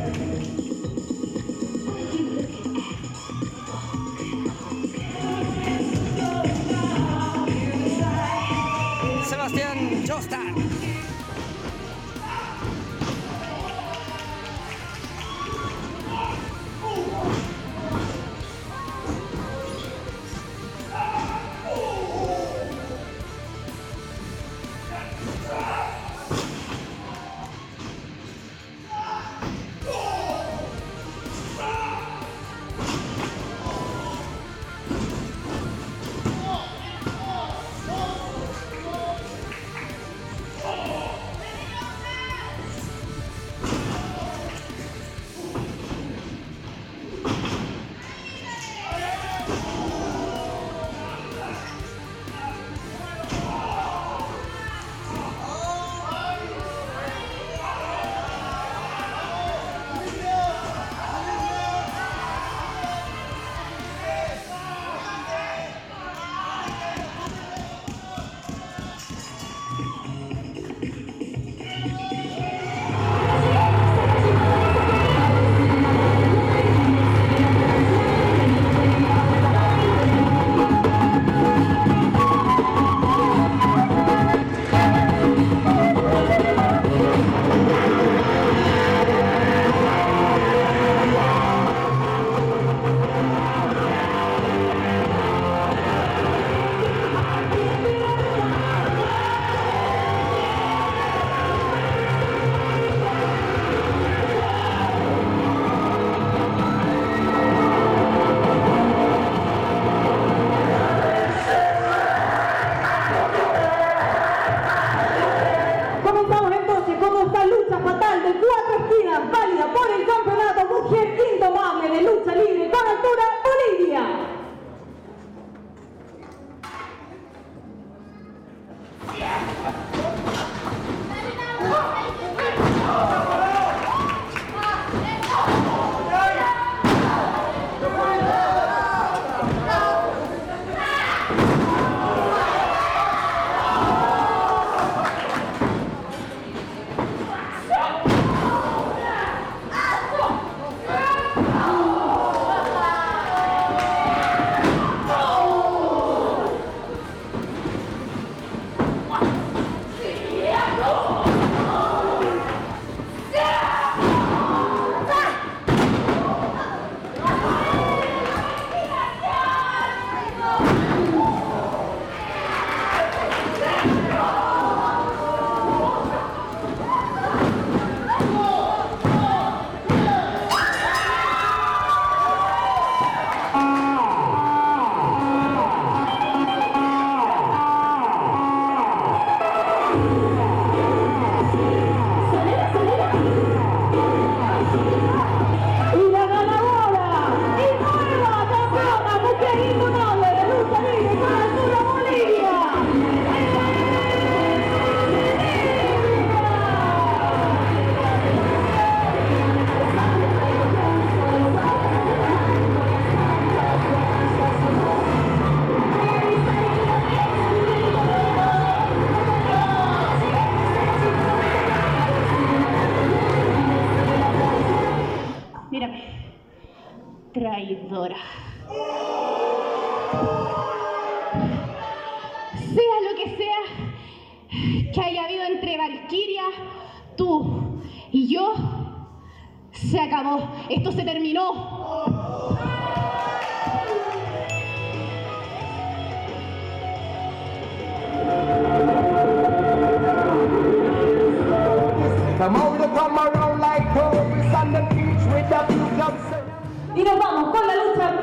Y nos vamos con la lucha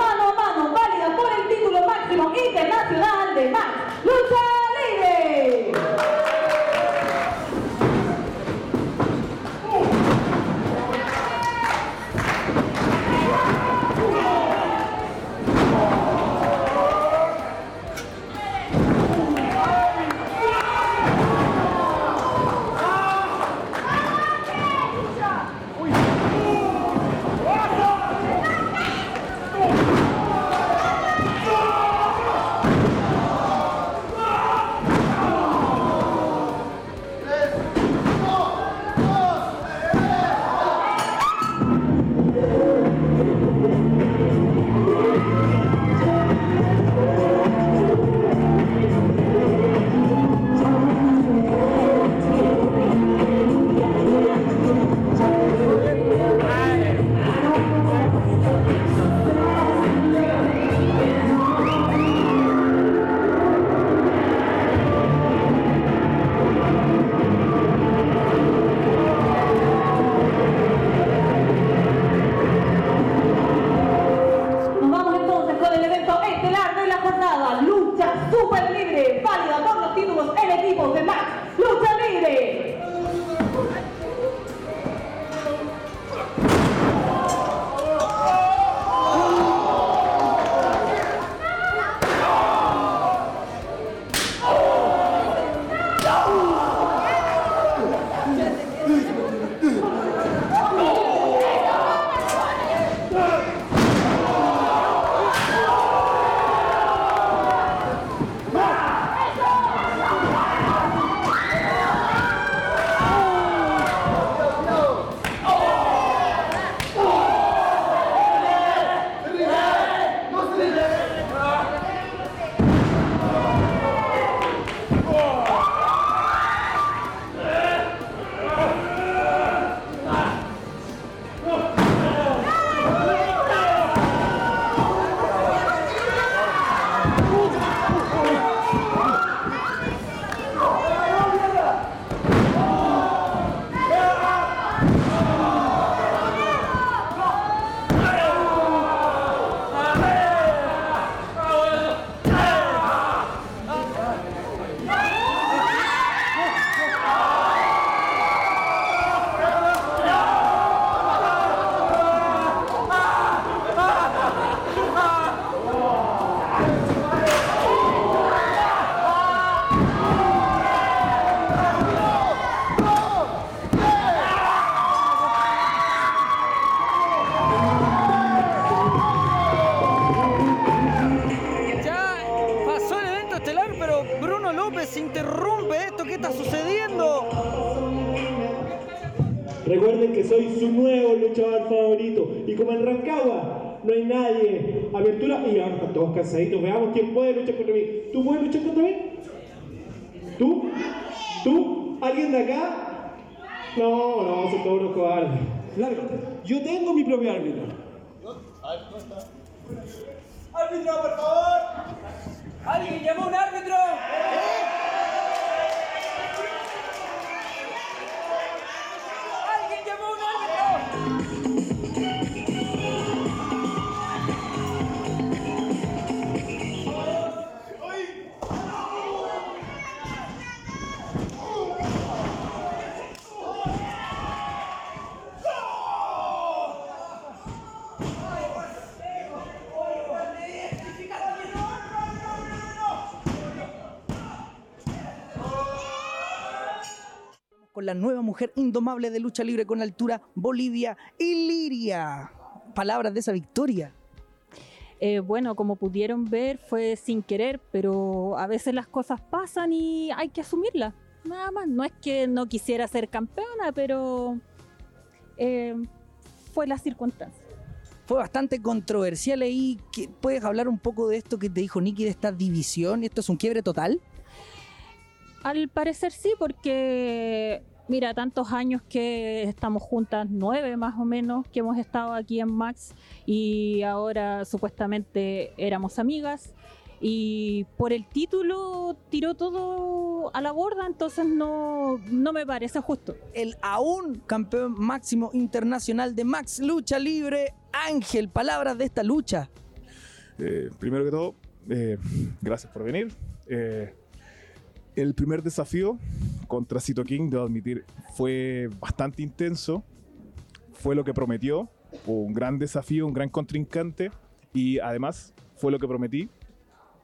¡Árbitro, por favor! ¿Alguien llamó a la nueva mujer indomable de lucha libre con altura, Bolivia y Liria. Palabras de esa victoria. Eh, bueno, como pudieron ver, fue sin querer, pero a veces las cosas pasan y hay que asumirlas. Nada más, no es que no quisiera ser campeona, pero eh, fue la circunstancia. Fue bastante controversial ahí. ¿Qué- ¿Puedes hablar un poco de esto que te dijo Nicky de esta división? ¿Esto es un quiebre total? Al parecer sí, porque Mira, tantos años que estamos juntas, nueve más o menos, que hemos estado aquí en Max y ahora supuestamente éramos amigas y por el título tiró todo a la borda, entonces no, no me parece justo. El aún campeón máximo internacional de Max Lucha Libre, Ángel, palabras de esta lucha. Eh, primero que todo, eh, gracias por venir. Eh, el primer desafío contra Cito King, debo admitir, fue bastante intenso. Fue lo que prometió. Fue un gran desafío, un gran contrincante. Y además, fue lo que prometí.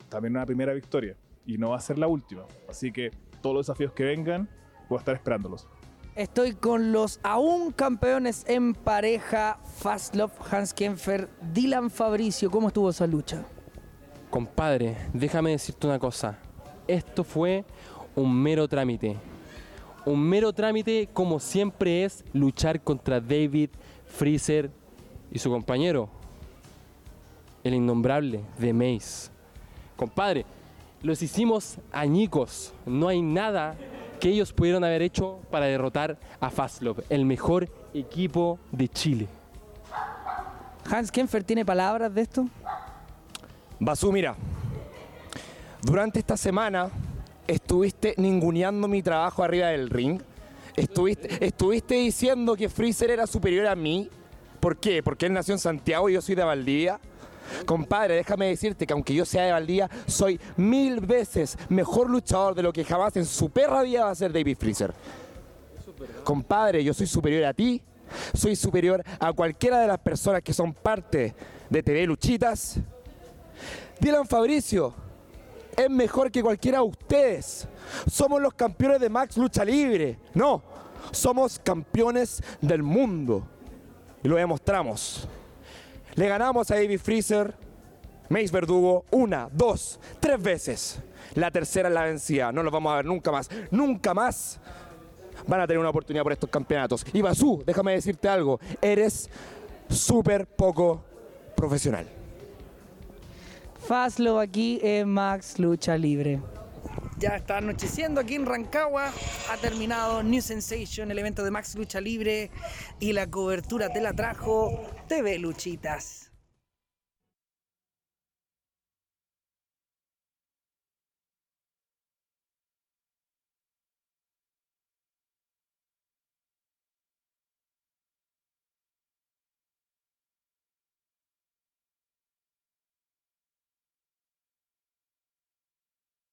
También una primera victoria. Y no va a ser la última. Así que todos los desafíos que vengan, voy a estar esperándolos. Estoy con los aún campeones en pareja, Fastlove, Hans Kempfer, Dylan Fabricio. ¿Cómo estuvo esa lucha? Compadre, déjame decirte una cosa. Esto fue un mero trámite. Un mero trámite como siempre es luchar contra David, Freezer y su compañero, el innombrable de Mace. Compadre, los hicimos añicos. No hay nada que ellos pudieron haber hecho para derrotar a Fastlove, el mejor equipo de Chile. Hans Kempfer tiene palabras de esto. Basú, mira, durante esta semana estuviste ninguneando mi trabajo arriba del ring. Estuviste, estuviste diciendo que Freezer era superior a mí. ¿Por qué? Porque él nació en Santiago y yo soy de Valdivia. Compadre, déjame decirte que aunque yo sea de Valdivia, soy mil veces mejor luchador de lo que jamás en su perra vida va a ser David Freezer. Compadre, yo soy superior a ti, soy superior a cualquiera de las personas que son parte de TV Luchitas. Dylan Fabricio es mejor que cualquiera de ustedes. Somos los campeones de Max Lucha Libre. No, somos campeones del mundo. Y lo demostramos. Le ganamos a David Freezer, Mace Verdugo, una, dos, tres veces. La tercera es la vencida. No los vamos a ver nunca más. Nunca más van a tener una oportunidad por estos campeonatos. Y Basú, déjame decirte algo. Eres súper poco profesional. Fastlove aquí en Max Lucha Libre. Ya está anocheciendo aquí en Rancagua. Ha terminado New Sensation, el evento de Max Lucha Libre. Y la cobertura te la trajo TV Luchitas.